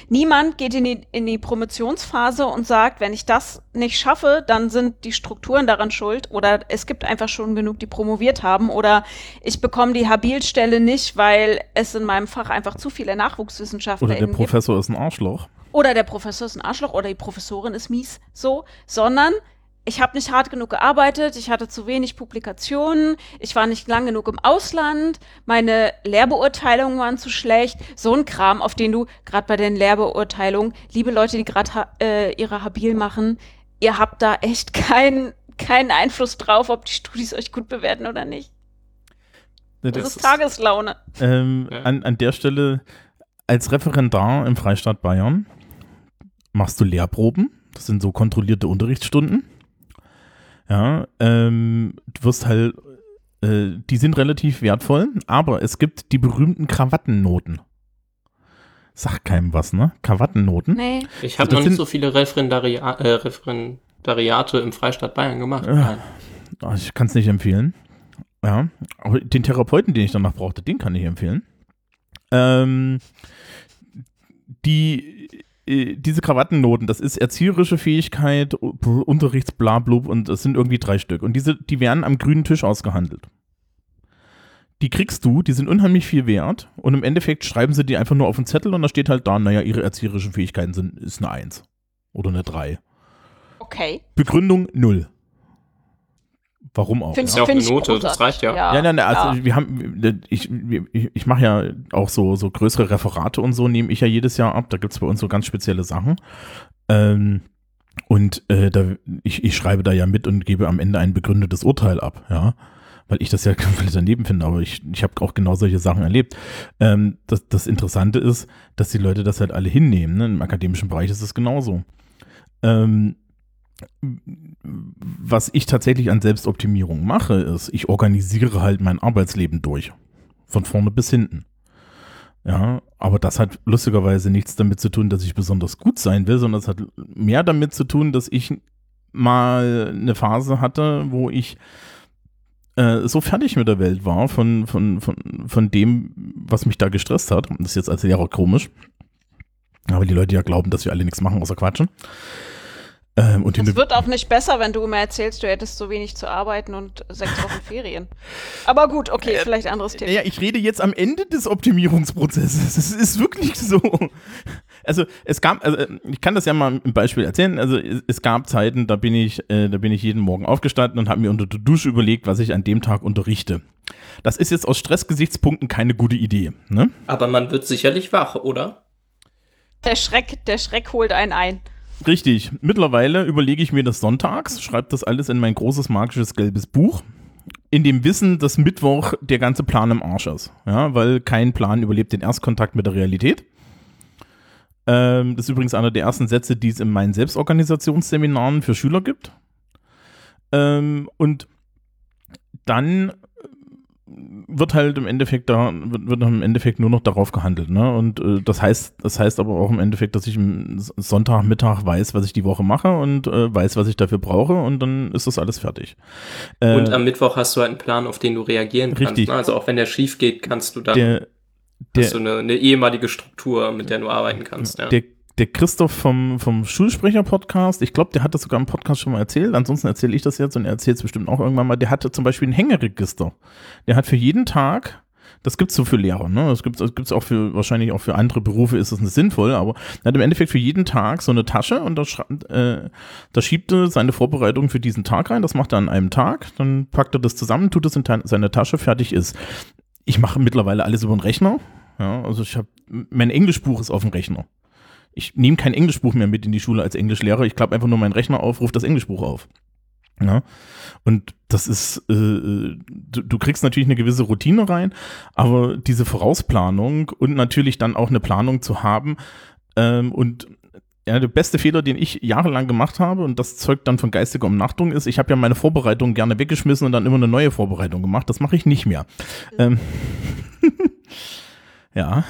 Speaker 2: Niemand geht in die, in die Promotionsphase und sagt, wenn ich das nicht schaffe, dann sind die Strukturen daran schuld oder es gibt einfach schon genug, die promoviert haben oder ich bekomme die Habilstelle nicht, weil es in meinem Fach einfach zu viele Nachwuchswissenschaftler
Speaker 1: Oder der
Speaker 2: gibt
Speaker 1: Professor ist ein Arschloch.
Speaker 2: oder der Professor ist ein Arschloch oder die Professorin ist mies, so, sondern ich habe nicht hart genug gearbeitet, ich hatte zu wenig Publikationen, ich war nicht lang genug im Ausland, meine Lehrbeurteilungen waren zu schlecht, so ein Kram, auf den du gerade bei den Lehrbeurteilungen, liebe Leute, die gerade ha äh, ihre Habil machen, ihr habt da echt keinen keinen Einfluss drauf, ob die Studis euch gut bewerten oder nicht. Das,
Speaker 1: Das
Speaker 2: ist
Speaker 3: ist-
Speaker 2: Tageslaune.
Speaker 1: Ähm,
Speaker 3: Ja.
Speaker 1: an, an der Stelle, als Referendar im Freistaat Bayern machst du Lehrproben. Das sind so kontrollierte Unterrichtsstunden. Ja, ähm, du wirst halt, äh, die sind relativ wertvoll, aber es gibt die berühmten Krawattennoten. Sagt keinem was, ne? Krawattennoten.
Speaker 2: Nee.
Speaker 3: Ich habe noch nicht
Speaker 1: sind-
Speaker 3: so viele Referendaria äh, Referendariate im Freistaat Bayern gemacht.
Speaker 1: Äh.
Speaker 3: Nein.
Speaker 1: Ah, Ich kann es nicht empfehlen. Ja, aber den Therapeuten, den ich danach brauchte, den kann ich empfehlen. Ähm, die, diese Krawattennoten, das ist erzieherische Fähigkeit, Unterrichtsblablub und es sind irgendwie drei Stück. Und diese, die werden am grünen Tisch ausgehandelt. Die kriegst du, die sind unheimlich viel wert und im Endeffekt schreiben sie die einfach nur auf den Zettel und da steht halt da, naja, ihre erzieherischen Fähigkeiten sind, ist eine Eins oder eine Drei.
Speaker 2: Okay.
Speaker 1: Begründung null. Warum auch?
Speaker 2: Find
Speaker 3: Ist ja auch
Speaker 2: find
Speaker 3: eine
Speaker 2: ich
Speaker 3: Note, das reicht ja.
Speaker 1: Ja, nein, nein, also
Speaker 2: ja.
Speaker 1: wir haben, ich, ich, ich mache ja auch so, so größere Referate und so, nehme ich ja jedes Jahr ab. Da gibt es bei uns so ganz spezielle Sachen. Ähm, und äh, da, ich, ich schreibe da ja mit und gebe am Ende ein begründetes Urteil ab, ja. Weil ich das ja komplett daneben finde, aber ich, ich habe auch genau solche Sachen erlebt. Ähm, das, das Interessante ist, dass die Leute das halt alle hinnehmen. Ne? Im akademischen Bereich ist es genauso. Ähm, was ich tatsächlich an Selbstoptimierung mache, ist, ich organisiere halt mein Arbeitsleben durch. Von vorne bis hinten. Ja, aber das hat lustigerweise nichts damit zu tun, dass ich besonders gut sein will, sondern es hat mehr damit zu tun, dass ich mal eine Phase hatte, wo ich äh, so fertig mit der Welt war, von, von, von, von dem, was mich da gestresst hat. Das ist jetzt als Lehrer komisch. Aber die Leute ja glauben, dass wir alle nichts machen, außer quatschen. Ähm, und
Speaker 2: Es wird auch nicht besser, wenn du immer erzählst, du hättest so wenig zu arbeiten und sechs Wochen Ferien. Aber gut, okay, vielleicht anderes Thema.
Speaker 1: Ja, ich rede jetzt am Ende des Optimierungsprozesses. Es ist wirklich so. Also es gab, also ich kann das ja mal im Beispiel erzählen. Also es, es gab Zeiten, da bin ich, äh, da bin ich jeden Morgen aufgestanden und habe mir unter der Dusche überlegt, was ich an dem Tag unterrichte. Das ist jetzt aus Stressgesichtspunkten keine gute Idee. Ne?
Speaker 3: Aber man wird sicherlich wach, oder?
Speaker 2: Der Schreck, der Schreck holt einen ein.
Speaker 1: Richtig. Mittlerweile überlege ich mir das sonntags, schreibe das alles in mein großes magisches gelbes Buch. In dem Wissen, dass Mittwoch der ganze Plan im Arsch ist. Ja, weil kein Plan überlebt den Erstkontakt mit der Realität. Ähm, das ist übrigens einer der ersten Sätze, die es in meinen Selbstorganisationsseminaren für Schüler gibt. Ähm, und dann wird halt im Endeffekt da wird, wird im Endeffekt nur noch darauf gehandelt, ne? Und äh, das heißt, das heißt aber auch im Endeffekt, dass ich am Sonntagmittag weiß, was ich die Woche mache und äh, weiß, was ich dafür brauche und dann ist das alles fertig. Äh,
Speaker 3: Und am Mittwoch hast du halt einen Plan, auf den du reagieren kannst.
Speaker 1: Richtig.
Speaker 3: Ne? Also auch wenn der schief geht, kannst du dann
Speaker 1: der, der,
Speaker 3: hast du eine, eine ehemalige Struktur, mit der du arbeiten kannst. Ja.
Speaker 1: der, der Christoph vom, vom Schulsprecher-Podcast, ich glaube, der hat das sogar im Podcast schon mal erzählt, ansonsten erzähle ich das jetzt und er erzählt es bestimmt auch irgendwann mal, der hatte zum Beispiel ein Hängeregister. Der hat für jeden Tag, das gibt's so für Lehrer, ne? Das gibt's, das gibt's auch für, wahrscheinlich auch für andere Berufe ist das nicht sinnvoll, aber er hat im Endeffekt für jeden Tag so eine Tasche und da, äh, da schiebt er seine Vorbereitung für diesen Tag rein, das macht er an einem Tag, dann packt er das zusammen, tut es in seine Tasche, fertig ist. Ich mache mittlerweile alles über den Rechner. Ja, also ich habe, mein Englischbuch ist auf dem Rechner. Ich nehme kein Englischbuch mehr mit in die Schule als Englischlehrer. Ich klappe einfach nur meinen Rechner auf, rufe das Englischbuch auf. Ja? Und das ist, äh, du, du kriegst natürlich eine gewisse Routine rein, aber diese Vorausplanung und natürlich dann auch eine Planung zu haben ähm, und ja, der beste Fehler, den ich jahrelang gemacht habe, und das zeugt dann von geistiger Umnachtung, ist, ich habe ja meine Vorbereitung gerne weggeschmissen und dann immer eine neue Vorbereitung gemacht. Das mache ich nicht mehr. Ähm, ja.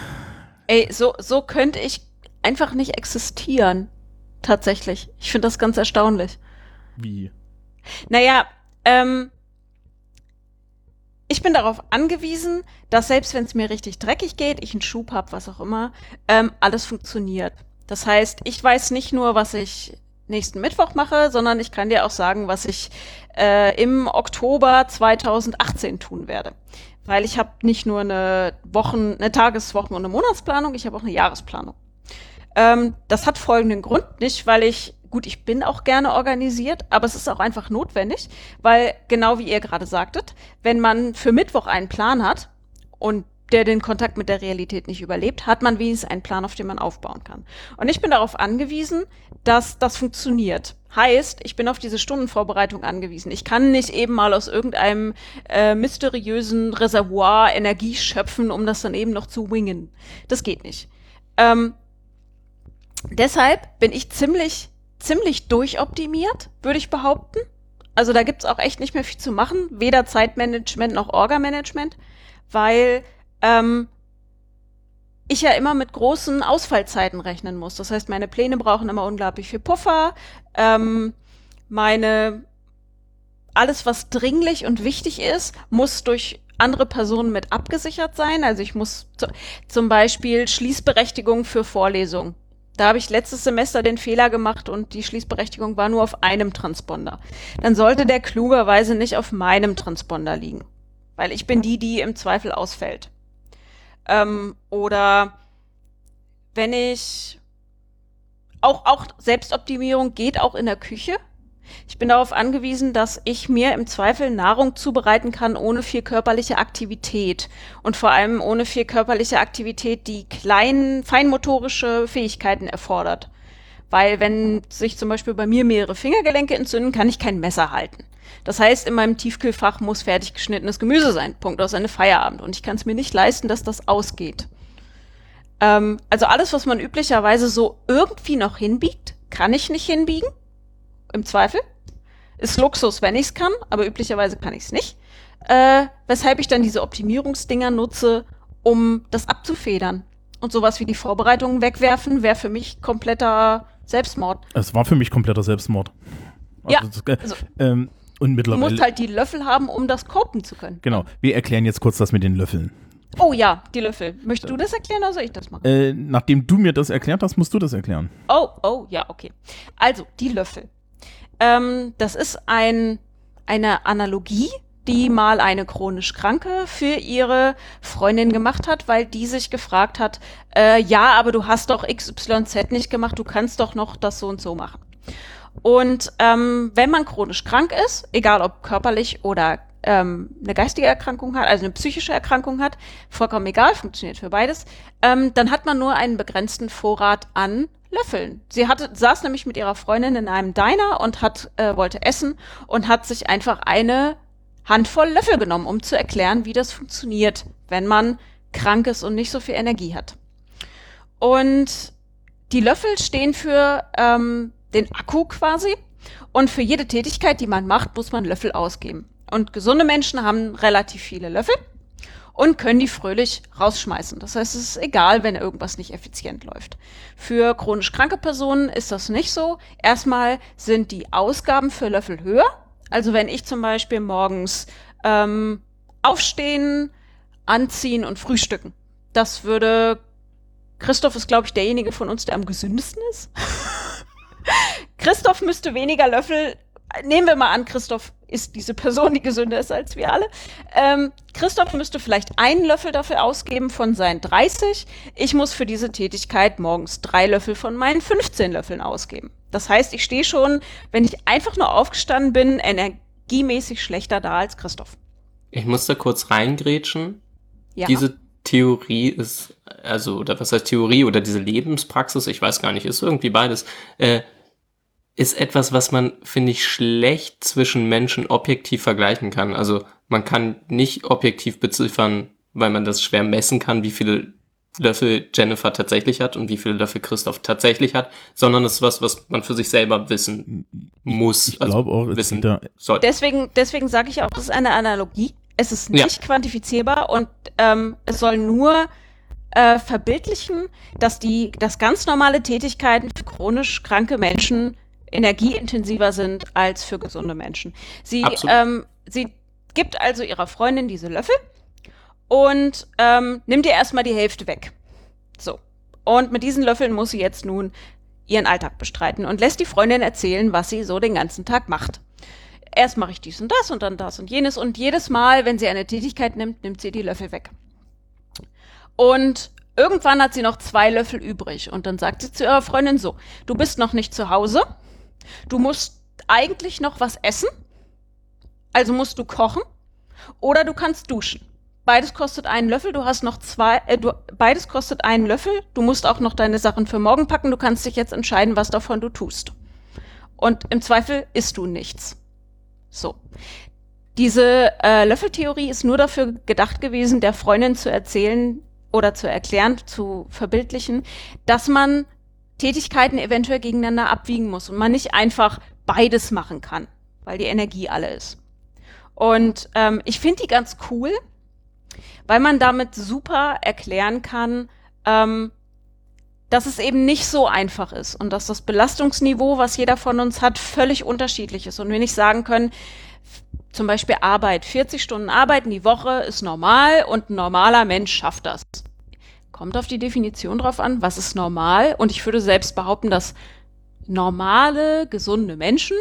Speaker 2: Ey, so, so könnte ich einfach nicht existieren. Tatsächlich. Ich finde das ganz erstaunlich.
Speaker 1: Wie?
Speaker 2: Naja, ähm, ich bin darauf angewiesen, dass selbst wenn es mir richtig dreckig geht, ich einen Schub habe, was auch immer, ähm, alles funktioniert. Das heißt, ich weiß nicht nur, was ich nächsten Mittwoch mache, sondern ich kann dir auch sagen, was ich äh, im Oktober 2018 tun werde. Weil ich habe nicht nur eine Wochen, eine Tageswochen- und eine Monatsplanung, ich habe auch eine Jahresplanung. Ähm, das hat folgenden Grund, nicht weil ich, gut, ich bin auch gerne organisiert, aber es ist auch einfach notwendig, weil genau wie ihr gerade sagtet, wenn man für Mittwoch einen Plan hat und der den Kontakt mit der Realität nicht überlebt, hat man wenigstens einen Plan, auf den man aufbauen kann. Und ich bin darauf angewiesen, dass das funktioniert. Heißt, ich bin auf diese Stundenvorbereitung angewiesen. Ich kann nicht eben mal aus irgendeinem äh, mysteriösen Reservoir Energie schöpfen, um das dann eben noch zu wingen. Das geht nicht. Ähm, deshalb bin ich ziemlich, ziemlich durchoptimiert, würde ich behaupten. Also da gibt's auch echt nicht mehr viel zu machen, weder Zeitmanagement noch Orga-Management, weil ähm, ich ja immer mit großen Ausfallzeiten rechnen muss. Das heißt, meine Pläne brauchen immer unglaublich viel Puffer. Ähm, meine alles, was dringlich und wichtig ist, muss durch andere Personen mit abgesichert sein. Also ich muss zu, zum Beispiel Schließberechtigung für Vorlesungen. Da habe ich letztes Semester den Fehler gemacht und die Schließberechtigung war nur auf einem Transponder. Dann sollte der klugerweise nicht auf meinem Transponder liegen, weil ich bin die, die im Zweifel ausfällt. Ähm, oder wenn ich auch, auch Selbstoptimierung geht auch in der Küche. Ich bin darauf angewiesen, dass ich mir im Zweifel Nahrung zubereiten kann ohne viel körperliche Aktivität und vor allem ohne viel körperliche Aktivität, die kleinen feinmotorische Fähigkeiten erfordert. Weil wenn sich zum Beispiel bei mir mehrere Fingergelenke entzünden, kann ich kein Messer halten. Das heißt, in meinem Tiefkühlfach muss fertig geschnittenes Gemüse sein. Punkt aus Ende Feierabend. Und ich kann es mir nicht leisten, dass das ausgeht. Ähm, also alles, was man üblicherweise so irgendwie noch hinbiegt, kann ich nicht hinbiegen. Im Zweifel. Ist Luxus, wenn ich es kann, aber üblicherweise kann ich es nicht. Äh, weshalb ich dann diese Optimierungsdinger nutze, um das abzufedern. Und sowas wie die Vorbereitungen wegwerfen, wäre für mich kompletter Selbstmord.
Speaker 1: Es war für mich kompletter Selbstmord.
Speaker 2: Ja,
Speaker 1: das, äh,
Speaker 2: also-
Speaker 1: ähm, und
Speaker 2: Du
Speaker 1: mittlerweile.
Speaker 2: musst halt die Löffel haben, um das kopen zu können.
Speaker 1: Genau, wir erklären jetzt kurz das mit den Löffeln.
Speaker 2: Oh ja, die Löffel. Möchtest du das erklären oder soll ich das machen?
Speaker 1: Äh, nachdem du mir das erklärt hast, musst du das erklären.
Speaker 2: Oh, oh, ja, okay. Also, die Löffel. Ähm, das ist ein, eine Analogie, die mal eine chronisch Kranke für ihre Freundin gemacht hat, weil die sich gefragt hat, äh, ja, aber du hast doch XYZ nicht gemacht, du kannst doch noch das so und so machen. Und ähm, wenn man chronisch krank ist, egal ob körperlich oder ähm, eine geistige Erkrankung hat, also eine psychische Erkrankung hat, vollkommen egal, funktioniert für beides, ähm, dann hat man nur einen begrenzten Vorrat an Löffeln. Sie hatte, saß nämlich mit ihrer Freundin in einem Diner und hat, äh, wollte essen und hat sich einfach eine Handvoll Löffel genommen, um zu erklären, wie das funktioniert, wenn man krank ist und nicht so viel Energie hat. Und die Löffel stehen für ähm, den Akku quasi. Und für jede Tätigkeit, die man macht, muss man Löffel ausgeben. Und gesunde Menschen haben relativ viele Löffel und können die fröhlich rausschmeißen. Das heißt, es ist egal, wenn irgendwas nicht effizient läuft. Für chronisch kranke Personen ist das nicht so. Erstmal sind die Ausgaben für Löffel höher. Also wenn ich zum Beispiel morgens ähm, aufstehen, anziehen und frühstücken. Das würde Christoph ist, glaube ich, derjenige von uns, der am gesündesten ist. Christoph müsste weniger Löffel. Nehmen wir mal an, Christoph ist diese Person, die gesünder ist als wir alle. Ähm, Christoph müsste vielleicht einen Löffel dafür ausgeben von seinen 30. Ich muss für diese Tätigkeit morgens drei Löffel von meinen 15 Löffeln ausgeben. Das heißt, ich stehe schon, wenn ich einfach nur aufgestanden bin, energiemäßig schlechter da als Christoph.
Speaker 3: Ich muss da kurz reingrätschen.
Speaker 2: Ja.
Speaker 3: Diese Theorie ist, also, oder was heißt Theorie oder diese Lebenspraxis, ich weiß gar nicht, ist irgendwie beides, äh, ist etwas, was man, finde ich, schlecht zwischen Menschen objektiv vergleichen kann. Also man kann nicht objektiv beziffern, weil man das schwer messen kann, wie viele Löffel Jennifer tatsächlich hat und wie viele Löffel Christoph tatsächlich hat, sondern es ist was, was man für sich selber wissen muss.
Speaker 1: Ich glaube auch, es
Speaker 3: wissen
Speaker 1: da,
Speaker 3: soll.
Speaker 2: Deswegen, deswegen sage ich auch, das ist eine Analogie. Es ist
Speaker 3: Ja.
Speaker 2: nicht quantifizierbar und ähm, es soll nur äh, verbildlichen, dass die, dass ganz normale Tätigkeiten für chronisch kranke Menschen energieintensiver sind als für gesunde Menschen. Sie, ähm, sie gibt also ihrer Freundin diese Löffel und ähm, nimmt ihr erstmal die Hälfte weg. So. Und mit diesen Löffeln muss sie jetzt nun ihren Alltag bestreiten und lässt die Freundin erzählen, was sie so den ganzen Tag macht. Erst mache ich dies und das und dann das und jenes und jedes Mal, wenn sie eine Tätigkeit nimmt, nimmt sie die Löffel weg. Und irgendwann hat sie noch zwei Löffel übrig und dann sagt sie zu ihrer Freundin so, du bist noch nicht zu Hause, du musst eigentlich noch was essen, also musst du kochen oder du kannst duschen. Beides kostet einen Löffel, du hast noch zwei, äh, du, beides kostet einen Löffel, du musst auch noch deine Sachen für morgen packen, du kannst dich jetzt entscheiden, was davon du tust. Und im Zweifel isst du nichts. So. Diese äh, Löffeltheorie ist nur dafür gedacht gewesen, der Freundin zu erzählen oder zu erklären, zu verbildlichen, dass man Tätigkeiten eventuell gegeneinander abwiegen muss und man nicht einfach beides machen kann, weil die Energie alle ist. Und ähm, ich finde die ganz cool, weil man damit super erklären kann, ähm, dass es eben nicht so einfach ist und dass das Belastungsniveau, was jeder von uns hat, völlig unterschiedlich ist. Und wir nicht sagen können, zum Beispiel Arbeit, 40 Stunden Arbeiten die Woche ist normal und ein normaler Mensch schafft das. Kommt auf die Definition drauf an, was ist normal? Und ich würde selbst behaupten, dass normale, gesunde Menschen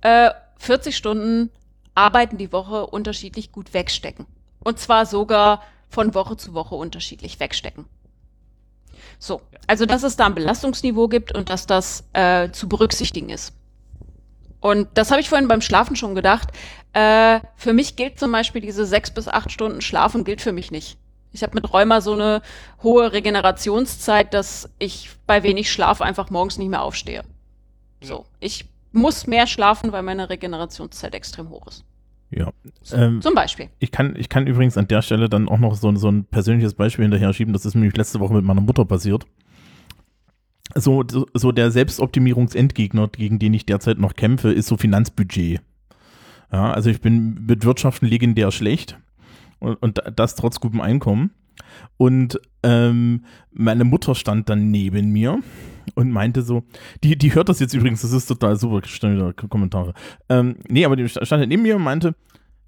Speaker 2: äh, 40 Stunden Arbeiten die Woche unterschiedlich gut wegstecken. Und zwar sogar von Woche zu Woche unterschiedlich wegstecken. So, also dass es da ein Belastungsniveau gibt und dass das äh, zu berücksichtigen ist. Und das habe ich vorhin beim Schlafen schon gedacht. Äh, für mich gilt zum Beispiel diese sechs bis acht Stunden Schlafen gilt für mich nicht. Ich habe mit Rheuma so eine hohe Regenerationszeit, dass ich bei wenig Schlaf einfach morgens nicht mehr aufstehe. So, ich muss mehr schlafen, weil meine Regenerationszeit extrem hoch ist.
Speaker 1: ja. Ähm,
Speaker 2: Zum Beispiel.
Speaker 1: ich, kann, ich kann übrigens an der Stelle dann auch noch so, so ein persönliches Beispiel hinterher schieben. Das ist nämlich letzte Woche mit meiner Mutter passiert. So, so, so der Selbstoptimierungsendgegner, gegen den ich derzeit noch kämpfe, ist so Finanzbudget. Ja, also ich bin mit Wirtschaften legendär schlecht und, und das trotz gutem Einkommen. Und ähm, meine Mutter stand dann neben mir und meinte so, die, die hört das jetzt übrigens, das ist total super, stand wieder Kommentare. Ähm, nee, aber die stand halt neben mir und meinte,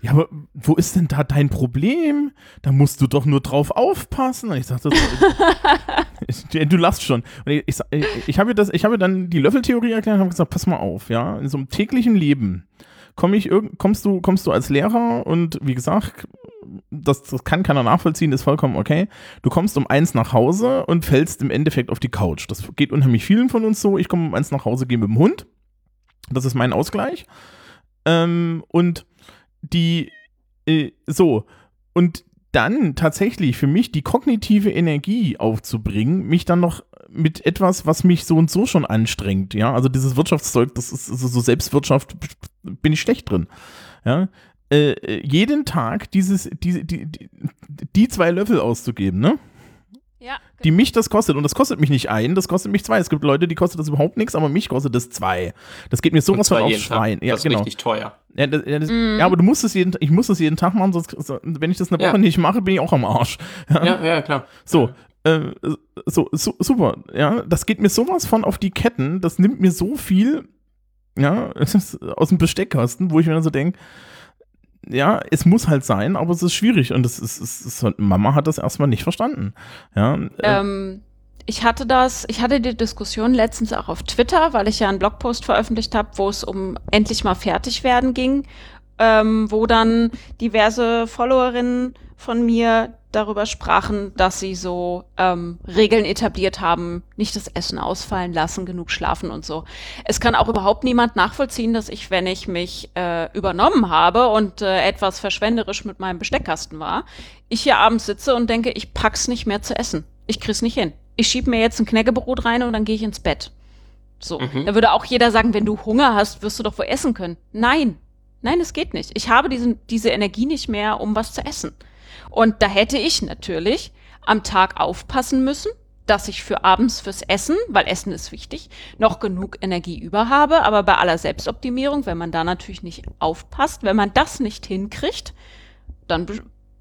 Speaker 1: ja, aber wo ist denn da dein Problem? Da musst du doch nur drauf aufpassen. Und ich sagte, du lachst schon. Und ich, ich, ich habe das, ich habe dann die Löffeltheorie erklärt und habe gesagt, pass mal auf, ja, in so einem täglichen Leben komm ich kommst du, kommst du als Lehrer und wie gesagt, das, das kann keiner nachvollziehen, ist vollkommen okay. Du kommst um eins nach Hause und fällst im Endeffekt auf die Couch. Das geht unheimlich vielen von uns so. Ich komme um eins nach Hause, gehe mit dem Hund. Das ist mein Ausgleich. Ähm, und die, äh, so, und dann tatsächlich für mich die kognitive Energie aufzubringen, mich dann noch mit etwas, was mich so und so schon anstrengt, ja, also dieses Wirtschaftszeug, das ist also so Selbstwirtschaft, bin ich schlecht drin, ja, äh, jeden Tag dieses, die, die, die, die zwei Löffel auszugeben, ne?
Speaker 2: Ja,
Speaker 1: die mich das kostet. Und das kostet mich nicht ein, das kostet mich zwei. Es gibt Leute, die kostet das überhaupt nichts, aber mich kostet das zwei. Das geht mir sowas von aufs Schwein.
Speaker 3: Ja, das ist
Speaker 1: genau.
Speaker 3: richtig teuer.
Speaker 1: Ja, das, ja, das, mm. ja, aber du musst es jeden, ich muss es jeden Tag machen, sonst, wenn ich das eine Woche ja. nicht mache, bin ich auch am Arsch.
Speaker 3: Ja, ja, ja klar.
Speaker 1: So, äh, so, so, super. Ja, das geht mir sowas von auf die Ketten. Das nimmt mir so viel, ja, aus dem Besteckkasten, wo ich mir dann so denke, ja, es muss halt sein, aber es ist schwierig und es ist, es ist, Mama hat das erstmal nicht verstanden. Ja,
Speaker 2: äh, ähm, ich hatte das, ich hatte die Diskussion letztens auch auf Twitter, weil ich ja einen Blogpost veröffentlicht habe, wo es um endlich mal fertig werden ging, ähm, wo dann diverse Followerinnen von mir darüber sprachen, dass sie so ähm, Regeln etabliert haben, nicht das Essen ausfallen lassen, genug schlafen und so. Es kann auch überhaupt niemand nachvollziehen, dass ich, wenn ich mich äh, übernommen habe und äh, etwas verschwenderisch mit meinem Besteckkasten war, ich hier abends sitze und denke, ich pack's nicht mehr zu essen. Ich krieg's nicht hin. Ich schieb mir jetzt ein Knäckebrot rein und dann gehe ich ins Bett. So. Mhm. Da würde auch jeder sagen, wenn du Hunger hast, wirst du doch wohl essen können. Nein. Nein, es geht nicht. Ich habe diesen, diese Energie nicht mehr, um was zu essen. Und da hätte ich natürlich am Tag aufpassen müssen, dass ich für abends fürs Essen, weil Essen ist wichtig, noch genug Energie über habe. Aber bei aller Selbstoptimierung, wenn man da natürlich nicht aufpasst, wenn man das nicht hinkriegt, dann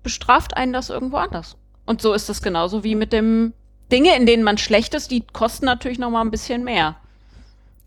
Speaker 2: bestraft einen das irgendwo anders. Und so ist es genauso wie mit dem Dinge, in denen man schlecht ist, die kosten natürlich noch mal ein bisschen mehr.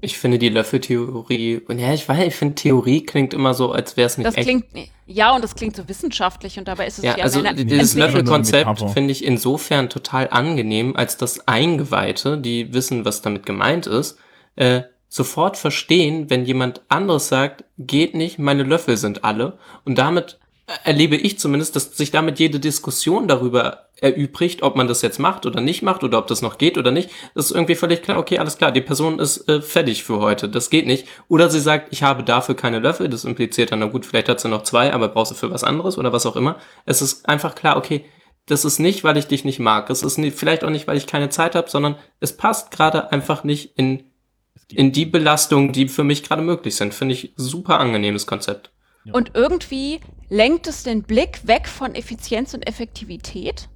Speaker 3: Ich finde die Löffeltheorie, und ja, ich weiß, ich finde Theorie klingt immer so, als wäre es nicht
Speaker 2: das echt. Klingt, ja, und das klingt so wissenschaftlich und dabei ist es
Speaker 3: ja, ja also dieses Löffelkonzept finde ich insofern total angenehm, als dass Eingeweihte, die wissen, was damit gemeint ist, äh, sofort verstehen, wenn jemand anderes sagt, geht nicht, meine Löffel sind alle und damit erlebe ich zumindest, dass sich damit jede Diskussion darüber erübrigt, ob man das jetzt macht oder nicht macht oder ob das noch geht oder nicht. Das ist irgendwie völlig klar, okay, alles klar, die Person ist äh, fertig für heute, das geht nicht. Oder sie sagt, ich habe dafür keine Löffel, das impliziert dann, na gut, vielleicht hat sie noch zwei, aber brauchst du für was anderes oder was auch immer. Es ist einfach klar, okay, das ist nicht, weil ich dich nicht mag, es ist nicht, vielleicht auch nicht, weil ich keine Zeit habe, sondern es passt gerade einfach nicht in, in die Belastung, die für mich gerade möglich sind. Finde ich super angenehmes Konzept.
Speaker 2: Und irgendwie lenkt es den Blick weg von Effizienz und Effektivität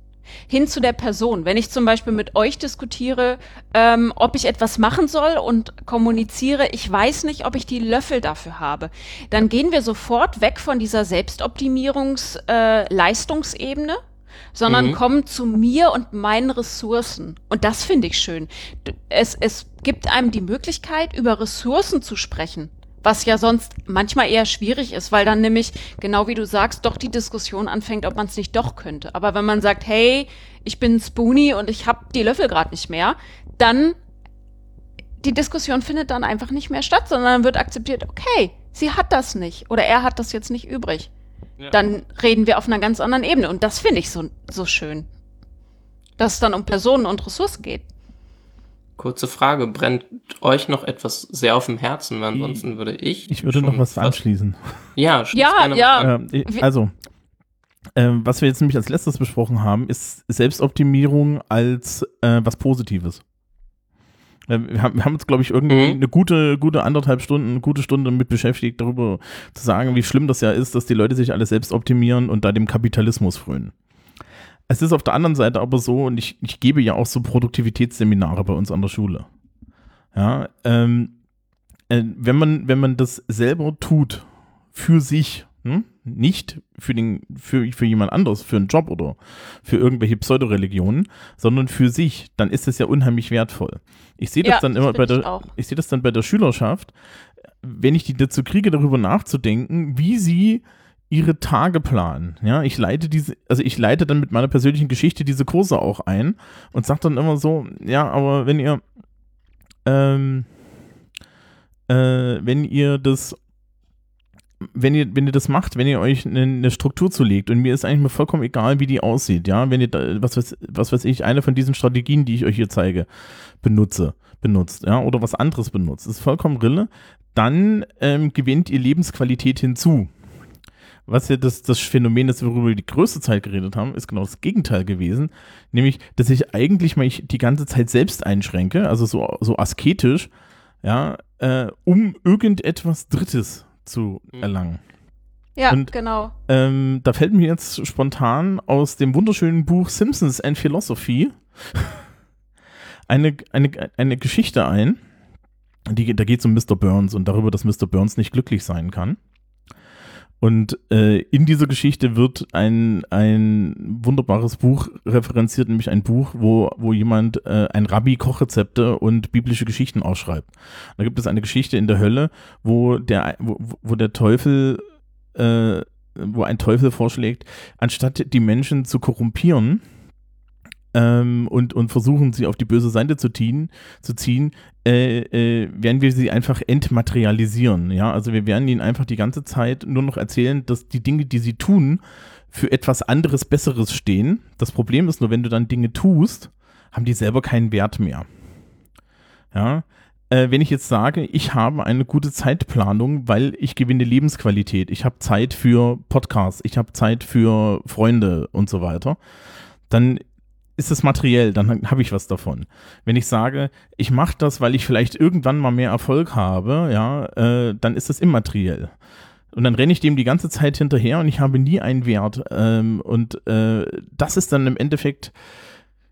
Speaker 2: hin zu der Person. Wenn ich zum Beispiel mit euch diskutiere, ähm, ob ich etwas machen soll und kommuniziere, ich weiß nicht, ob ich die Löffel dafür habe, dann gehen wir sofort weg von dieser Selbstoptimierungs-Leistungsebene. Äh, sondern mhm. kommen zu mir und meinen Ressourcen. Und das finde ich schön. Es, es gibt einem die Möglichkeit, über Ressourcen zu sprechen was ja sonst manchmal eher schwierig ist, weil dann nämlich, genau wie du sagst, doch die Diskussion anfängt, ob man es nicht doch könnte. Aber wenn man sagt, hey, ich bin Spoonie und ich habe die Löffel gerade nicht mehr, dann die Diskussion findet dann einfach nicht mehr statt, sondern wird akzeptiert, okay, sie hat das nicht oder er hat das jetzt nicht übrig. Ja. Dann reden wir auf einer ganz anderen Ebene und das finde ich so, so schön. Dass es dann um Personen und Ressourcen geht.
Speaker 3: Kurze Frage, brennt euch noch etwas sehr auf dem Herzen? Weil ansonsten würde ich.
Speaker 1: Ich würde noch was anschließen.
Speaker 2: Ja, ja, ja.
Speaker 1: Äh, also, äh, was wir jetzt nämlich als letztes besprochen haben, ist Selbstoptimierung als äh, was Positives. Äh, wir haben, wir haben uns, glaube ich, irgendwie mhm. eine gute, gute anderthalb Stunden, eine gute Stunde mit beschäftigt, darüber zu sagen, wie schlimm das ja ist, dass die Leute sich alle selbst optimieren und da dem Kapitalismus frönen. Es ist auf der anderen Seite aber so, und ich, ich gebe ja auch so Produktivitätsseminare bei uns an der Schule. Ja, ähm, äh, wenn, man, wenn man das selber tut, für sich, hm? nicht für, den, für, für jemand anderes, für einen Job oder für irgendwelche Pseudoreligionen, sondern für sich, dann ist es ja unheimlich wertvoll. Ich sehe das ja, dann immer bei der, ich, ich sehe das dann bei der Schülerschaft, wenn ich die dazu kriege, darüber nachzudenken, wie sie ihre Tage planen. Ja, ich leite diese, also ich leite dann mit meiner persönlichen Geschichte diese Kurse auch ein und sage dann immer so, ja, aber wenn ihr, ähm, äh, wenn ihr das wenn ihr, wenn ihr das macht, wenn ihr euch eine, eine, Struktur zulegt und mir ist eigentlich mal vollkommen egal, wie die aussieht, ja, wenn ihr da, was weiß, was weiß ich, eine von diesen Strategien, die ich euch hier zeige, benutze, benutzt, ja, oder was anderes benutzt, ist vollkommen Rille, dann ähm, gewinnt ihr Lebensqualität hinzu. Was ja das, das Phänomen, das wir über die größte Zeit geredet haben, ist genau das Gegenteil gewesen. Nämlich, dass ich eigentlich mal die ganze Zeit selbst einschränke, also so, so asketisch, ja, äh, um irgendetwas Drittes zu mhm. erlangen.
Speaker 2: Ja, und, genau.
Speaker 1: Ähm, da fällt mir jetzt spontan aus dem wunderschönen Buch Simpsons and Philosophy eine, eine, eine Geschichte ein. Die, da geht es um Mr. Burns und darüber, dass Mr. Burns nicht glücklich sein kann. Und äh, in dieser Geschichte wird ein, ein wunderbares Buch referenziert, nämlich ein Buch, wo, wo jemand äh, ein Rabbi Kochrezepte und biblische Geschichten ausschreibt. Da gibt es eine Geschichte in der Hölle, wo der, wo, wo der Teufel, äh, wo ein Teufel vorschlägt, anstatt die Menschen zu korrumpieren, ähm, und, und versuchen, sie auf die böse Seite zu ziehen, zu ziehen äh, äh, werden wir sie einfach entmaterialisieren. Ja, also wir werden ihnen einfach die ganze Zeit nur noch erzählen, dass die Dinge, die sie tun, für etwas anderes, Besseres stehen. Das Problem ist nur, wenn du dann Dinge tust, haben die selber keinen Wert mehr. Ja, äh, wenn ich jetzt sage, ich habe eine gute Zeitplanung, weil ich gewinne Lebensqualität, ich habe Zeit für Podcasts, ich habe Zeit für Freunde und so weiter, dann ist es materiell, dann habe ich was davon. Wenn ich sage, ich mache das, weil ich vielleicht irgendwann mal mehr Erfolg habe, ja, äh, dann ist es immateriell. Und dann renne ich dem die ganze Zeit hinterher und ich habe nie einen Wert. Ähm, und äh, das ist dann im Endeffekt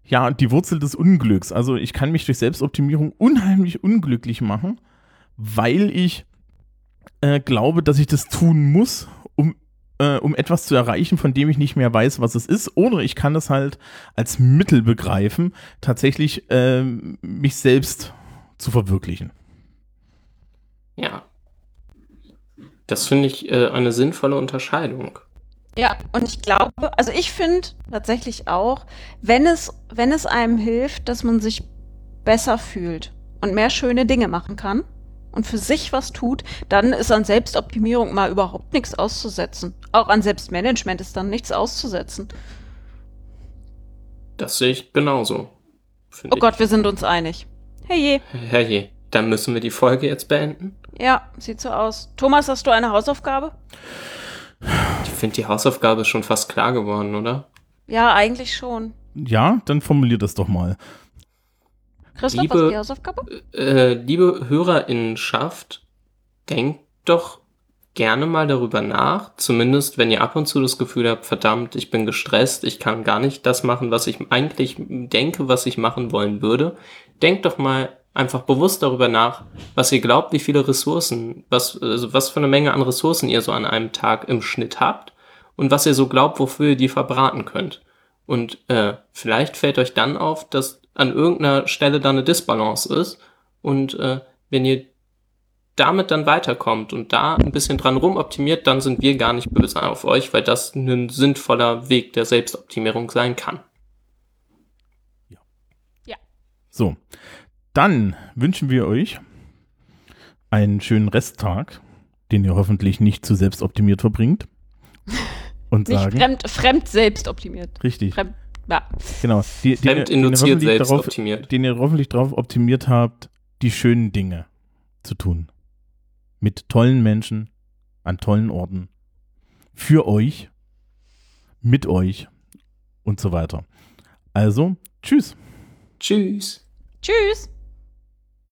Speaker 1: ja die Wurzel des Unglücks. Also ich kann mich durch Selbstoptimierung unheimlich unglücklich machen, weil ich äh, glaube, dass ich das tun muss, äh, um etwas zu erreichen, von dem ich nicht mehr weiß, was es ist, oder ich kann es halt als Mittel begreifen, tatsächlich äh, mich selbst zu verwirklichen.
Speaker 3: Ja. Das finde ich äh, eine sinnvolle Unterscheidung.
Speaker 2: Ja, und ich glaube, also ich finde tatsächlich auch, wenn es, wenn es einem hilft, dass man sich besser fühlt und mehr schöne Dinge machen kann, und für sich was tut, dann ist an Selbstoptimierung mal überhaupt nichts auszusetzen. Auch an Selbstmanagement ist dann nichts auszusetzen.
Speaker 3: Das sehe ich genauso.
Speaker 2: Oh ich. Gott, wir sind uns einig. Herrje.
Speaker 3: Herrje. Dann müssen wir die Folge jetzt beenden.
Speaker 2: Ja, sieht so aus. Thomas, hast du eine Hausaufgabe?
Speaker 3: Ich finde, die Hausaufgabe ist schon fast klar geworden, oder?
Speaker 2: Ja, eigentlich schon.
Speaker 1: Ja, dann formulier das doch mal.
Speaker 2: Christoph, liebe, was die Hausaufgabe?
Speaker 3: Äh, liebe Hörerinnenschaft, denkt doch gerne mal darüber nach, zumindest wenn ihr ab und zu das Gefühl habt, verdammt, ich bin gestresst, ich kann gar nicht das machen, was ich eigentlich denke, was ich machen wollen würde. Denkt doch mal einfach bewusst darüber nach, was ihr glaubt, wie viele Ressourcen, was, also was für eine Menge an Ressourcen ihr so an einem Tag im Schnitt habt und was ihr so glaubt, wofür ihr die verbraten könnt. Und äh, vielleicht fällt euch dann auf, dass an irgendeiner Stelle da eine Disbalance ist. Und äh, wenn ihr damit dann weiterkommt und da ein bisschen dran rumoptimiert, dann sind wir gar nicht böse auf euch, weil das ein sinnvoller Weg der Selbstoptimierung sein kann.
Speaker 1: Ja. Ja. So, dann wünschen wir euch einen schönen Resttag, den ihr hoffentlich nicht zu selbstoptimiert verbringt. Und
Speaker 2: nicht
Speaker 1: sagen.
Speaker 2: Fremd, fremd selbstoptimiert.
Speaker 1: Richtig.
Speaker 2: Fremd ja.
Speaker 1: Genau.
Speaker 3: Die, die, Fremdinduziert selbst darauf, optimiert.
Speaker 1: Den ihr hoffentlich darauf optimiert habt, die schönen Dinge zu tun. Mit tollen Menschen, an tollen Orten. Für euch, mit euch und so weiter. Also, tschüss.
Speaker 3: Tschüss.
Speaker 2: Tschüss.